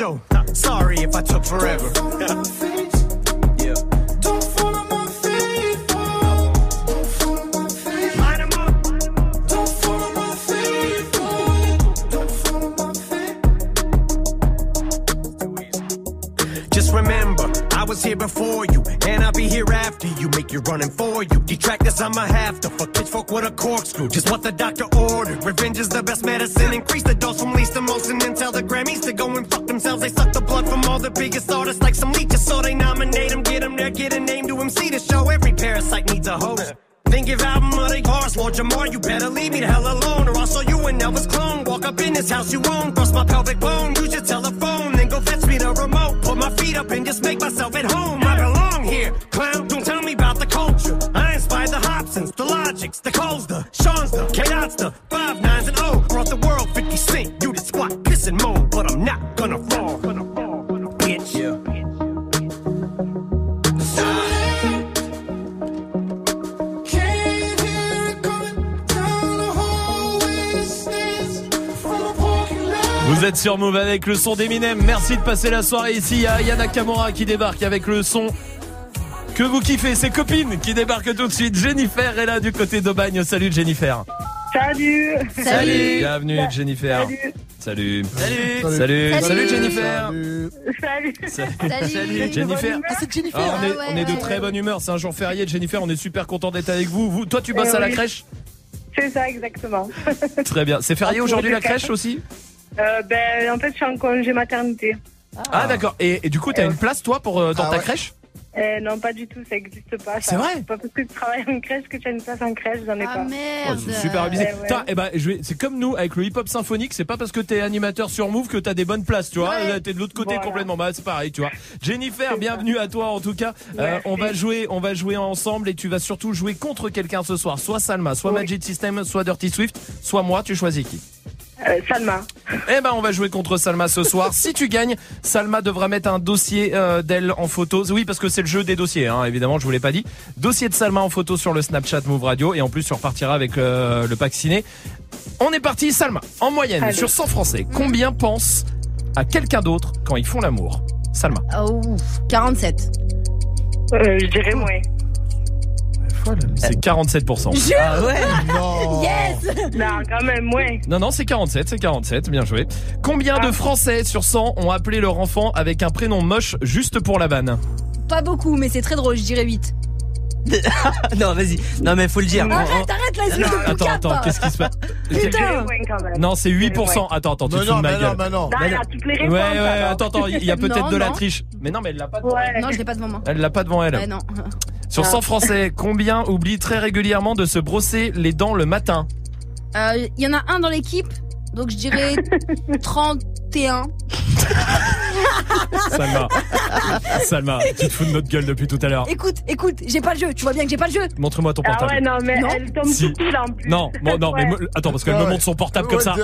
S46: show. Sorry if I took forever. Don't follow my fate. Don't follow my fate. I'm a mover. Don't follow my fate. Don't follow my fate. Just remember, I was here before you, and I'll be here after you. Make you running for you. Detractors, I'ma have to fuck pitchfork with a corkscrew. Just what the doctor ordered. Revenge is the best medicine. Increase the
S1: sur Move avec le son d'Eminem. Merci de passer la soirée ici. Il y a Yana Kamura qui débarque avec le son que vous kiffez. Ses copines qui débarquent tout de suite. Jennifer est là du côté d'Aubagne. Salut Jennifer.
S47: Salut
S1: Salut. Bienvenue Jennifer.
S47: Salut.
S1: Salut.
S47: Salut.
S1: Salut.
S47: Salut.
S1: Salut Jennifer.
S47: Salut
S1: Salut. Jennifer.
S5: Ah, c'est Jennifer.
S1: Ah, on, est,
S5: Ah ouais,
S1: on est de
S5: ouais.
S1: très bonne humeur. C'est un jour férié. Jennifer, on est super content d'être avec vous. vous. Toi, tu bosses
S47: Eh
S1: à la crèche
S47: C'est ça, exactement.
S1: Très bien. C'est férié aujourd'hui la crèche aussi
S47: Euh, ben, en fait, je suis en congé maternité.
S1: Ah, d'accord. Et, et du coup, t'as une place toi pour euh, dans ta crèche?
S47: Euh, non, pas du tout, ça n'existe pas. ça.
S1: C'est vrai
S47: Pas parce que tu travailles en crèche que tu as une place en crèche, j'en ai pas.
S1: Oh, c'est super abusé.
S47: Ouais, ouais.
S1: Putain, eh ben, je vais- c'est comme nous avec le hip-hop symphonique. C'est pas parce que t'es animateur sur Move que t'as des bonnes places, tu vois.
S47: Ouais.
S1: Euh, T'es de l'autre côté
S47: Voilà.
S1: complètement. Bah, c'est pareil, tu vois. Jennifer, bienvenue à toi en tout cas. Euh,
S47: Merci.
S1: on va jouer, on va jouer ensemble et tu vas surtout jouer contre quelqu'un ce soir. Soit Salma, soit Magic System, soit Dirty Swift, soit moi. Tu choisis qui
S47: Euh, Salma.
S1: Eh ben, on va jouer contre Salma ce soir. si tu gagnes, Salma devra mettre un dossier euh, d'elle en photo. Oui, parce que c'est le jeu des dossiers, hein, évidemment, je vous l'ai pas dit. Dossier de Salma en photo sur le Snapchat Move Radio. Et en plus, tu repartiras avec euh, le pack ciné. On est parti, Salma. En moyenne,
S47: Allez.
S1: sur 100 Français, combien pensent à quelqu'un d'autre quand ils font l'amour? Salma.
S4: Oh, 47.
S47: Euh, je dirais moins.
S1: C'est 47%.
S47: Jure Ah ouais?
S1: Non
S47: Yes Non, quand même, moins.
S1: Non, non, c'est 47, c'est 47, bien joué. Combien de Français sur 100 ont appelé leur enfant avec un prénom moche juste pour la vanne?
S4: Pas beaucoup, mais c'est très drôle, je dirais 8.
S43: non, vas-y. Non, mais faut le dire.
S4: Arrête, arrête la espèce de
S1: Attends, attends, qu'est-ce qui se passe?
S4: Putain
S1: Non, c'est 8%. Attends, attends, tu
S5: Mais
S1: te fous
S5: non,
S1: de ma
S5: mais
S1: gueule.
S5: non, mais non.
S47: Non, il y a toutes les
S1: Ouais,
S47: réponses.
S1: ouais,
S47: alors.
S1: attends, attends, il y a peut-être
S4: Non,
S1: de la
S4: non.
S1: triche. Mais non, mais elle l'a pas.
S47: Ouais.
S4: Non, je l'ai pas devant moi.
S1: Elle l'a pas devant elle.
S4: Ouais, non.
S1: Sur 100 Français, combien oublient très régulièrement de se brosser les dents le matin
S4: Euh, Il y en a un dans l'équipe, donc je dirais 31.
S1: Salma. Salma, tu te fous de notre gueule depuis tout à l'heure.
S4: Écoute, écoute, j'ai pas le jeu, tu vois bien que j'ai pas le jeu.
S1: Montre-moi ton
S47: Ah
S1: portable.
S47: ouais, non, mais
S4: Non.
S47: elle tombe
S1: Si.
S47: tout là en plus.
S1: Non, bon, non, mais me- attends, parce qu'elle
S5: Ah
S1: me
S5: ouais.
S1: montre son portable
S5: Ouais,
S1: comme ça.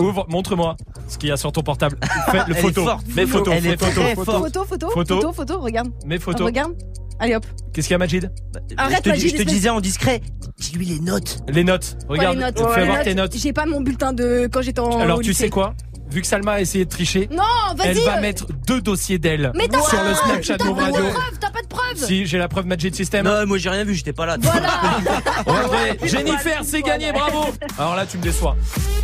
S1: Ouvre, montre-moi ce qu'il y a sur ton portable. Fais le photo.
S43: forte.
S1: Mets photo,
S43: Elle est
S1: mets photo. photo.
S4: Photo, photo,
S1: Photo.
S4: photo, photo, regarde.
S1: Mets photo.
S4: Regarde. Allez hop.
S1: Qu'est-ce qu'il y a, Majid?
S4: Arrête,
S43: je te,
S4: Majid,
S43: dis- je te
S4: espèce-
S43: disais en discret, dis-lui les notes.
S1: Les notes. Regarde,
S4: les notes.
S1: fais
S4: Ouais,
S1: voir
S4: les
S1: tes notes.
S4: J'ai pas mon bulletin de quand j'étais en.
S1: Alors,
S4: au
S1: tu
S4: lycée.
S1: sais quoi? Vu que Salma a essayé de tricher,
S4: Non, vas-y.
S1: elle va
S4: euh,
S1: mettre deux dossiers d'elle sur le Snapchat
S4: t'as
S1: Move
S4: pas de
S1: Radio.
S4: preuve, T'as pas de preuve.
S1: Si, j'ai la preuve Magic System.
S43: Non, moi j'ai rien vu, j'étais pas là.
S1: Ouais, ouais. Jennifer, c'est gagné, bravo. Alors là, tu me déçois.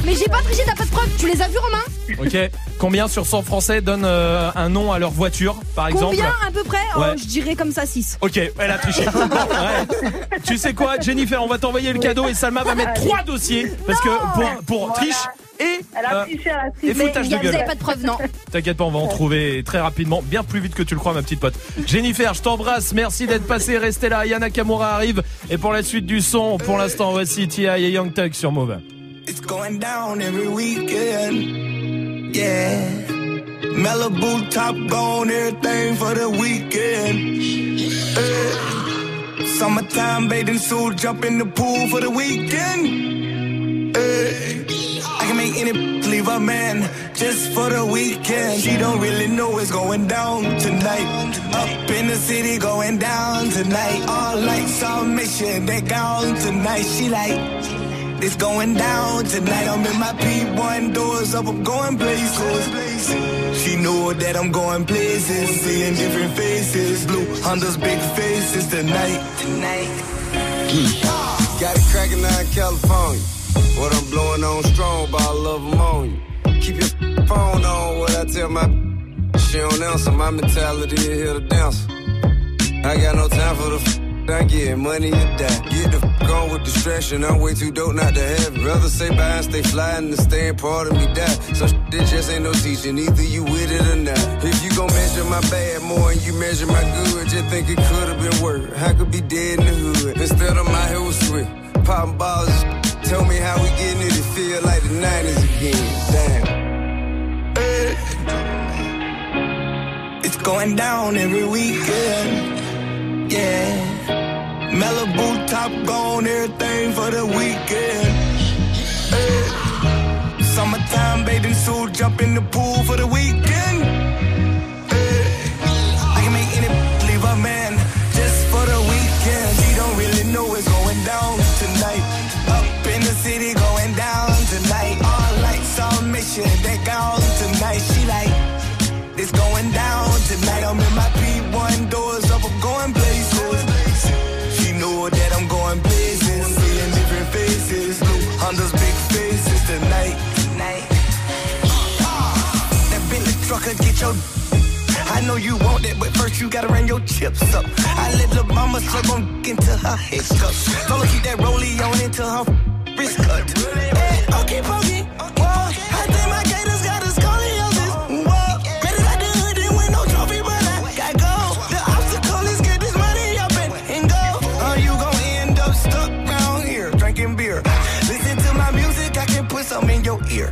S4: Mais j'ai pas triché, t'as pas de preuve. Tu les as vus, Romain
S1: Ok. Combien sur 100 Français donnent euh, un nom à leur voiture, par exemple
S4: Combien à peu près Oh,
S1: Ouais.
S4: Je dirais comme ça 6.
S1: Ok, elle a triché. Ouais. Tu sais quoi, Jennifer, on va t'envoyer le cadeau et Salma va mettre trois dossiers parce que pour, pour
S47: Voilà.
S1: triche et
S47: Elle a
S1: euh,
S47: triché, elle a triché.
S1: et foutage de
S4: Vous
S1: gueule.
S4: avez pas de preuve, non.
S1: T'inquiète pas, on va en trouver très rapidement, bien plus vite que tu le crois, ma petite pote. Jennifer, je t'embrasse, merci d'être passé, restez là. Yana Kamura arrive et pour la suite du son, pour l'instant, voici T.I. et Young Thug sur Move.
S15: It's going down every weekend. Yeah. Malibu top gone, everything for the weekend. Eh. Summertime bathing suit, jump in the pool for the weekend. Eh. Can make any leave a man just for the weekend. She don't really know what's going down tonight. Up in the city, going down tonight. All lights on mission, they gone tonight. She like. It's going down tonight. I'm in my P1 doors up. I'm going places. She know that I'm going places. Seeing different faces. Blue Honda's big faces tonight. Tonight.
S48: Got it cracking out in California. What I'm blowing on strong, but I love them on you. Keep your phone on, what I tell my she don't answer. My mentality is here to dance. I got no time for the I get money or die. Get the f- on with distraction. I'm way too dope not to have it. Rather say bye and stay fly and stand part of me die. So sh- it just ain't no teaching. Either you with it or not. If you gon' measure my bad more and you measure my good, just think it could've been worse. I could be dead in the hood. Instead of my was sweet. Popping balls. Tell me how we getting it. It feel like the 90s again. Damn.
S15: It's going down every weekend. Yeah. Malibu top gone, everything for the weekend. Eh. Summertime bathing suit, jump in the pool for the weekend. I know you want that, but first you gotta run your chips up. I let the mama slip on into her hiccups. Told her keep that rollie on until her wrist cut. Hey, okay, pokey. Whoa, I think my gators got a scoliosis. Whoa, better I did hood and win no trophy, but I got go. The obstacle is get this money up and, and go. Or you gon' end up stuck round here drinking beer. Listen to my music, I can put some in your ear.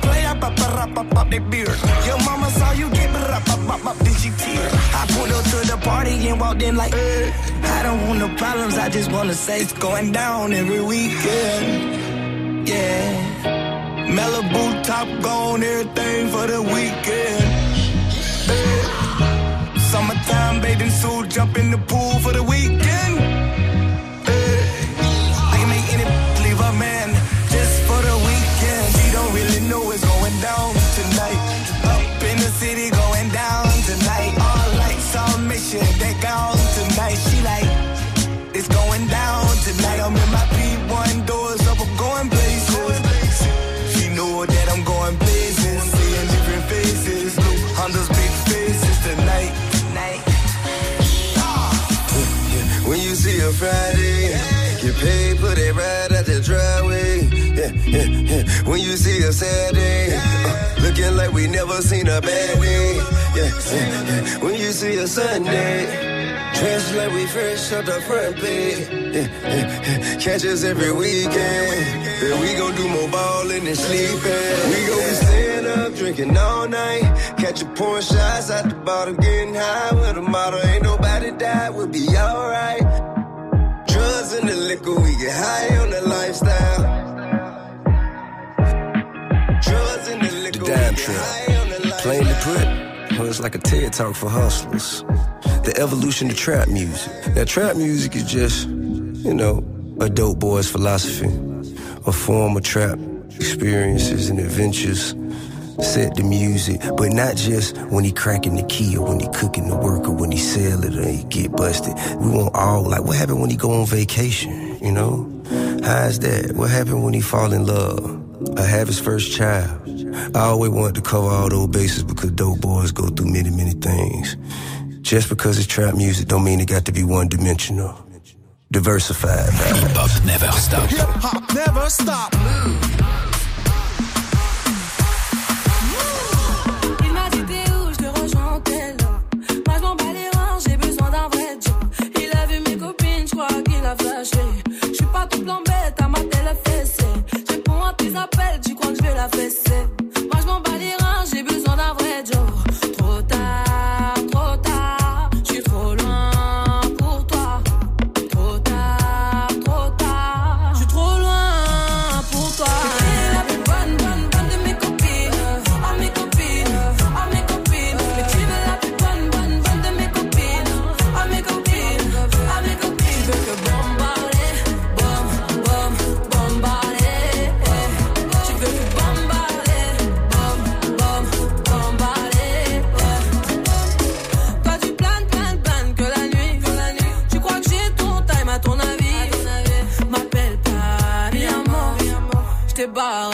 S15: Pussy nigga play, pop, pop, pop, pop that beer. Your mama saw you get pop, pop, pop, pop, then she tear. I pulled up to the party and walked in like, eh. I don't want no problems, I just wanna say it's going down every weekend. Yeah. Malibu top gone, everything for the weekend. Eh. Summertime bathing suit, jump in the pool for the weekend.
S48: When you see a Saturday, uh, looking like we never seen a bad day. Yeah, yeah, yeah. When you see a Sunday, dressed like we fresh out the front page. Yeah, yeah, yeah. Catch us every weekend. Then we gon' do more ballin' and sleeping. We gon' be staying up, drinking all night. Catch a pouring shots out the bottom, getting high with a model. Ain't nobody die, we'll be alright. Drugs and the liquor, we get high on the lifestyle.
S45: Trip.
S48: the
S45: put, well, it's like a TED talk for hustlers. The evolution of trap music. Now, trap music is just, you know, a dope boy's philosophy, a form of trap experiences and adventures
S48: set the music, but not just when he cracking the key or when he cooking the work or when he sell it or he get busted. We want all like what happened when he go on vacation, you know? How's that? What happened when he fall in love? Or have his first child? I always wanted to cover all those bases because dope boys go through many, many things. Just because it's trap music don't mean it got to be one dimensional. Diversified. Hip hop never stop.
S46: Hip hop never stop.
S49: Il m'a dit t'es où, je le rejoins tel Moi je m'en bats les reins, j'ai besoin d'un vrai job. Il a vu mes copines, je crois qu'il a flashé. Je suis pas tout plan bête, à ma télé fessée. Je réponds à tes appels, tu crois que je vais la fesser? Besoin Je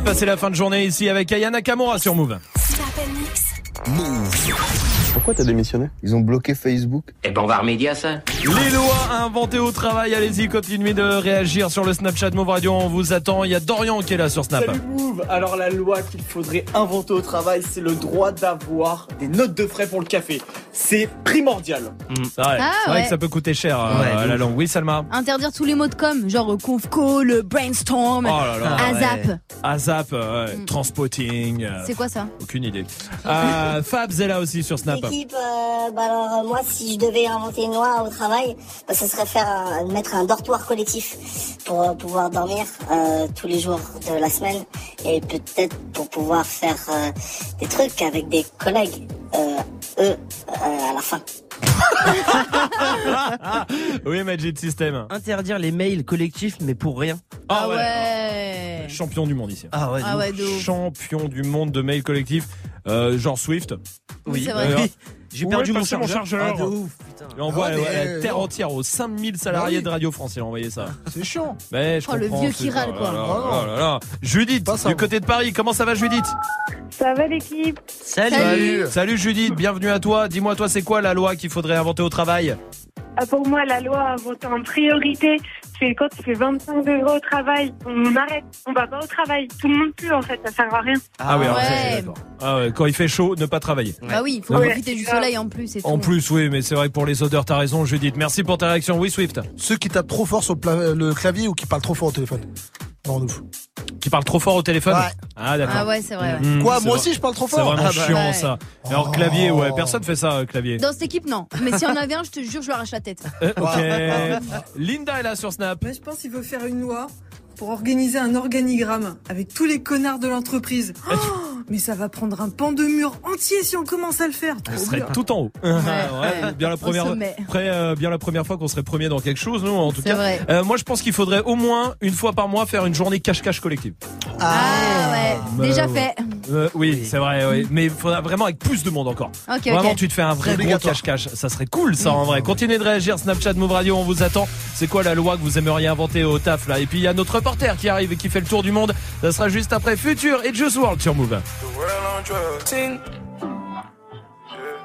S49: de
S1: passer la fin de journée ici avec Ayana Kamura sur Move.
S50: Pourquoi t'as démissionné? Ils ont bloqué Facebook.
S51: Eh ben on va remédier à ça.
S1: Les lois inventées au travail, allez-y, continuez de réagir sur le Snapchat Move Radio, on vous attend. Il y a Dorian qui est là sur Snap.
S52: Salut Move Alors la loi qu'il faudrait inventer au travail, c'est le droit d'avoir des notes de frais pour le café. C'est primordial.
S1: C'est vrai,
S4: Ah,
S1: c'est vrai
S4: ouais.
S1: que ça peut coûter cher euh,
S52: Ouais,
S1: la langue. Oui, Salma
S4: Interdire tous les mots de com, genre conf call, brainstorm,
S1: Oh là là.
S4: ASAP.
S1: ASAP, euh, ouais, transpotting. euh,
S4: C'est quoi ça
S1: Aucune idée. Euh, Fabs est là aussi sur Snap.
S53: L'équipe, euh, bah alors euh, moi si je devais inventer une loi au travail, bah, ce serait faire un- mettre un dortoir collectif pour euh, pouvoir dormir euh, tous les jours de la semaine et peut-être pour pouvoir faire euh, des trucs avec des collègues, euh, eux, euh, à la fin.
S1: oui, Magic System.
S43: Interdire les mails collectifs, mais pour rien.
S1: Ah ouais.
S4: ouais.
S1: Champion du monde ici.
S43: Ah ouais, de
S4: Ah ouais.
S1: Champion du monde de mail collectif. Euh, genre Swift.
S4: Oui, c'est vrai.
S1: Euh,
S43: J'ai perdu mon
S1: passé
S43: chargeur. Ah, de ouf,
S1: Il envoie
S5: Ah,
S1: euh,
S5: mais-
S1: la terre entière aux 5000 salariés
S5: Bah oui.
S1: de Radio France. Il a envoyé ça.
S5: C'est chiant.
S1: Mais je
S4: Oh, le vieux
S1: c'est-
S4: qui râle, quoi.
S1: là là,
S5: Oh
S1: là là. Judith,
S5: Pas
S1: du côté de Paris. Comment ça va, Judith?
S47: Ça va l'équipe?
S43: Salut.
S5: Salut.
S1: Salut Judith, bienvenue à toi. Dis-moi, toi, c'est quoi la loi qu'il faudrait inventer au travail?
S47: Ah, Pour moi, la loi inventée en priorité, c'est quand tu fais 25 degrés au travail, on arrête, on va pas au travail. Tout le monde pue en fait, ça sert à rien.
S1: Ah, oui, alors
S4: ouais.
S1: ça, je suis d'accord. Ah ouais, quand il fait chaud, ne pas travailler.
S4: Bah oui, il faut
S47: Ouais.
S4: profiter du soleil en plus et tout.
S1: En plus, oui, mais c'est vrai que pour les odeurs, t'as raison, Judith. Merci pour ta réaction. Oui, Swift.
S5: Ceux qui tapent trop fort sur le, pla- le clavier ou qui parlent trop fort au téléphone. Non, nous.
S1: Qui parle trop fort au téléphone
S5: Ouais.
S1: Ah d'accord.
S4: Ah ouais, c'est vrai. ouais.
S1: Mmh,
S5: Quoi,
S1: c'est
S5: moi
S1: vrai.
S5: aussi, je parle trop
S1: C'est
S5: fort
S1: vraiment
S5: Ah bah.
S1: chiant
S4: Ouais.
S1: ça. Alors clavier, ouais, personne fait ça, euh, clavier.
S4: Dans cette équipe, non. Mais s'il y en avait un, je te jure, je lui arrache la tête.
S1: Euh, ok. Linda est là sur Snap.
S54: Mais je pense qu'il faut faire une loi pour organiser un organigramme avec tous les connards de l'entreprise. Oh, mais ça va prendre un pan de mur entier si on commence à le faire.
S1: On serait
S54: bien.
S1: tout en haut. Ouais, bien la première, après, euh, bien la première fois qu'on serait premier dans quelque chose, nous en tout cas.
S4: vrai.
S1: Euh, moi, je pense qu'il faudrait au moins une fois par mois faire une journée cache-cache collective.
S4: Ah ouais,
S1: Bah,
S4: déjà
S1: ouais.
S4: fait.
S1: Euh, oui, c'est vrai, oui. mais il faudra vraiment avec plus de monde encore.
S4: Ok,
S1: Vraiment, tu te fais un vrai gros cache-cache. Ça serait cool, ça, en vrai. Continuez de réagir. Snapchat, Move Radio, on vous attend. C'est quoi la loi que vous aimeriez inventer au taf, là? Et puis, il y a notre reporter qui arrive et qui fait le tour du monde. Ça sera juste après Future et Just World sur Move.
S15: Ting.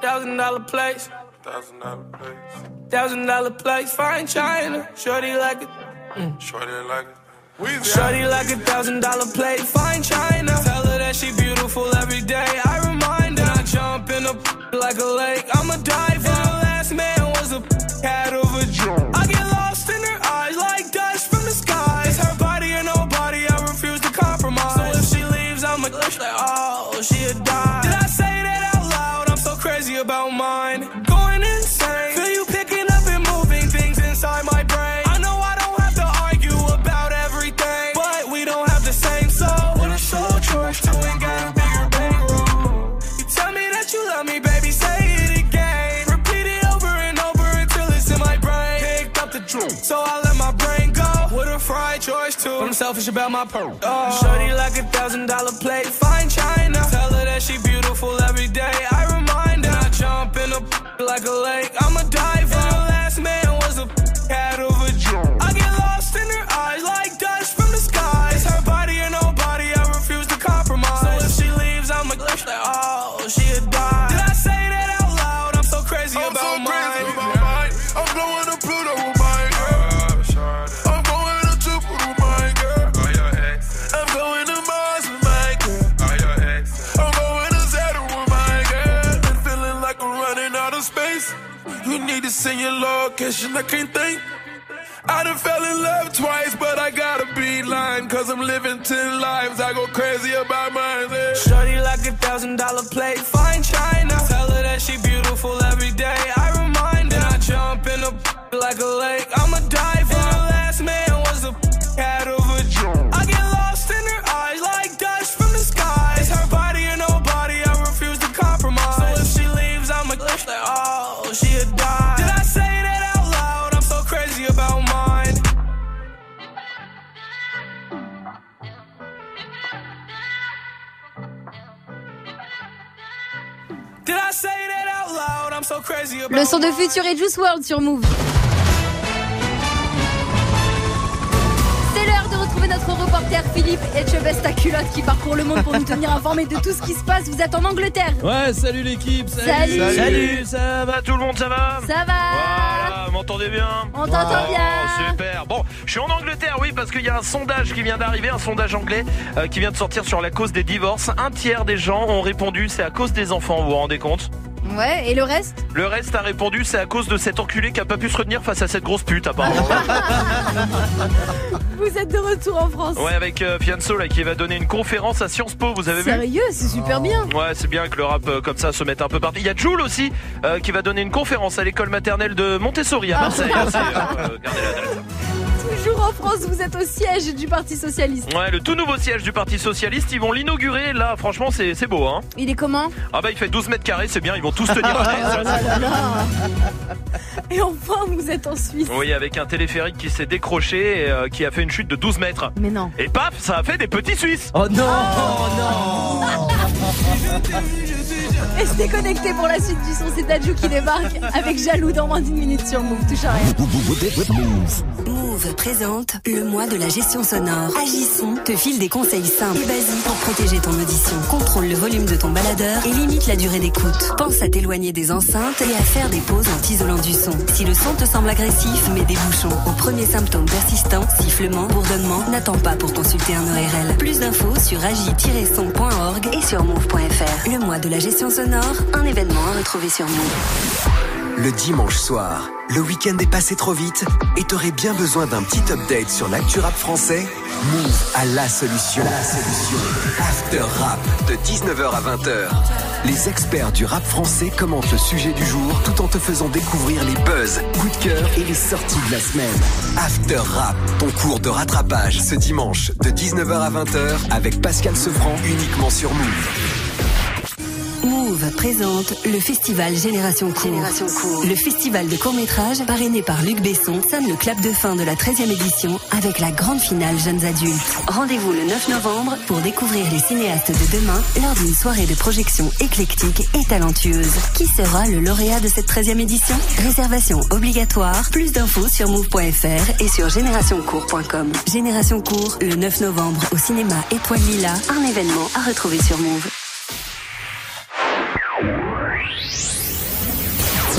S15: Thousand dollar place. Thousand dollar place. Thousand dollar place. Fine China. Shorty like it. Shorty like it. Shorty like a thousand dollar plate, fine china. Tell her that she beautiful every day. I remind her I jump in a like a lake. I'm a diver. And her last man was a cat of a selfish about my pearl. Oh. Shorty like a thousand dollar plate, fine china.
S55: Send your location, I can't think. I done fell in love twice, but I gotta be lying. Cause I'm living ten lives. I go crazy about mine. Yeah.
S15: Shorty like a thousand dollar plate, fine china.
S4: Le son de Future et Juice World sur Move. Reporter Philippe Etchebest à culotte qui parcourt le monde pour nous tenir informés de tout ce qui se passe. Vous êtes en Angleterre.
S1: Ouais, salut l'équipe.
S4: Salut.
S1: salut.
S4: Salut.
S1: Ça va tout le monde, ça va
S4: Ça va
S1: Voilà, vous m'entendez bien
S4: On t'entend
S1: Oh,
S4: bien.
S1: Super. Bon, je suis en Angleterre, oui, parce qu'il y a un sondage qui vient d'arriver, un sondage anglais euh, qui vient de sortir sur la cause des divorces. Un tiers des gens ont répondu c'est à cause des enfants, vous vous rendez compte
S4: Ouais, et le reste?
S1: Le reste a répondu c'est à cause de cet enculé qui a pas pu se retenir face à cette grosse pute, apparemment.
S4: Vous êtes de retour en France.
S1: ouais, avec euh, Fianso là qui va donner une conférence à Sciences Po, vous avez vu
S4: Sérieux, c'est super bien.
S1: Ouais, c'est bien que le rap euh, comme ça se mette un peu partout. Il y a Jules aussi euh, qui va donner une conférence à l'école maternelle de Montessori à Marseille.
S4: Ah.
S1: C'est, euh, gardez la date.
S4: Toujours en France, vous êtes au siège du Parti Socialiste.
S1: Ouais, le tout nouveau siège du Parti Socialiste, ils vont l'inaugurer là, franchement c'est c'est beau hein.
S4: Il est comment?
S1: Ah bah il fait 12 mètres carrés, c'est bien, ils vont tous tenir
S4: Oh
S1: à terre.
S4: là là là. Et enfin, vous êtes en Suisse.
S1: Oui, avec un téléphérique qui s'est décroché et euh, qui a fait une chute de 12 mètres.
S4: Mais non.
S1: Et paf, ça a fait des petits Suisses.
S43: Oh non, non.
S4: Restez connectés pour la suite du son, c'est Dadju qui débarque avec Jaloux dans moins d'une minute sur Move. Touche à rien.
S56: Move présente le mois de la gestion sonore. Agissons te file des conseils simples et basiques pour protéger ton audition. Contrôle le volume de ton baladeur et limite la durée d'écoute. Pense à t'éloigner des enceintes et à faire des pauses en t'isolant du son. Si le son te semble agressif, mets des bouchons. Au premier symptôme persistant, sifflement, bourdonnement, n'attends pas pour consulter un ORL. Plus d'infos sur agi-son.org et sur move.fr. Le mois de la gestion sonore, un événement à retrouver sur Move.
S57: le dimanche soir. Le week-end est passé trop vite et t'aurais bien besoin d'un petit update sur l'actu rap français? Move à la solution. La solution. After Rap de 19h à 20h. Les experts du rap français commentent le sujet du jour tout en te faisant découvrir les buzz, coups de cœur et les sorties de la semaine. After Rap, ton cours de rattrapage ce dimanche de 19h à 20h avec Pascal Sefranc uniquement sur Move.
S56: Move présente le festival Génération Court. Le festival de court-métrage parrainé par Luc Besson sonne le clap de fin de la 13e édition avec la grande finale Jeunes Adultes. Rendez-vous le 9 novembre pour découvrir les cinéastes de demain lors d'une soirée de projection éclectique et talentueuse. Qui sera le lauréat de cette 13e édition? Réservation obligatoire. Plus d'infos sur move.fr et sur générationcourt.com. Génération Court le 9 novembre au cinéma Étoile Lila, un événement à retrouver sur Move.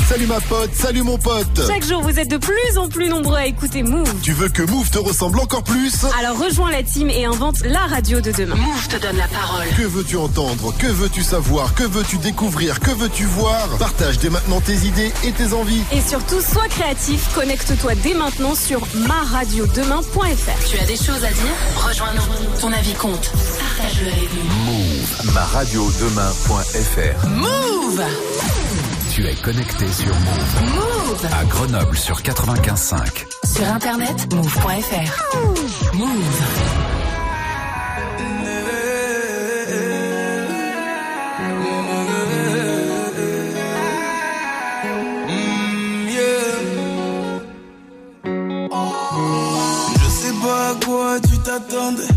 S5: Salut ma pote, salut mon pote.
S51: Chaque jour, vous êtes de plus en plus nombreux à écouter Move.
S5: Tu veux que Move te ressemble encore plus
S51: Alors rejoins la team et invente la radio de demain.
S12: Move te donne la parole.
S5: Que veux-tu entendre? Que veux-tu savoir? Que veux-tu découvrir? Que veux-tu voir? Partage dès maintenant tes idées et tes envies.
S51: Et surtout, sois créatif. Connecte-toi dès maintenant sur maradiodemain.fr.
S12: Tu as des choses à dire? Rejoins-nous. Ton avis compte. Partage-le avec nous.
S3: Move, ma radio demain.fr.
S12: Move
S3: Tu es connecté sur Move.
S12: Move
S3: À Grenoble sur 95.5.
S12: Sur internet, move.fr. Move.
S7: Je sais pas à quoi tu t'attendais.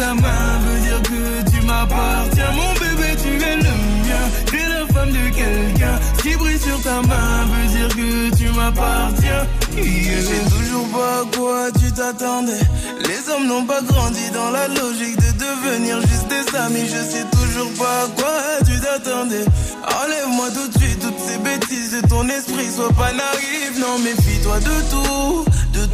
S7: Ta main veut dire que tu m'appartiens. Mon bébé, tu es le mien. T'es la femme de quelqu'un. Ce qui brille sur ta main veut dire que tu m'appartiens. Je sais toujours pas à quoi tu t'attendais. Les hommes n'ont pas grandi dans la logique de devenir juste des amis. Je sais toujours pas à quoi tu t'attendais. Enlève-moi tout de suite toutes ces bêtises de ton esprit. Sois pas naïf, non, méfie-toi de tout.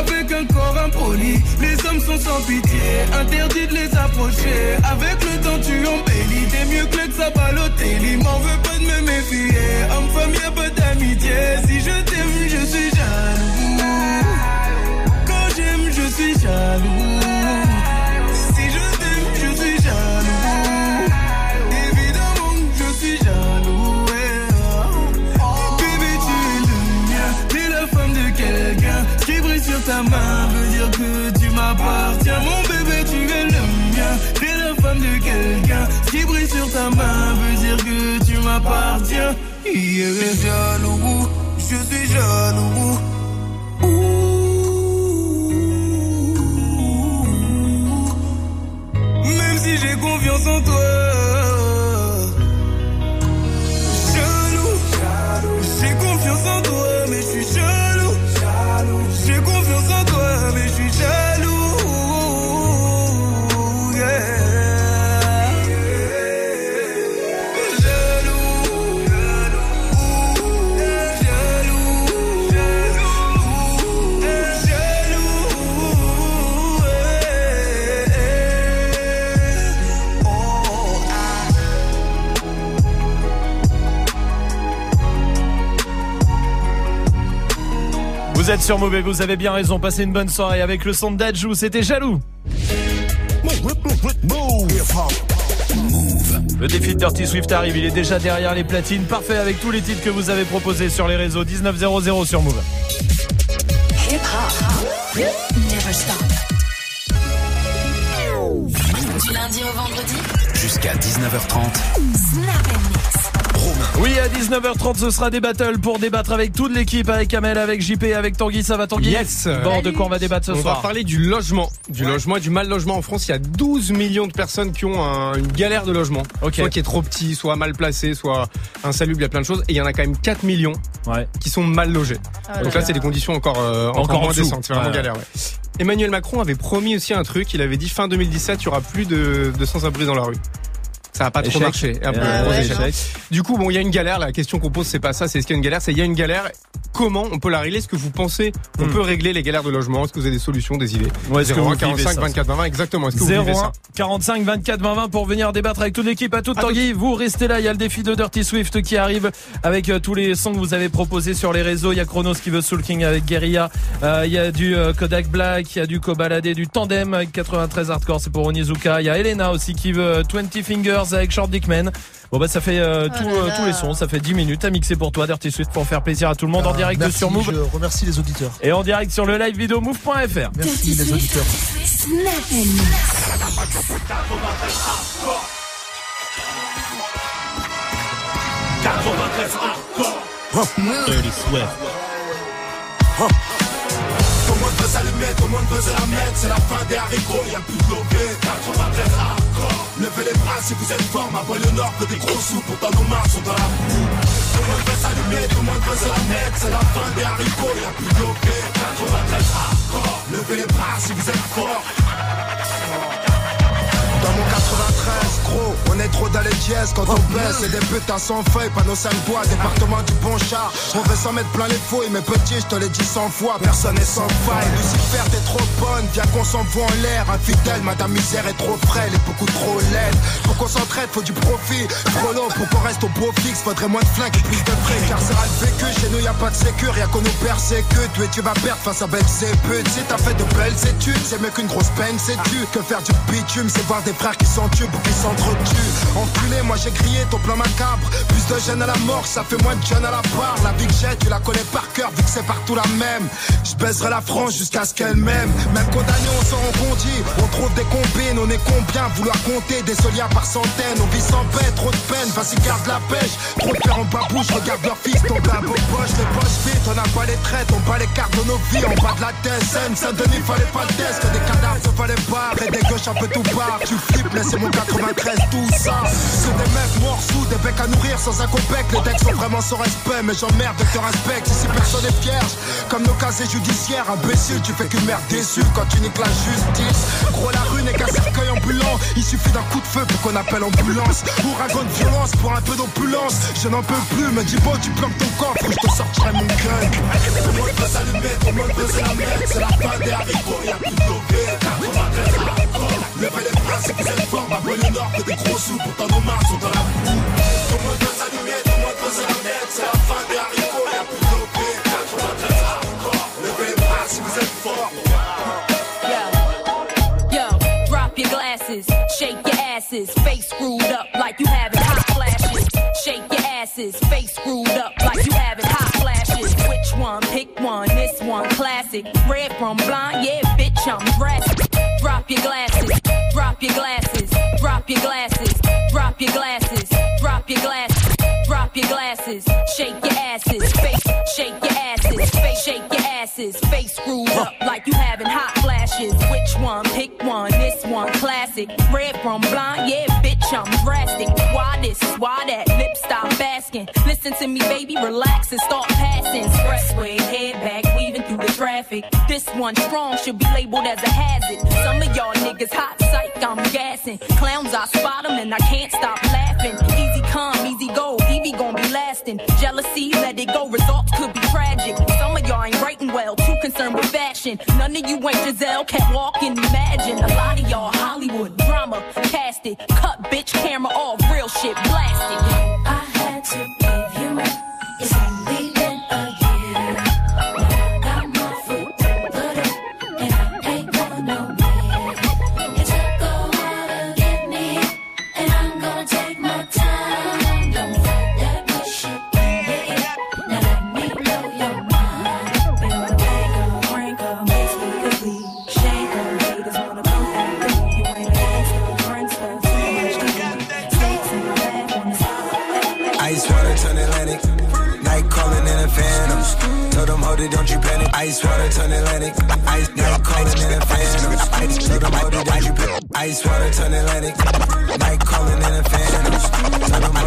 S7: avec un corps impoli. Les hommes sont sans pitié, interdit de les approcher. Avec le temps, tu embellis. T'es mieux que le Balotelli. M'en veux pas de me méfier. Homme, femme, y'a pas d'amitié. Si je t'aime, ta main veut dire que tu m'appartiens. Je suis jaloux. Je suis jaloux. Même si j'ai confiance en toi.
S1: Êtes sur Move et vous avez bien raison. Passez une bonne soirée avec le son de Dajou. C'était jaloux. Le défi de Dirty Swift arrive, il est déjà derrière les platines, parfait avec tous les titres que vous avez proposés sur les réseaux 1900 sur Move.
S12: Hip hop. Never stop. Du lundi au vendredi.
S3: Jusqu'à 19h30.
S12: Snap and mix.
S1: Oui, à 19h30, ce sera des battles pour débattre avec toute l'équipe, avec Amel, avec JP, avec Tanguy. Ça va Tanguy
S58: Yes.
S1: Bon, de quoi on va débattre ce
S58: on
S1: soir
S58: va parler du logement, du logement et du mal logement en France. Il y a 12 millions de personnes qui ont un- une galère de logement, soit qui est trop petit, soit mal placé, soit insalubre. Il y a plein de choses. Et il y en a quand même 4 millions qui sont mal logés.
S1: Ah
S58: Donc
S1: là
S58: c'est des conditions encore euh, encore,
S1: Encore en
S58: moins
S1: dessous.
S58: décentes. C'est vraiment
S1: Ouais.
S58: galère. ouais. Emmanuel Macron avait promis aussi un truc. Il avait dit fin 2017, il y aura plus de, de sans-abri dans la rue. Ça n'a pas trop marché. Un peu
S1: Ah
S58: gros
S1: ouais,
S58: échec.
S1: non.
S58: Du coup, bon, il y a une galère. La question qu'on pose, c'est pas ça. C'est est-ce qu'il y a une galère? C'est il y a une galère. Comment on peut la régler? Est-ce que vous pensez qu'on
S1: Hmm.
S58: peut régler les galères de logement? Est-ce que vous avez des solutions, des idées?
S1: Ouais, est-ce que vous
S58: 01
S1: vivez
S58: 45
S1: ça
S58: 24 20 20 exactement. Est-ce que vous vivez
S1: 01
S58: ça
S1: 45 24 20 20 pour venir débattre avec toute l'équipe. À toute Tanguy, vous restez là. Il y a le défi de Dirty Swift qui arrive avec euh, tous les sons que vous avez proposés sur les réseaux. Il y a Chronos qui veut Soul King avec Guerilla. Euh, il y a du euh, Kodak Black, il y a du Kobalade, du Tandem avec 93 Hardcore, c'est pour Onizuka. Il y a Elena aussi qui veut euh, 20 Fingers avec Short Dickman. Bon bah ça fait euh,
S5: Oh
S1: tout,
S5: là
S1: euh,
S5: là.
S1: tous les sons, ça fait 10 minutes à mixer pour toi Dirty Swift pour faire plaisir à tout le monde en
S5: Ah,
S1: direct de
S5: merci,
S1: sur Move
S5: Je remercie les auditeurs.
S1: et en direct sur le live vidéo move.fr.
S5: Merci les auditeurs.
S12: Mix.
S59: Dirty Swift. Tout le monde veut s'allumer, tout le monde veut se la mettre, c'est la fin des haricots, y'a plus de lobé, 93 hardcore. Levez les bras si vous êtes fort, ma le nord veut des gros sous, pourtant nos mains sont dans la boue. Tout le monde veut s'allumer, tout le monde veut se la mettre, c'est la fin des haricots, y'a plus lobé, 93 hardcore. Levez les bras si vous êtes fort.
S60: Dans mon 93, gros, on est trop dans les dièses quand on baisse. C'est des putains sans feuilles, panneaux 5 bois, département du bon char. On veut s'en mettre plein les fouilles, mais petit, je te l'ai dit 100 fois, personne n'est sans faille. Lucifer, t'es trop bonne, viens qu'on s'envoie en l'air. Infidèle, madame misère est trop frêle et beaucoup trop laide. Pour qu'on s'entraide, faut du profit. Trop long pour qu'on reste au beau fixe, faudrait moins de flingues et plus de frais. Carcéral vécu, chez nous y a pas de sécure, y'a qu'on nous persécute. Tu et tu vas perdre face à Belzébuth. Si t'as fait de belles études, c'est mieux qu'une grosse peine, c'est tu. Que faire du bitume, c'est voir des frères qui s'entubent ou qui s'entretuent. Enculé, moi j'ai crié ton plan macabre. Plus de jeunes à la mort, ça fait moins de jeunes à la barre. La vie que j'ai, tu la connais par cœur, vu que c'est partout la même. Je baiserai la France jusqu'à ce qu'elle m'aime. Même condamné, on s'en compte, on trouve des combines, on est combien Vouloir compter des soliens par centaines, on vit sans paix, trop de peine, vas-y garde la pêche. Trop de pères en babouche, regarde leur fils tomber à beau poche, les poches vite, on n'a pas les traites, on bat les cartes de nos vies, on bat de la tête, Saint-Denis, fallait pas le test, des cadavres, fallait pas, et des gauches un peu tout part, tu flippes, laissez mon 93, tout ça. C'est des mecs morts sous, des becs à nourrir sans un copec, les textes sont vraiment sans respect, mais j'emmerde de te respecte, ici personne n'est vierge, comme nos casiers judiciaires, imbécile, tu fais qu'une merde déçue quand tu niques la justice. Gros, la rue n'est qu'un cercueil ambulant, il suffit d'un coup de feu pour qu'on appelle ambulance. Ouragan de violence pour un peu d'opulence, je n'en peux plus, me dis bon, tu planques ton coffre, je te sortirai mon gun.
S59: Monde veut s'allumer, la c'est la fin des haricots, y'a plus de lobé, 93 bras si vous êtes fort, ma le nord fait des gros sous, pourtant nos sont dans la boue. Tout le monde veut s'allumer, tout le monde veut se c'est la fin des haricots, y'a plus de 93 hardcore. Levez les bras si vous êtes fort.
S55: Yo, drop your glasses, shake your asses, face screwed up like you having hot flashes. Shake your asses, face screwed up like you having hot flashes. Which one? Pick one. This one, classic. Red from blind, yeah, bitch, I'm drastic. Drop your glasses, drop your glasses, drop your glasses, drop your glasses, drop your glasses, drop your glasses. Shake your asses, face, shake your asses, face, shake your asses, face screwed up like you having hot flashes. Which one? Pick one. This one, classic. Red from blind, yeah, bitch, I'm drastic. Why this? Why that? Lip stop asking. Listen to me, baby, relax and start passing. Expressway, head back, traffic. This one strong should be labeled as a hazard. Some of y'all niggas hot psych, I'm gassing. Clowns, I spot 'em and I can't stop laughing. Easy come, easy go, Evie gon' be lasting. Jealousy, let it go, results could be tragic. Some of y'all ain't writing well, too concerned with fashion. None of you ain't Giselle, can't walk and imagine.
S11: Turn Atlantic. Ice night calling in a phantom. Hold it, don't you. Ice water turn Atlantic. Night calling in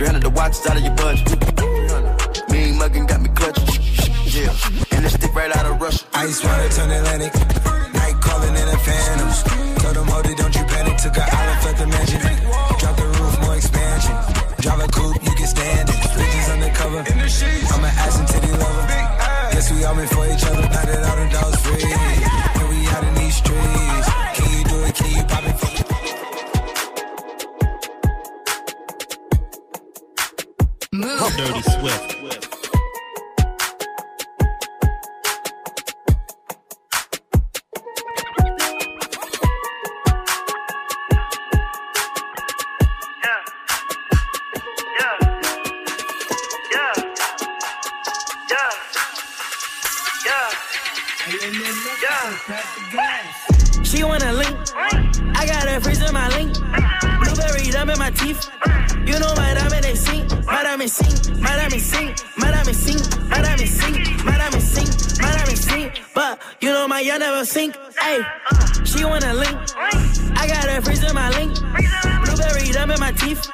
S34: 300 the watch is out of your budget. Mean muggin' got me clutching. Yeah, and this stick right out of Russia.
S11: Ice water turn Atlantic. Night calling in a phantom. Told them, hold it, don't you panic. Took an island, left the mansion. Drop the roof, more expansion. Drive a coupe, you can stand it. Bitches undercover. I'm an ass and titty lover. Guess we all meant for each other. Now that all the dogs free.
S3: Dirty Swift.
S25: She wanna link. I got a freeze in my link. Blueberry dumb in my teeth. Y'all never sink. Hey, she wanna link. I got a freeze in my link. Blueberry dumb in my teeth.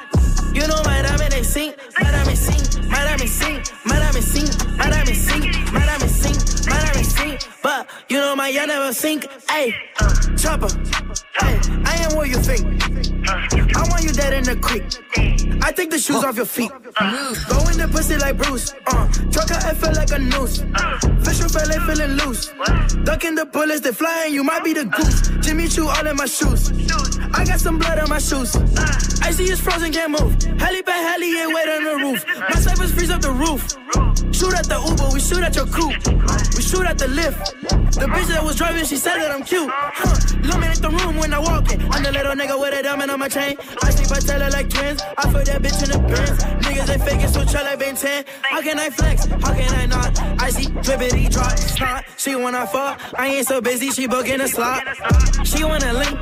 S25: You know my diamond they sink. My diamond sink. You know my y'all never sink. Hey, chopper. Hey, I am what you think. I want you dead in the creek. I take the shoes off your feet. Go in the pussy like Bruce. Uh, truck her FL like a noose. Fish from LA feeling loose. Ducking the bullets, they flying. You might be the goose. Jimmy Choo all in my shoes. I got some blood on my shoes. I see it's frozen, can't move. Heli bad heli ain't wait on the roof. My snipers freeze up the roof. Shoot at the Uber, we shoot at your coupe. We shoot at the lift. The bitch that was driving, she said that I'm cute. Huh. Illuminate the room when I walk in. I'm the little nigga with a diamond on my chain. I sleep, I tell her like twins. I put that bitch in the pants. Niggas they faking, so try like Ben 10. How can I flex? How can I not? I see drippity drop, snot. She wanna fuck. I ain't so busy, she booking a slot. She wanna link.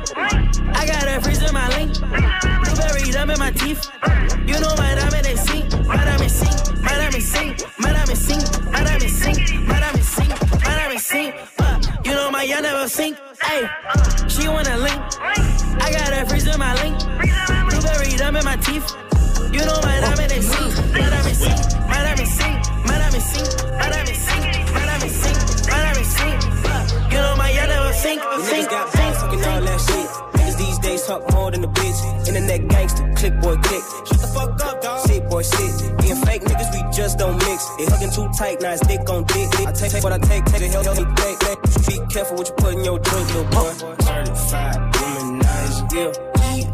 S25: I got a freeze in my link. Blueberry dumb in my teeth. You know my diamond they sink. My diamond sink. My diamond sink. My diamond sink. My diamond sink. My diamond sink. My diamond sink. But you know my y'all never sink. Hey, she wanna link. I got a freeze in my link. Blueberry dumb in my teeth. You know my diamond they sink. My diamond sink. My diamond sink. My diamond sink. My diamond sink. My diamond sink. My diamond sink. But you know my y'all never sink. Sink.
S61: Niggas got bangs talking all that shit. Niggas these days talk more than a bitch. Internet gangster, click boy click. Shut the fuck up, dog. Sit boy sit. Fake niggas, we just don't mix. They hugging too tight, now it's dick on dick. I take, take what I take, take it, help me think. think. Be careful what you put in your drink, little boy. Certified womanizer, yeah.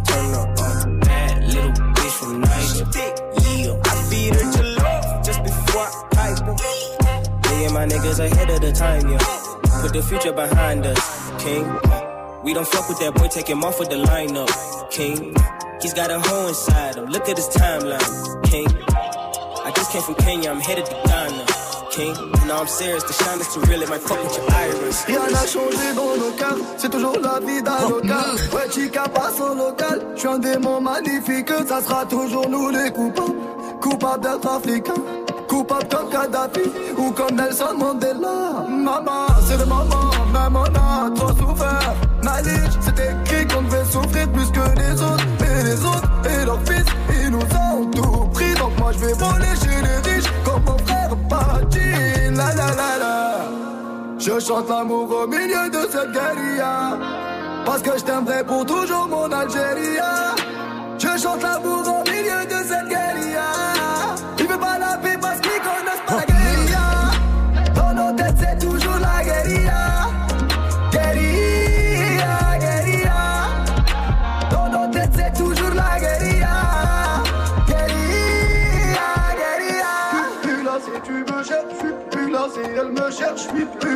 S61: Turn up on bad little bitch from Niger. Yeah, I feed her to love just before I pipe her. Me and my niggas ahead of the time, yeah. Put the future behind us, king. We don't fuck with that boy, take him off with the lineup, king. He's got a hole inside him, look at his timeline, king. Came from Kenya, I'm headed to Ghana,
S34: king. Know I'm serious, the shine too real, it might fuck with your iris.
S31: Rien n'a changé dans nos cœurs, c'est toujours la vie d'un local. Ouais, chica passe au local, je suis un démon magnifique, ça sera toujours nous les coupables. Coupables d'être africains, coupables comme Kadhafi ou comme Nelson Mandela. Maman, c'est de maman, même on a trop souffert. Malik, c'est écrit qu'on devait souffrir plus que les autres. Et les autres et leurs fils, ils nous. Donc moi je vais voler chez les riches comme mon frère Patine. La la la la. Je chante l'amour au milieu de cette guérilla. Parce que je t'aimerai pour toujours mon Algérie. Je chante l'amour au milieu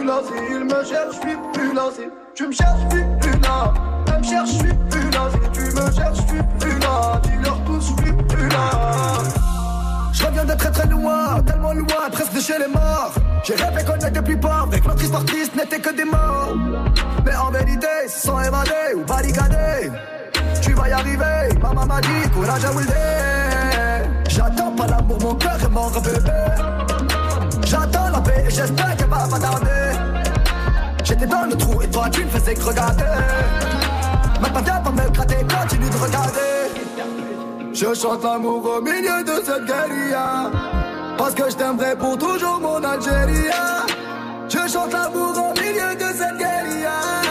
S31: là. Il me cherche, je suis plus là. Tu me cherches, je suis plus là. Elle me cherche, je suis plus là. Tu me cherches, je suis plus là. Dis-leur tous, je suis plus là. Je reviens de très très loin, tellement loin, presque de chez les morts. J'ai rêvé qu'on était plus pauvres, avec notre histoire triste n'était que des morts. Mais en vérité, ils se sont évadés ou barricadés. Tu vas y arriver, maman m'a dit, courage à Wilde. J'attends pas l'amour, mon cœur est mort, bébé. J'attends la paix et j'espère qu'elle va pas tarder. J'étais dans le trou et toi tu ne faisais que regarder. Maintenant viens pas me gratter, continue de regarder. Je chante l'amour au milieu de cette guérilla. Parce que je t'aimerai pour toujours mon Algérie. Je chante l'amour au milieu de cette guérilla.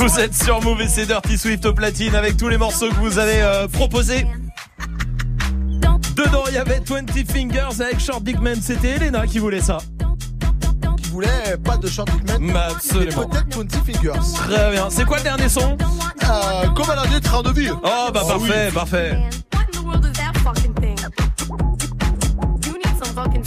S1: Vous êtes sur Move et c'est Dirty Swift au platine avec tous les morceaux que vous avez euh, proposés. Dedans, il y avait 20 Fingers avec Short Dick Man. C'était Elena qui voulait ça.
S5: Qui voulait pas de Short Man
S1: absolument.
S5: mais Peut-être 20 Fingers.
S1: Très bien. C'est quoi le dernier son?
S5: Euh, Comme elle a dit, train de vie.
S1: Oh, bah parfait, parfait.
S12: You need some fucking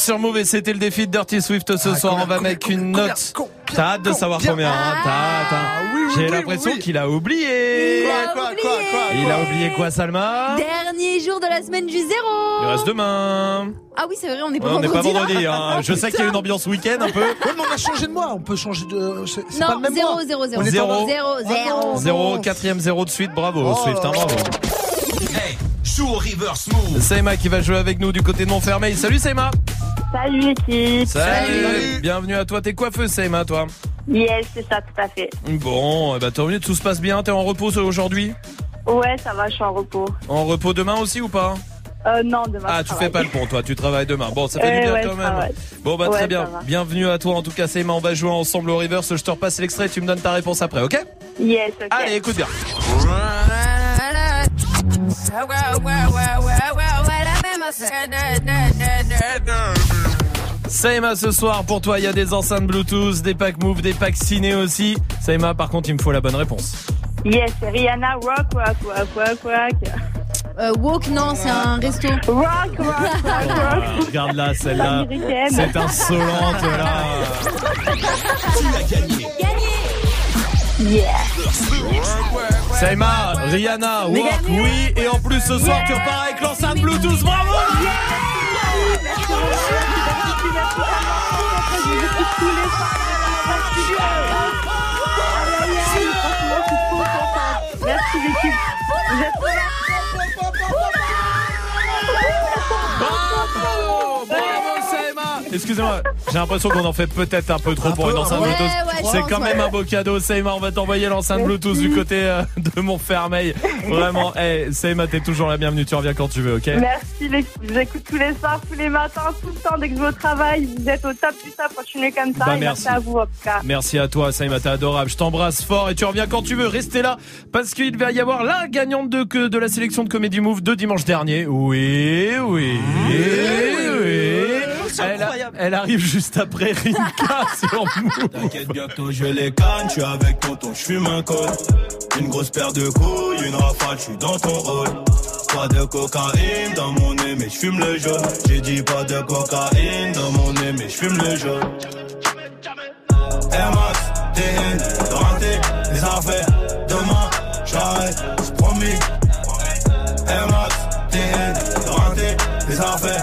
S1: sur Move et c'était le défi de Dirty Swift ce soir. On va mettre une note. T'as hâte de savoir combien, hein hein J'ai l'impression qu'il a oublié.
S4: Quoi, quoi, quoi, quoi,
S1: Il a oublié quoi, Salma?
S4: Dernier jour de la semaine du zéro.
S1: Il reste demain.
S4: Ah oui, c'est vrai, on n'est pas
S1: Ouais, on n'est
S4: vendredi.
S1: pas vendredi. Hein. Je sais qu'il y a une ambiance week-end un peu.
S5: Ouais, mais on a changé de mois. On peut changer de. C'est c'est pas
S4: Non,
S5: le même
S4: zéro,
S5: mois.
S4: zéro, zéro.
S5: On est
S1: Zéro.
S5: en-
S4: Zéro, zéro.
S1: Zéro, quatrième zéro de suite. Bravo,
S5: Oh
S1: Swift, hein, bravo.
S3: Hey, joue au reverse move.
S1: Seima qui va jouer avec nous du côté de Montfermeil. Salut Seima.
S14: Salut l'équipe.
S1: Salut. Bienvenue à toi. T'es coiffeuse, Saïma, toi
S14: Yes, c'est ça, tout à fait.
S1: Bon, eh ben, tant mieux, tout se passe bien. T'es en repos aujourd'hui
S14: Ouais, ça va, je suis en repos.
S1: En repos demain aussi ou pas
S14: Euh, non, demain.
S1: Ah, tu
S14: travaille.
S1: fais pas le pont, toi, tu travailles demain. Bon, ça fait
S14: Euh,
S1: du bien
S14: ouais,
S1: quand même.
S14: travaille.
S1: Bon, bah, très bien. Bienvenue à toi, en tout cas, Saïma. On va jouer ensemble au reverse. Je te repasse l'extrait, tu me donnes ta réponse après, ok
S14: Yes, ok.
S1: Allez, écoute bien. Saïma, ce soir, pour toi, il y a des enceintes Bluetooth, des packs Move, des packs ciné aussi. Saïma, par contre, il me faut la bonne réponse.
S14: Yes, Rihanna, rock, rock, rock, rock, rock.
S4: Euh, walk, non, c'est un resto.
S14: Rock, rock, rock, rock.
S1: Regarde là, celle-là.
S14: Américaine.
S1: C'est insolente, là.
S55: Tu as gagné.
S14: Yeah.
S1: Saïma, Rihanna, Walk,
S14: gagné.
S1: oui. Et en plus, ce soir, tu repars avec l'enceinte Bluetooth. Bravo
S14: Merci l'équipe.
S1: Bravo Excusez-moi, j'ai l'impression qu'on en fait peut-être un peu trop pour une enceinte
S4: ouais,
S1: Bluetooth.
S4: ouais,
S1: C'est quand même un beau cadeau, Saïma. On va t'envoyer l'enceinte Bluetooth du côté euh, de Montfermeil. Vraiment, hey, Saïma, t'es toujours la bienvenue. Tu reviens quand tu veux, ok?
S14: Merci l'équipe. Je vous écoute tous les soirs, tous les matins, tout le temps dès que je vais au travail. Vous êtes au top du top. Continuez comme ça.
S1: Bah,
S14: et
S1: merci.
S14: merci à vous en tout cas.
S1: Merci à toi, Saïma, t'es adorable. Je t'embrasse fort et tu reviens quand tu veux. Restez là parce qu'il va y avoir la gagnante de, de la sélection de Comedy Move de dimanche dernier. Oui, oui, oui. Elle, a- elle arrive juste après Rinka sur Move.
S62: T'inquiète, bientôt je les canne, je suis avec tonton, je fume un col. Une grosse paire de couilles, une rafale, je suis dans ton rôle. Pas de cocaïne dans mon nez, mais je fume le jaune. J'ai dit pas de cocaïne dans mon nez, mais je fume le jaune. Air Max, TN, renté, les affaires. Demain, j'arrête, c'est promis. Air Max, TN, renté, les affaires.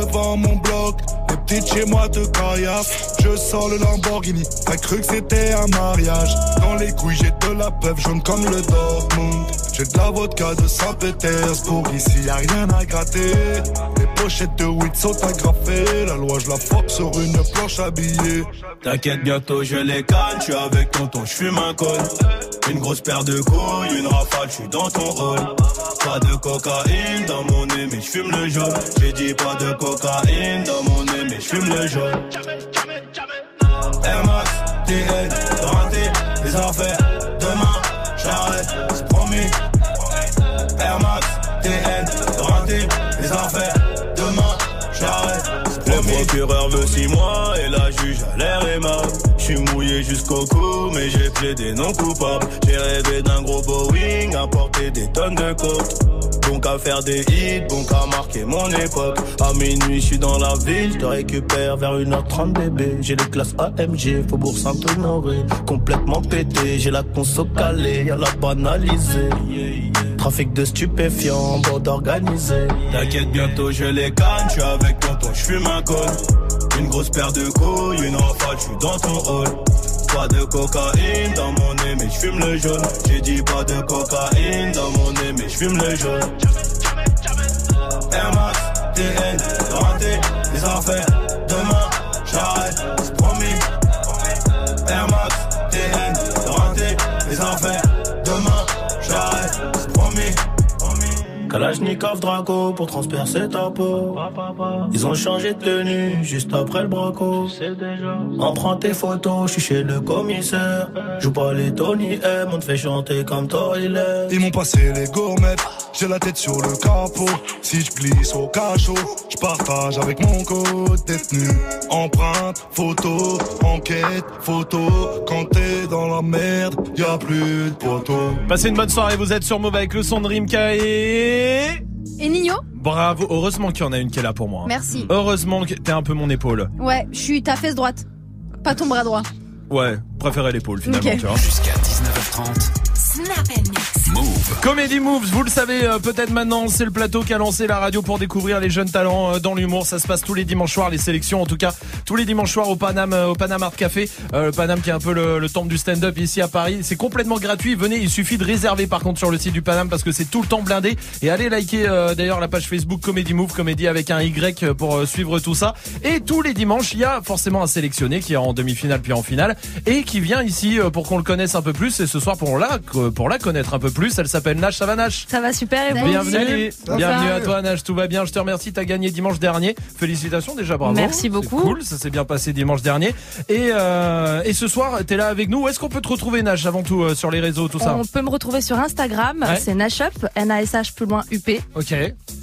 S59: devant mon bloc. Les petites chez moi te caillassent. Je sors le Lamborghini. T'as cru que c'était un mariage. Dans les couilles, j'ai de la peuple jaune comme le Dortmund. J'ai de la vodka de Saint-Pétersbourg. Ici, y a rien à gratter. Les pochettes de weed sont agrafées. La loi, je la fuck sur une planche habillée.
S62: T'inquiète, bientôt je les canne, je suis avec tonton, je fume un col. Une grosse paire de couilles, une rafale, je suis dans ton rôle. Pas de cocaïne dans mon nez, mais je fume le jaune. J'ai dit pas de cocaïne dans mon nez, mais je fume le jaune. Air Max, TN, renté, les affaires. Demain, j'arrête, c'est promis. Air Max, procureur veut six mois et la juge a l'air aimable. Je suis mouillé jusqu'au cou, mais j'ai plaidé non coupable. J'ai rêvé d'un gros Boeing, à porter des tonnes de coke. Donc à faire des hits, donc à marquer mon époque. À minuit, je suis dans la ville, je te récupère vers 1h30 bébé. J'ai les classes AMG, Faubourg Saint-Honoré. Complètement pété, j'ai la conso calée, y'a la banalisée. Trafic de stupéfiants, bande organisée. T'inquiète, bientôt je les canne, je suis avec tonton, je fume un col. Une grosse paire de couilles, une rafale, je suis dans ton hall. Pas de cocaïne dans mon nez, mais je fume le jaune. J'ai dit pas de cocaïne dans mon nez, mais je fume le jaune. Air Max, TN, renté, les affaires. Demain, j'arrête, c'est promis. Air Max, TN, renté, les affaires. Kalachnikov Draco pour transpercer ta peau. Ils ont changé de tenue juste après le braco. Prend tes photos, je suis chez le commissaire. Joue pas les Tony M, on te fait chanter comme Toilet.
S59: Ils m'ont passé les gourmettes, j'ai la tête sur le capot. Si je glisse au cachot, je partage avec mon code détenu. Empreinte, photo, enquête, photo. Quand t'es dans la merde, y a plus de poteau.
S1: Passez une bonne soirée, vous êtes sur Move avec le son de Rimka et...
S4: Et Nino
S1: Bravo, heureusement qu'il y en a une qui est là pour moi.
S4: Merci.
S1: Heureusement que t'es un peu mon épaule.
S4: Ouais, je suis ta fesse droite. Pas ton bras droit.
S1: Ouais, préférez l'épaule finalement,
S4: Ok.
S1: tu vois.
S3: Jusqu'à 19h30,
S12: Snap and Mix.
S3: Move.
S1: Comedy Moves, vous le savez euh, peut-être maintenant, c'est le plateau qui a lancé la radio pour découvrir les jeunes talents euh, dans l'humour. Ça se passe tous les dimanches soirs, les sélections en tout cas, tous les dimanches soirs au Paname, euh, au Paname Art Café. Euh, le Paname qui est un peu le, le temple du stand-up ici à Paris. C'est complètement gratuit. Venez, il suffit de réserver par contre sur le site du Paname parce que c'est tout le temps blindé. Et allez liker euh, d'ailleurs la page Facebook Comedy Move, Comédie avec un Y pour suivre tout ça. Et tous les dimanches, il y a forcément un sélectionné qui est en demi-finale puis en finale et qui vient ici pour qu'on le connaisse un peu plus. Et ce soir pour la pour la connaître un peu plus, elle s'appelle Nash. Ça va Nash
S63: Ça va super et vous
S1: Bienvenue, bienvenue à toi Nash, tout va bien, je te remercie, t'as gagné dimanche dernier. Félicitations déjà, bravo.
S63: Merci beaucoup.
S1: Cool, ça s'est bien passé dimanche dernier. Et, euh, et ce soir, t'es là avec nous. Où est-ce qu'on peut te retrouver Nash avant tout euh, sur les réseaux, tout ça
S63: On peut me retrouver sur Instagram,
S1: Ouais.
S63: c'est Nashup, N-A-S-H plus loin UP.
S1: Ok,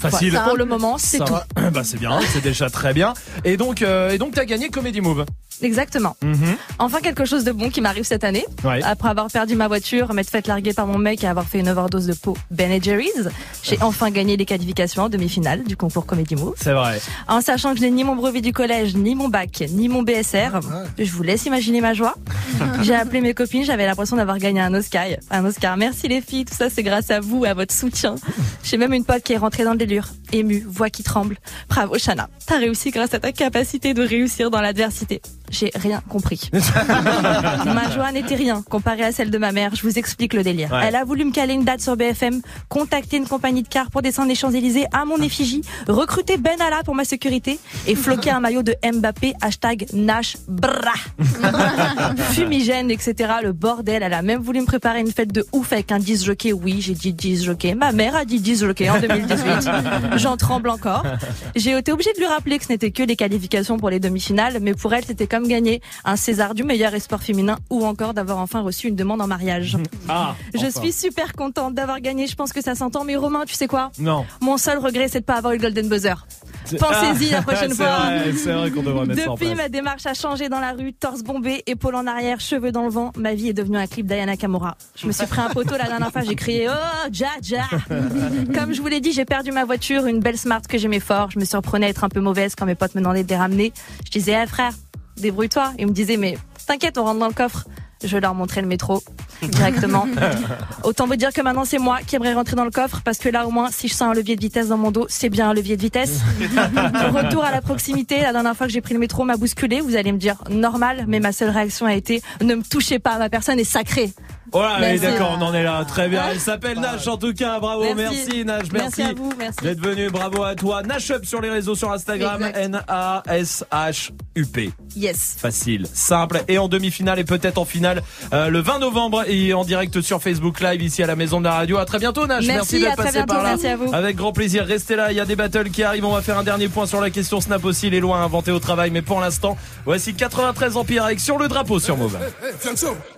S1: facile.
S63: Pour le moment, c'est tout.
S1: Bah c'est bien, c'est déjà très bien. Et donc, euh, et donc t'as gagné Comedy Move.
S63: Exactement.
S1: Mhm.
S63: Enfin quelque chose de bon qui m'arrive cette année.
S1: Ouais.
S63: Après avoir perdu ma voiture, m'être fait larguer par mon mec et avoir fait une overdose de peau Ben Jerry's, j'ai enfin gagné les qualifications en demi-finale du concours Comedy Move.
S1: C'est vrai.
S63: En sachant que je n'ai ni mon brevet du collège, ni mon bac, ni mon BSR, je vous laisse imaginer ma joie. J'ai appelé mes copines, j'avais l'impression d'avoir gagné un Oscar. Un Oscar. Merci les filles, tout ça c'est grâce à vous, à votre soutien. J'ai même une pote qui est rentrée dans le délire, émue, voix qui tremble. Bravo Shana, t'as réussi grâce à ta capacité de réussir dans l'adversité. J'ai rien compris. ma joie n'était rien comparée à celle de ma mère. Je vous explique le délire.
S64: Ouais.
S63: Elle a voulu me caler une date sur BFM, contacter une compagnie de car pour descendre les Champs-Élysées à mon effigie, recruter Ben Allah pour ma sécurité et floquer un maillot de Mbappé, hashtag Nash Bra. Fumigène, etc. Le bordel. Elle a même voulu me préparer une fête de ouf avec un disjockey. Oui, j'ai dit disjockey. Ma mère a dit disjockey en 2018. J'en tremble encore. J'ai été obligée de lui rappeler que ce n'était que les qualifications pour les demi-finales, mais pour elle, c'était comme gagner un César du meilleur esport féminin ou encore d'avoir enfin reçu une demande en mariage.
S1: Ah,
S63: Je
S1: enfin.
S63: suis super contente d'avoir gagné. Je pense que ça s'entend. Mais Romain, tu sais quoi?
S1: Non.
S63: Mon seul regret, c'est de pas avoir eu le Golden Buzzer. Pensez-y la
S1: Ah,
S63: prochaine fois.
S1: vrai, vrai qu'on devrait mettre ça en
S63: Depuis,
S1: place.
S63: ma démarche a changé dans la rue, torse bombé, épaule en arrière, cheveux dans le vent. Ma vie est devenue un clip d'Ayana Kamura. Je me suis pris un poteau la dernière fois, j'ai crié Oh, ja, ja Comme je vous l'ai dit, j'ai perdu ma voiture, une belle smart que j'aimais fort. Je me surprenais à être un peu mauvaise quand mes potes me demandaient de les ramener. Je disais, eh frère, débrouille-toi. Ils me disaient, mais t'inquiète, on rentre dans le coffre. Je leur montrais le métro directement. Autant vous dire que maintenant c'est moi qui aimerais rentrer dans le coffre parce que là au moins si je sens un levier de vitesse dans mon dos, c'est bien un levier de vitesse. Retour à la proximité, la dernière fois que j'ai pris le métro m'a bousculé, vous allez me dire normal, mais ma seule réaction a été ne me touchez pas, ma personne est sacrée.
S1: Voilà,
S63: Merci.
S1: d'accord, on en est là. Très bien. Elle s'appelle Nash en tout cas. Bravo, merci,
S63: Merci.
S1: Nash. Merci,
S63: Merci à vous, merci.
S1: d'être venu. Bravo à toi. Nash Up sur les réseaux sur Instagram. N-A-S-H-U-P.
S63: Yes.
S1: Facile, simple. Et en demi-finale et peut-être en finale euh, le 20 novembre et en direct sur Facebook Live ici à la Maison de la Radio. À très bientôt Nash.
S63: Merci,
S1: d'être passé
S63: bientôt,
S1: par là.
S63: merci à vous.
S1: Avec grand plaisir. Restez là. Il y a des battles qui arrivent. On va faire un dernier point sur la question Snap aussi. Les lois inventées au travail. Mais pour l'instant, voici 93 Empire avec sur le drapeau sur Move.
S62: Eh, Fianso,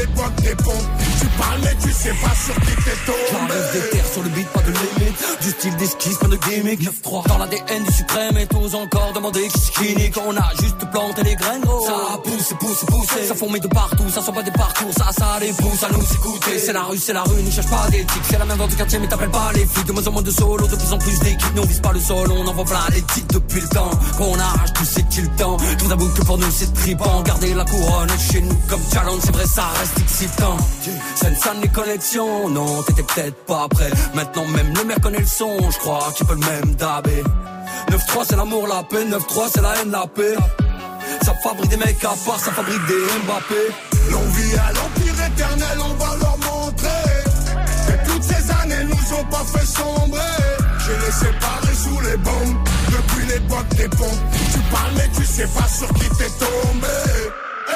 S62: Tu parles mais tu sais pas sur qui t'es tombé.
S65: J'arrive des terres sur le beat, pas de limite. Du style d'esquisse, pas de gimmick. 9-3 dans l'ADN du suprême et tous encore demander qui qui nique. On a juste planté les graines, gros. Ça pousse, pousse, pousse. Ça fourmille de partout, ça sent pas des parcours. Ça, ça les pousse à nous écouter. C'est la rue, c'est la rue, ne cherche pas d'éthique. C'est la même dans le quartier, mais t'appelles pas les flics. De moins en moins de solo, de plus en plus d'équipes. Nous on vise pas le sol, on envoie plein les titres depuis le temps. Qu'on arrache tout, c'est qu'il temps. Tout d'abord que pour nous c'est tripant. Garder la couronne chez nous comme challenge, c'est vrai, ça reste excitant. Sensan les connexions, non, t'étais peut-être pas prêt. Maintenant même le mec connaît le son, je crois qu'il peut le même dabé. 9-3 c'est l'amour, la paix, 9-3 c'est la haine, la paix. Ça fabrique des mecs à part, ça fabrique des Mbappé.
S62: L'on vit à l'empire éternel, on va leur montrer que toutes ces années nous ont pas fait sombrer. J'ai les séparés sous les bombes depuis l'époque des pompes. Tu parles mais tu sais pas sur qui t'es tombé. Eh,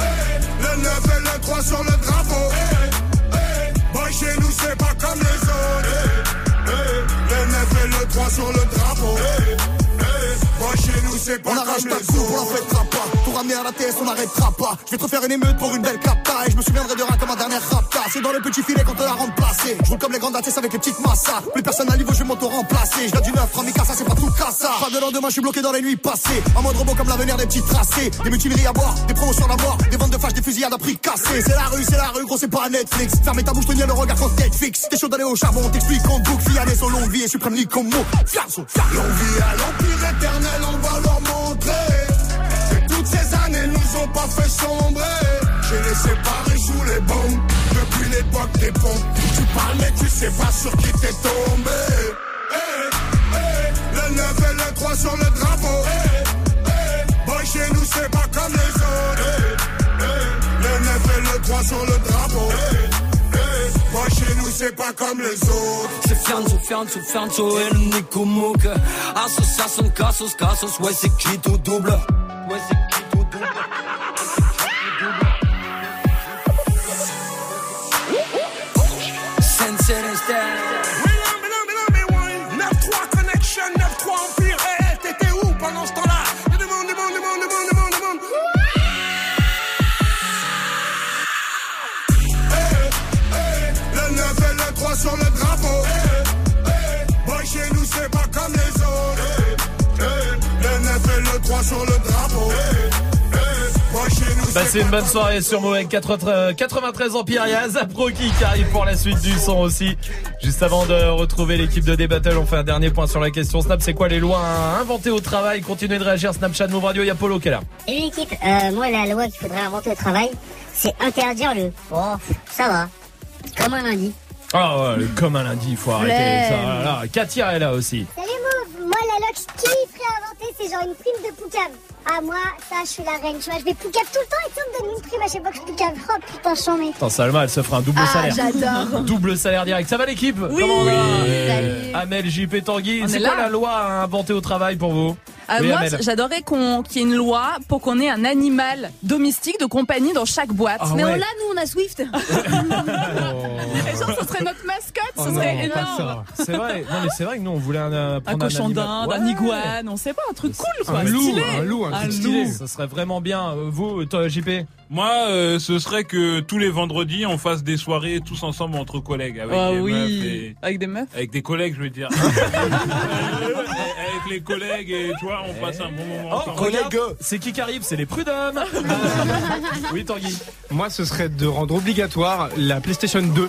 S62: eh, Le 9 et le 3 sur le drapeau. Eh, eh, Boy, chez nous c'est pas comme les autres. Eh, eh, Le 9 et le 3 sur le drapeau. Eh, eh, Boy, chez nous c'est pas
S66: On
S62: comme
S66: arrache
S62: les
S66: ta coupe, on pas. La on n'arrêtera pas. Je vais te refaire une émeute pour une belle capta. Et je me souviendrai de rien comme un dernier rapta. C'est dans le petit filet qu'on te l'a remplacé. Je roule comme les grandes dates avec les petites massas. Plus personne à niveau, je vais m'auto-remplacer. Je du neuf, Rami ça c'est pas tout ça. Pas de lendemain, je suis bloqué dans les nuits passées. En mode robot comme l'avenir des petits tracés. Des mutineries à boire, des promotions à mort, des ventes de fâches, des fusillades à prix cassés. C'est la rue, c'est la rue, gros, c'est pas Netflix. Fermez ta bouche, tenir le regard contre Netflix. T'es chaud d'aller au charbon, t'explique en boucle. Fiané, son longue vie et suprême comme mot.
S67: Vit à l'empire éternel, on va leur années nous ont pas fait sombrer. J'ai laissé Paris sous les bombes. Depuis l'époque des pompes Tu parles mais tu sais pas sur qui t'es tombé. Eh, eh, Le 9 et le 3 sur le drapeau. Eh, eh, Boy chez nous c'est pas comme les autres. Le 9 et le 3 sur le drapeau. Boy chez nous c'est pas comme les autres.
S65: C'est Fianzo, Fianzo, Fianzo et le Nico Mouk Association, Cassos, Cassos, ouais c'est qui tout double? Ouais c'est qui tout double?
S67: 3 sur le drapeau Eh, eh, Boy, chez nous,
S1: Passez
S67: c'est
S1: une bonne soirée sur Moek 93 Empire. Il y a Zaproki qui arrive pour la suite du son aussi. Juste avant de retrouver l'équipe de D-Battle, on fait un dernier point sur la question Snap. C'est quoi les lois à inventer au travail? Continuez de réagir. Snapchat, Move Radio, il y a Polo qui est là.
S68: Et l'équipe, euh, moi la loi qu'il faudrait inventer au travail, c'est interdire le oh ça va. Comme un lundi.
S1: Ah ouais, comme un lundi, il faut arrêter ça. Là là. Katia est là aussi.
S4: Salut Mauve, moi la lox qui c'est genre une prime de poucave. Ah moi ça je suis la reine, tu vois, je vais poucave tout le temps et tu me donnes une prime à chaque fois que je poucave. Oh putain j'en mets.
S1: Attends, Salma, elle se fera un double
S4: Ah,
S1: salaire.
S4: j'adore.
S1: Double salaire direct. Ça va l'équipe
S69: Oui.
S1: Comment on va.
S69: Salut.
S1: Amel, JP, Tanguy. C'est
S69: est
S1: quoi la loi à inventer au travail pour vous? Oui,
S69: moi, qu'on qu'il y ait une loi pour qu'on ait un animal domestique de compagnie dans chaque boîte.
S1: Ah
S69: Mais
S1: ouais.
S69: on l'a, nous, on a Swift. Et genre, ce serait notre mascotte, ce
S1: Oh
S69: serait
S1: non,
S69: énorme.
S1: C'est vrai. Non, mais c'est vrai que nous, on voulait un, euh,
S69: Un cochon
S1: animal.
S69: d'Inde,
S1: Ouais.
S69: un iguane, on sait pas, un truc cool, quoi.
S1: Un loup,
S69: stylé.
S1: un loup, un truc stylé. Ça serait vraiment bien. Euh, Vous, toi, JP
S55: Moi, euh, ce serait que tous les vendredis, on fasse des soirées tous ensemble entre collègues. Avec
S69: Ah
S55: des
S69: oui.
S55: meufs et-
S69: Avec des meufs
S55: Avec des collègues, je veux dire. avec les collègues et tu vois, on passe un bon moment
S1: Oh, regarde, c'est qui qui arrive C'est les prud'hommes. oui, Tanguy.
S58: Moi, ce serait de rendre obligatoire la PlayStation 2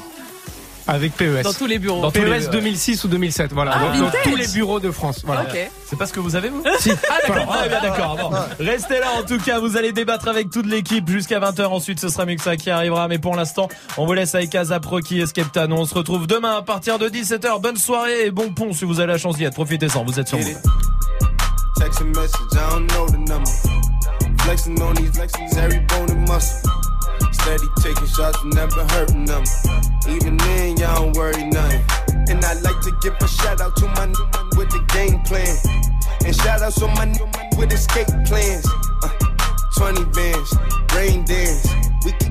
S58: avec PES.
S69: Dans tous les bureaux.
S58: Dans
S1: tous
S58: PES
S1: les-
S58: 2006 ou 2007, voilà.
S1: Ah,
S58: dans, tous les bureaux de France. Voilà.
S1: C'est pas ce que vous avez, vous?
S58: Si.
S1: Ah d'accord, ah, d'accord. Bon. Restez là en tout cas, vous allez débattre avec toute l'équipe jusqu'à 20h. Ensuite, ce sera Muxa qui arrivera. Mais pour l'instant, on vous laisse avec Azaproki et Skepta. Nous, on se retrouve demain à partir de 17h. Bonne soirée et bon pont si vous avez la chance d'y être. Profitez-en, vous êtes sur Move.
S34: Text a message, I don't know the number. Flexing on these flexes, every bone and muscle. Steady taking shots, never hurting them. Even then, y'all don't worry nothing. And I like to give a shout out to my new man with the game plan. And shout out to my new man with escape plans. Uh, 20 bands, rain dance. We can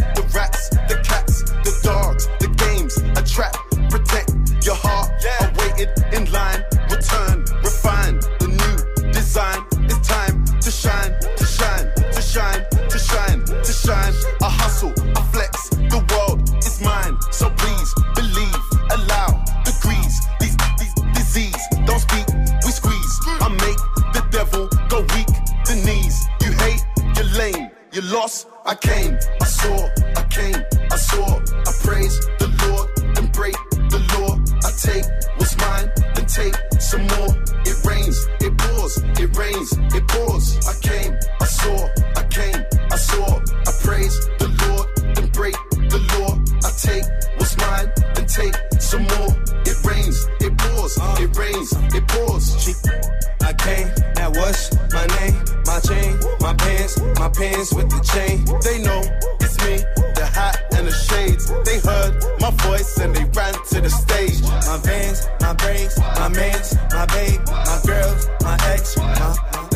S67: you
S34: lost, I came, I saw, I came, I saw, I praise the Lord and break the law. I take what's mine and take some more. It rains, it pours, it rains, it pours. jeans, my pants with the chain. They know it's me, the hat and the shades. They heard my voice and they ran to the stage. My veins, my brains, my mans, my babe, my girls, my ex, my